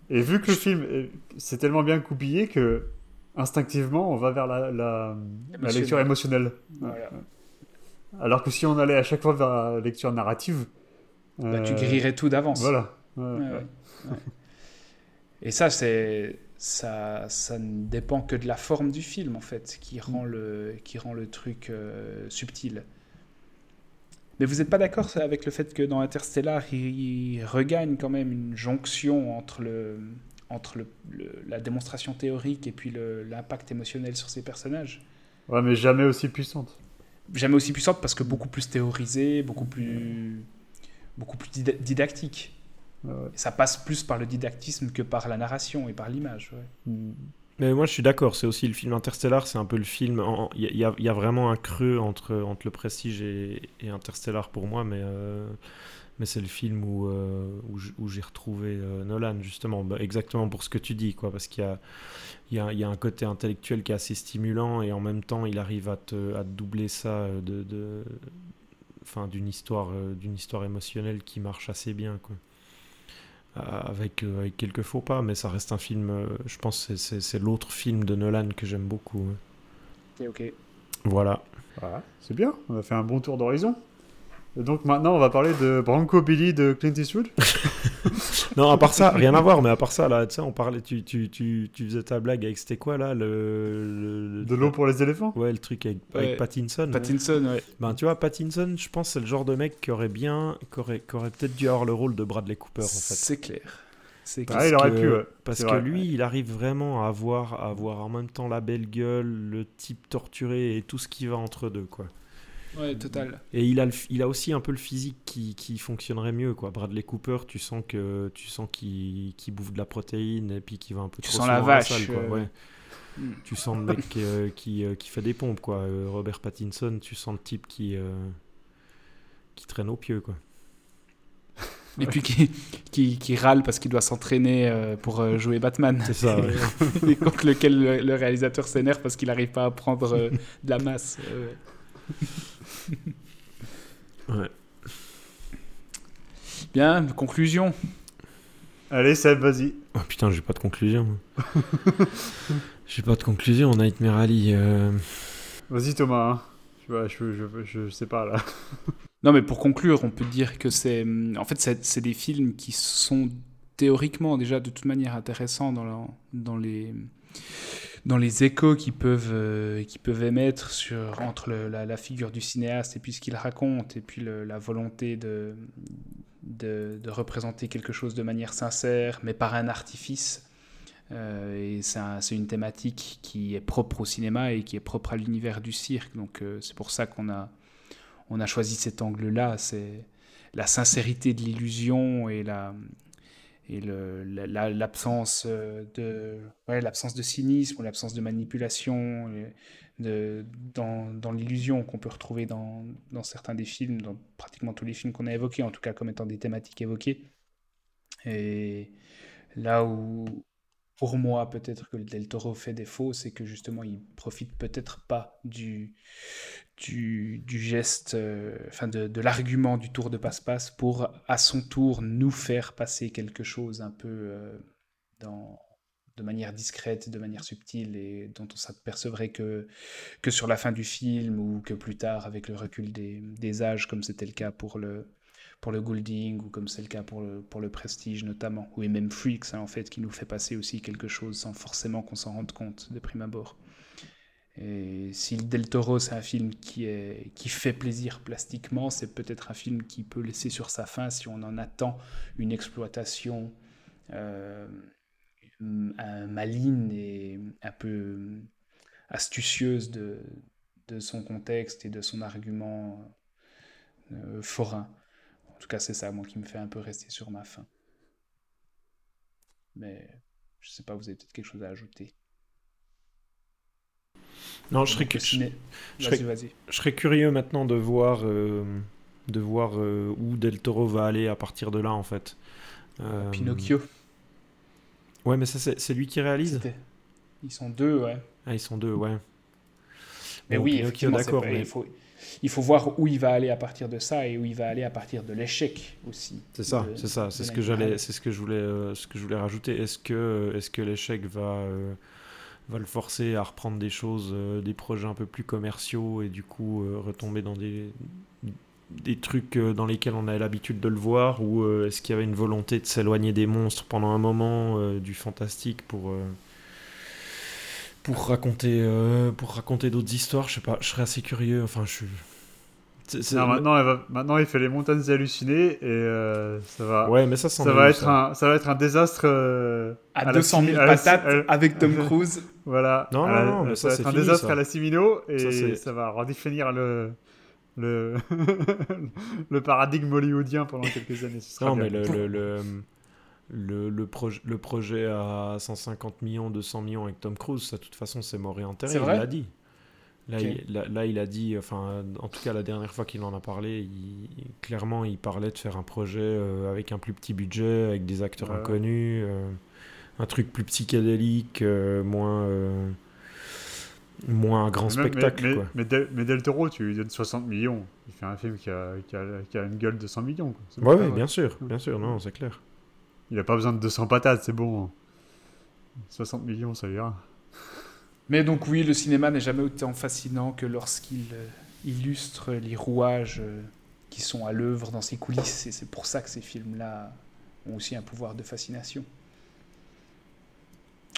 Et vu que le film, est- c'est tellement bien coupillé que instinctivement, on va vers la, la, lecture émotionnelle. Voilà. Alors que si on allait à chaque fois vers la lecture narrative, Bah, tu euh, grillerais tout d'avance. Voilà. Ouais, Ouais, ouais. ouais. Ouais. Et ça, c'est ça, ça ne dépend que de la forme du film en fait, qui rend le, qui rend le truc euh, subtil. Mais vous n'êtes pas d'accord avec le fait que dans Interstellar, il, il regagne quand même une jonction entre le, entre le, le- la démonstration théorique et puis l'impact émotionnel sur ses personnages? Ouais, mais jamais aussi puissante. Jamais aussi puissante parce que beaucoup plus théorisée, beaucoup plus, beaucoup plus dida- didactique. Et ça passe plus par le didactisme que par la narration et par l'image. ouais. Mm. Mais moi, je suis d'accord. C'est aussi le film Interstellar. C'est un peu le film. en- Il y, a- y y vraiment un creux entre, entre le Prestige et, et Interstellar pour moi, mais, euh, mais c'est le film où, euh, où, j'ai retrouvé euh, Nolan, justement. Bah, exactement pour ce que tu dis, quoi. Parce qu'il y a, il y, a, y a un côté intellectuel qui est assez stimulant et en même temps, il arrive à te, à te doubler ça de. de Enfin, d'une histoire, euh, d'une histoire émotionnelle qui marche assez bien, quoi. Euh, avec, euh, avec quelques faux pas, mais ça reste un film, euh, je pense que c'est- c'est c'est l'autre film de Nolan que j'aime beaucoup. Ok, ok. Voilà. Voilà, c'est bien. On a fait un bon tour d'horizon. Donc maintenant, on va parler de Branco Billy de Clint Eastwood. *laughs* Non, à part ça, rien à voir, mais à part ça, là, on parlait, tu, tu, tu, tu faisais ta blague avec, c'était quoi, là, le... le- De l'eau pour les éléphants. Ouais, le truc avec, Ouais. avec Pattinson. Pattinson, ouais. Ben, tu vois, Pattinson, je pense que c'est le genre de mec qui aurait bien, qui aurait, qui aurait peut-être dû avoir le rôle de Bradley Cooper, en fait. C'est clair. C'est Ah, il aurait que- pu, ouais. Parce que vrai, lui, ouais. il arrive vraiment à avoir, à avoir en même temps la belle gueule, le type torturé et tout ce qui va entre deux, quoi. Ouais, total. Et il a, le il a aussi un peu le physique qui, qui fonctionnerait mieux. Quoi. Bradley Cooper, tu sens que tu sens qu'il qu'il bouffe de la protéine et puis qu'il va un peu Tu trop sens la vache, salle, quoi. euh. Ouais. Mm. Tu sens le mec euh, qui, euh, qui fait des pompes. Quoi. Robert Pattinson, tu sens le type qui, euh, qui traîne au pied. Quoi. *laughs* Et puis qui, qui, qui râle parce qu'il doit s'entraîner pour jouer Batman. C'est ça, ouais. *laughs* Et contre lequel le, le réalisateur s'énerve parce qu'il n'arrive pas à prendre de la masse. *laughs* Ouais. Bien, conclusion. Allez, Seb, vas-y. Oh putain, j'ai pas de conclusion. *laughs* j'ai pas de conclusion, Nightmare Alley. euh, Vas-y, Thomas. hein. Je, vois, je, je, je sais pas, là. *laughs* Non, mais pour conclure, on peut dire que c'est. En fait, c'est c'est des films qui sont théoriquement déjà de toute manière intéressants dans, la- dans, les, dans les échos qu'ils peuvent, euh, qu'ils peuvent émettre sur, entre la, figure du cinéaste et puis ce qu'il raconte, et puis la volonté de, de, représenter quelque chose de manière sincère, mais par un artifice. Euh, et c'est une thématique qui est propre au cinéma et qui est propre à l'univers du cirque. Donc euh, c'est pour ça qu'on a, on a choisi cet angle-là. C'est la sincérité de l'illusion et la et la- l'absence euh, de de cynisme l'absence de manipulation et de, dans, dans l'illusion qu'on peut retrouver dans, dans certains des films, dans pratiquement tous les films qu'on a évoqués, en tout cas comme étant des thématiques évoquées. Et là où, pour moi, peut-être que le Del Toro fait défaut, c'est que justement, il profite peut-être pas du, du, geste, euh, de, l'argument du tour de passe-passe pour, à son tour, nous faire passer quelque chose un peu euh, de manière discrète, de manière subtile, et dont on s'apercevrait que, sur la fin du film, ou que plus tard, avec le recul des âges, comme c'était le cas pour le, pour le Goulding, ou comme c'est le cas pour le, pour le Prestige notamment, ou même Freaks, hein, en fait, qui nous fait passer aussi quelque chose sans forcément qu'on s'en rende compte de prime abord. Et si Del Toro, c'est un film qui, est, qui fait plaisir plastiquement, c'est peut-être un film qui peut laisser sur sa fin, si on en attend, une exploitation euh, maligne et un peu astucieuse de, de son contexte et de son argument euh, forain. En tout cas, c'est ça, moi, qui me fait un peu rester sur ma faim. Mais je sais pas, vous avez peut-être quelque chose à ajouter. Non, je serais, Donc, je serais- vas-y. je serais curieux maintenant de voir, euh, de voir euh, où Del Toro va aller à partir de là, en fait. Euh, Pinocchio. Ouais, mais ça, c'est lui qui réalise Ils sont deux, ouais. Ah, ils sont deux, ouais. Mais Bon, oui, Pinocchio, d'accord, mais il, faut, il faut voir où il va aller à partir de ça et où il va aller à partir de l'échec aussi. c'est ça, c'est ça, c'est ce que j'allais, c'est ce que je voulais, euh, ce que je voulais rajouter. Est-ce que, est-ce que l'échec va, euh, va le forcer à reprendre des choses, euh, des projets un peu plus commerciaux et du coup retomber dans des des trucs dans lesquels on a l'habitude de le voir ou est-ce qu'il y avait une volonté de s'éloigner des monstres pendant un moment du fantastique pour pour raconter euh, pour raconter d'autres histoires je sais pas je serais assez curieux enfin je suis c'est- c'est- Non, maintenant, elle va- maintenant, il fait les montagnes hallucinées et euh, ça va. ouais mais ça Ça est va, être un, ça va être un désastre. euh, À, la 200 000 Simi- à la- patates à la- avec Tom *laughs* Cruise. Voilà. Non, À non, non, mais ça, va c'est être un fini, désastre ça. à la Simino et Ça, ça, va redéfinir le, le, *laughs* le paradigme hollywoodien pendant quelques années. Ce sera non bien. mais le le, le, le, le projet, le projet à 150 millions 200 millions avec Tom Cruise ça de toute façon c'est mort et enterré il l'a dit Là, il, là, là, il a dit, enfin, en tout cas, la dernière fois qu'il en a parlé, il- clairement, il parlait de faire un projet euh, avec un plus petit budget, avec des acteurs Ouais. inconnus, euh, un truc plus psychédélique, euh, moins, moins un grand Mais- spectacle. Mais, quoi. mais Del, mais Del Toro, tu lui donnes 60 millions. Il fait un film qui a, qui a, qui a une gueule de 100 millions. quoi. Ouais, ouais, bien sûr, bien sûr, non, c'est clair. Il a pas besoin de 200 patates, c'est bon. 60 millions, ça ira. Mais donc oui, le cinéma n'est jamais autant fascinant que lorsqu'il euh, illustre les rouages euh, qui sont à l'œuvre dans ses coulisses. Et c'est pour ça que ces films-là ont aussi un pouvoir de fascination.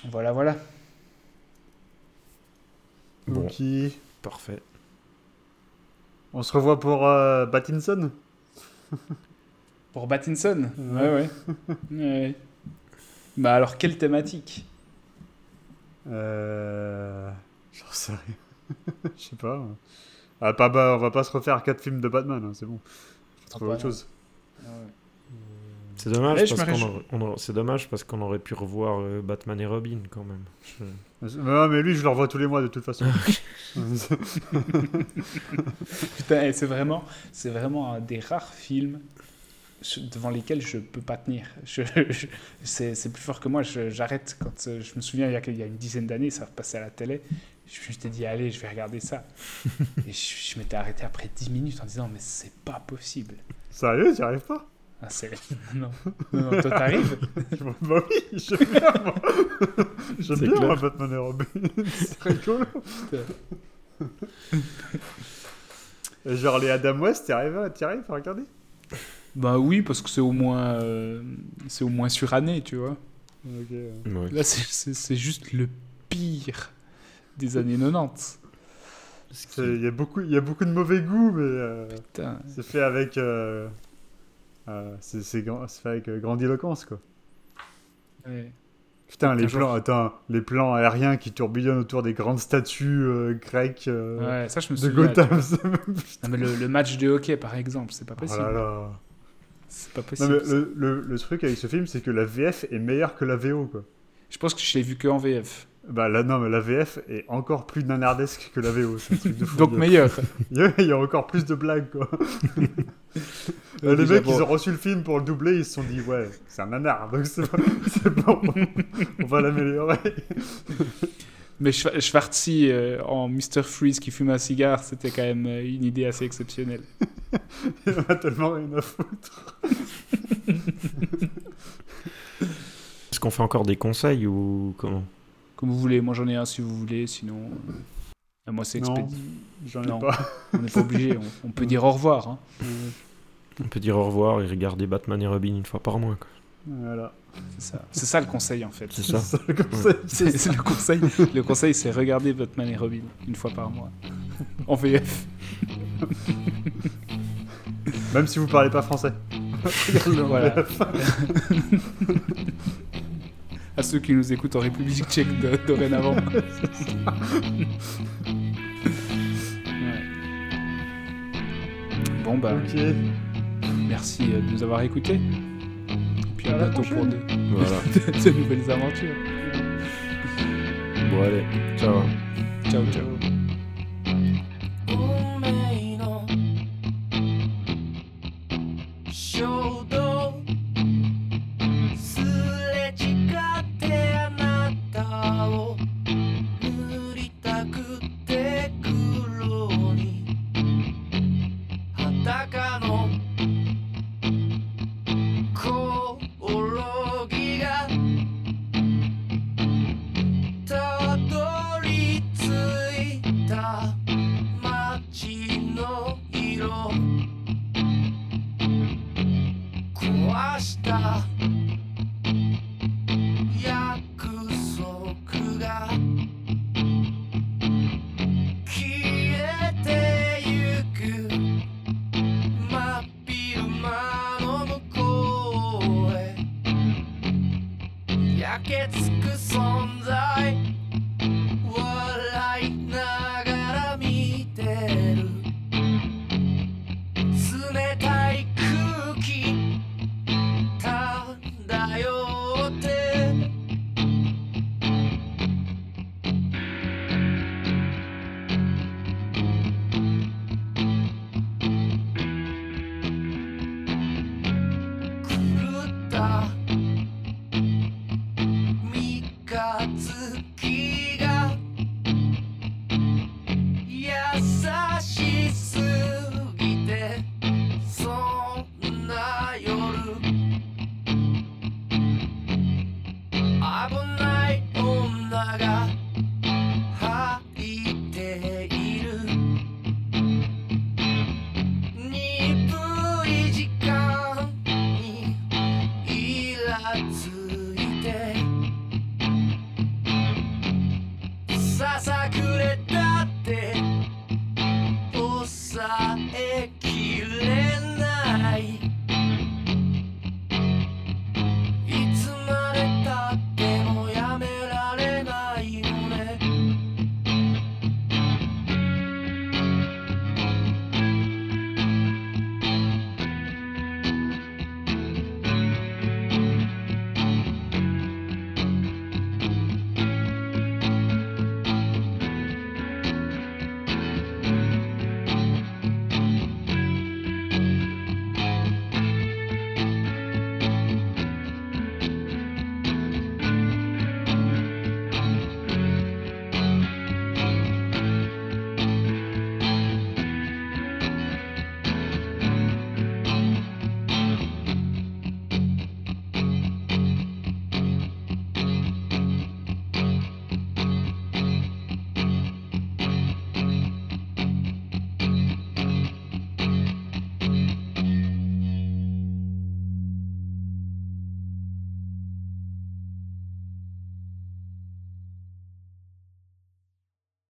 Voilà, voilà. Bon. Ok. Parfait. On se revoit pour euh, Battinson *laughs* Pour Battinson Ouais. Ouais, *laughs* ouais. ouais. Bah alors, quelle thématique? Euh... J'en sais rien. *laughs* Je sais pas. Ah, pas, bah, on va pas se refaire quatre films de Batman, hein, c'est bon. Faut trouver bah autre non. chose. C'est dommage, je parce me qu'on réjouis. aurait- on aurait- c'est dommage parce qu'on aurait pu revoir euh, Batman et Robin quand même. Je- Non, mais lui, je le revois tous les mois de toute façon. *laughs* Putain, c'est vraiment, c'est vraiment un des rares films devant lesquels je peux pas tenir. Je, je- c'est, plus fort que moi. je- j'arrête quand euh, je me souviens il y a, il y a une dizaine d'années, ça repassait à la télé. Je me suis dit allez, je vais regarder ça. *laughs* et je, je m'étais arrêté après 10 minutes en disant mais c'est pas possible. Sérieux, t'y arrives pas? Ah. Non, non, non, toi t'arrives. *laughs* Bah oui, j'aime bien, moi. *laughs* J'aime bien, clair. moi, Batman et Robin. c'est rigolo. Et genre, les Adam West, t'y arrives, arrives à regarder? Bah oui, parce que c'est au moins, euh, c'est au moins suranné, tu vois. Ouais. Là, c'est, c'est, c'est juste le pire des années 90. C'est- Il y, a beaucoup- il y a beaucoup de mauvais goût, mais euh, Putain. c'est fait avec. euh, euh, c'est c'est grand- c'est fait avec euh, grandiloquence, quoi. Ouais. Putain, les plans, attends, les plans aériens qui tourbillonnent autour des grandes statues euh, grecques euh, Ouais, ça je me de souviens. Gotham. *laughs* Non, mais le, le match de hockey, par exemple, c'est pas Oh possible. là là. C'est pas possible. le, le- le truc avec ce film, c'est que la VF est meilleure que la VO, quoi. Je pense que je l'ai vu que en VF. Bah là, non, mais la VF est encore plus nanardesque que la VO. Un truc de fou. Donc Il y a- meilleur. *laughs* Il y, a, il y a encore plus de blagues, quoi. *laughs* Euh, les déjà, mecs, bon. ils ont reçu le film pour le doubler, ils se sont dit, ouais, c'est un nanar, donc c'est bon, *laughs* on va l'améliorer. Mais Schwa- Schwarzy euh, en Mr. Freeze qui fume un cigare, c'était quand même euh, une idée assez exceptionnelle. *laughs* Il en a tellement rien à foutre. *laughs* Est-ce qu'on fait encore des conseils ou comment? Comme vous voulez, moi j'en ai un si vous voulez, sinon. euh, moi c'est Non, expédié. j'en ai Non. pas. On n'est pas obligé, on, on peut *laughs* dire au revoir. hein. On peut dire au revoir et regarder Batman et Robin une fois par mois. quoi. Voilà. C'est ça. C'est ça le conseil en fait. C'est ça. *laughs* Le conseil. *laughs* C'est le conseil. Le conseil, c'est regarder Batman et Robin une fois par mois. En VF. *laughs* Même si vous parlez pas français. Voilà. VF. À ceux qui nous écoutent en République tchèque de- dorénavant. Ouais. Bon bah, merci euh, de nous avoir écoutés. Et puis à, À la bientôt pour de, Voilà. *laughs* de nouvelles aventures. Bon allez, ciao. Ciao ciao.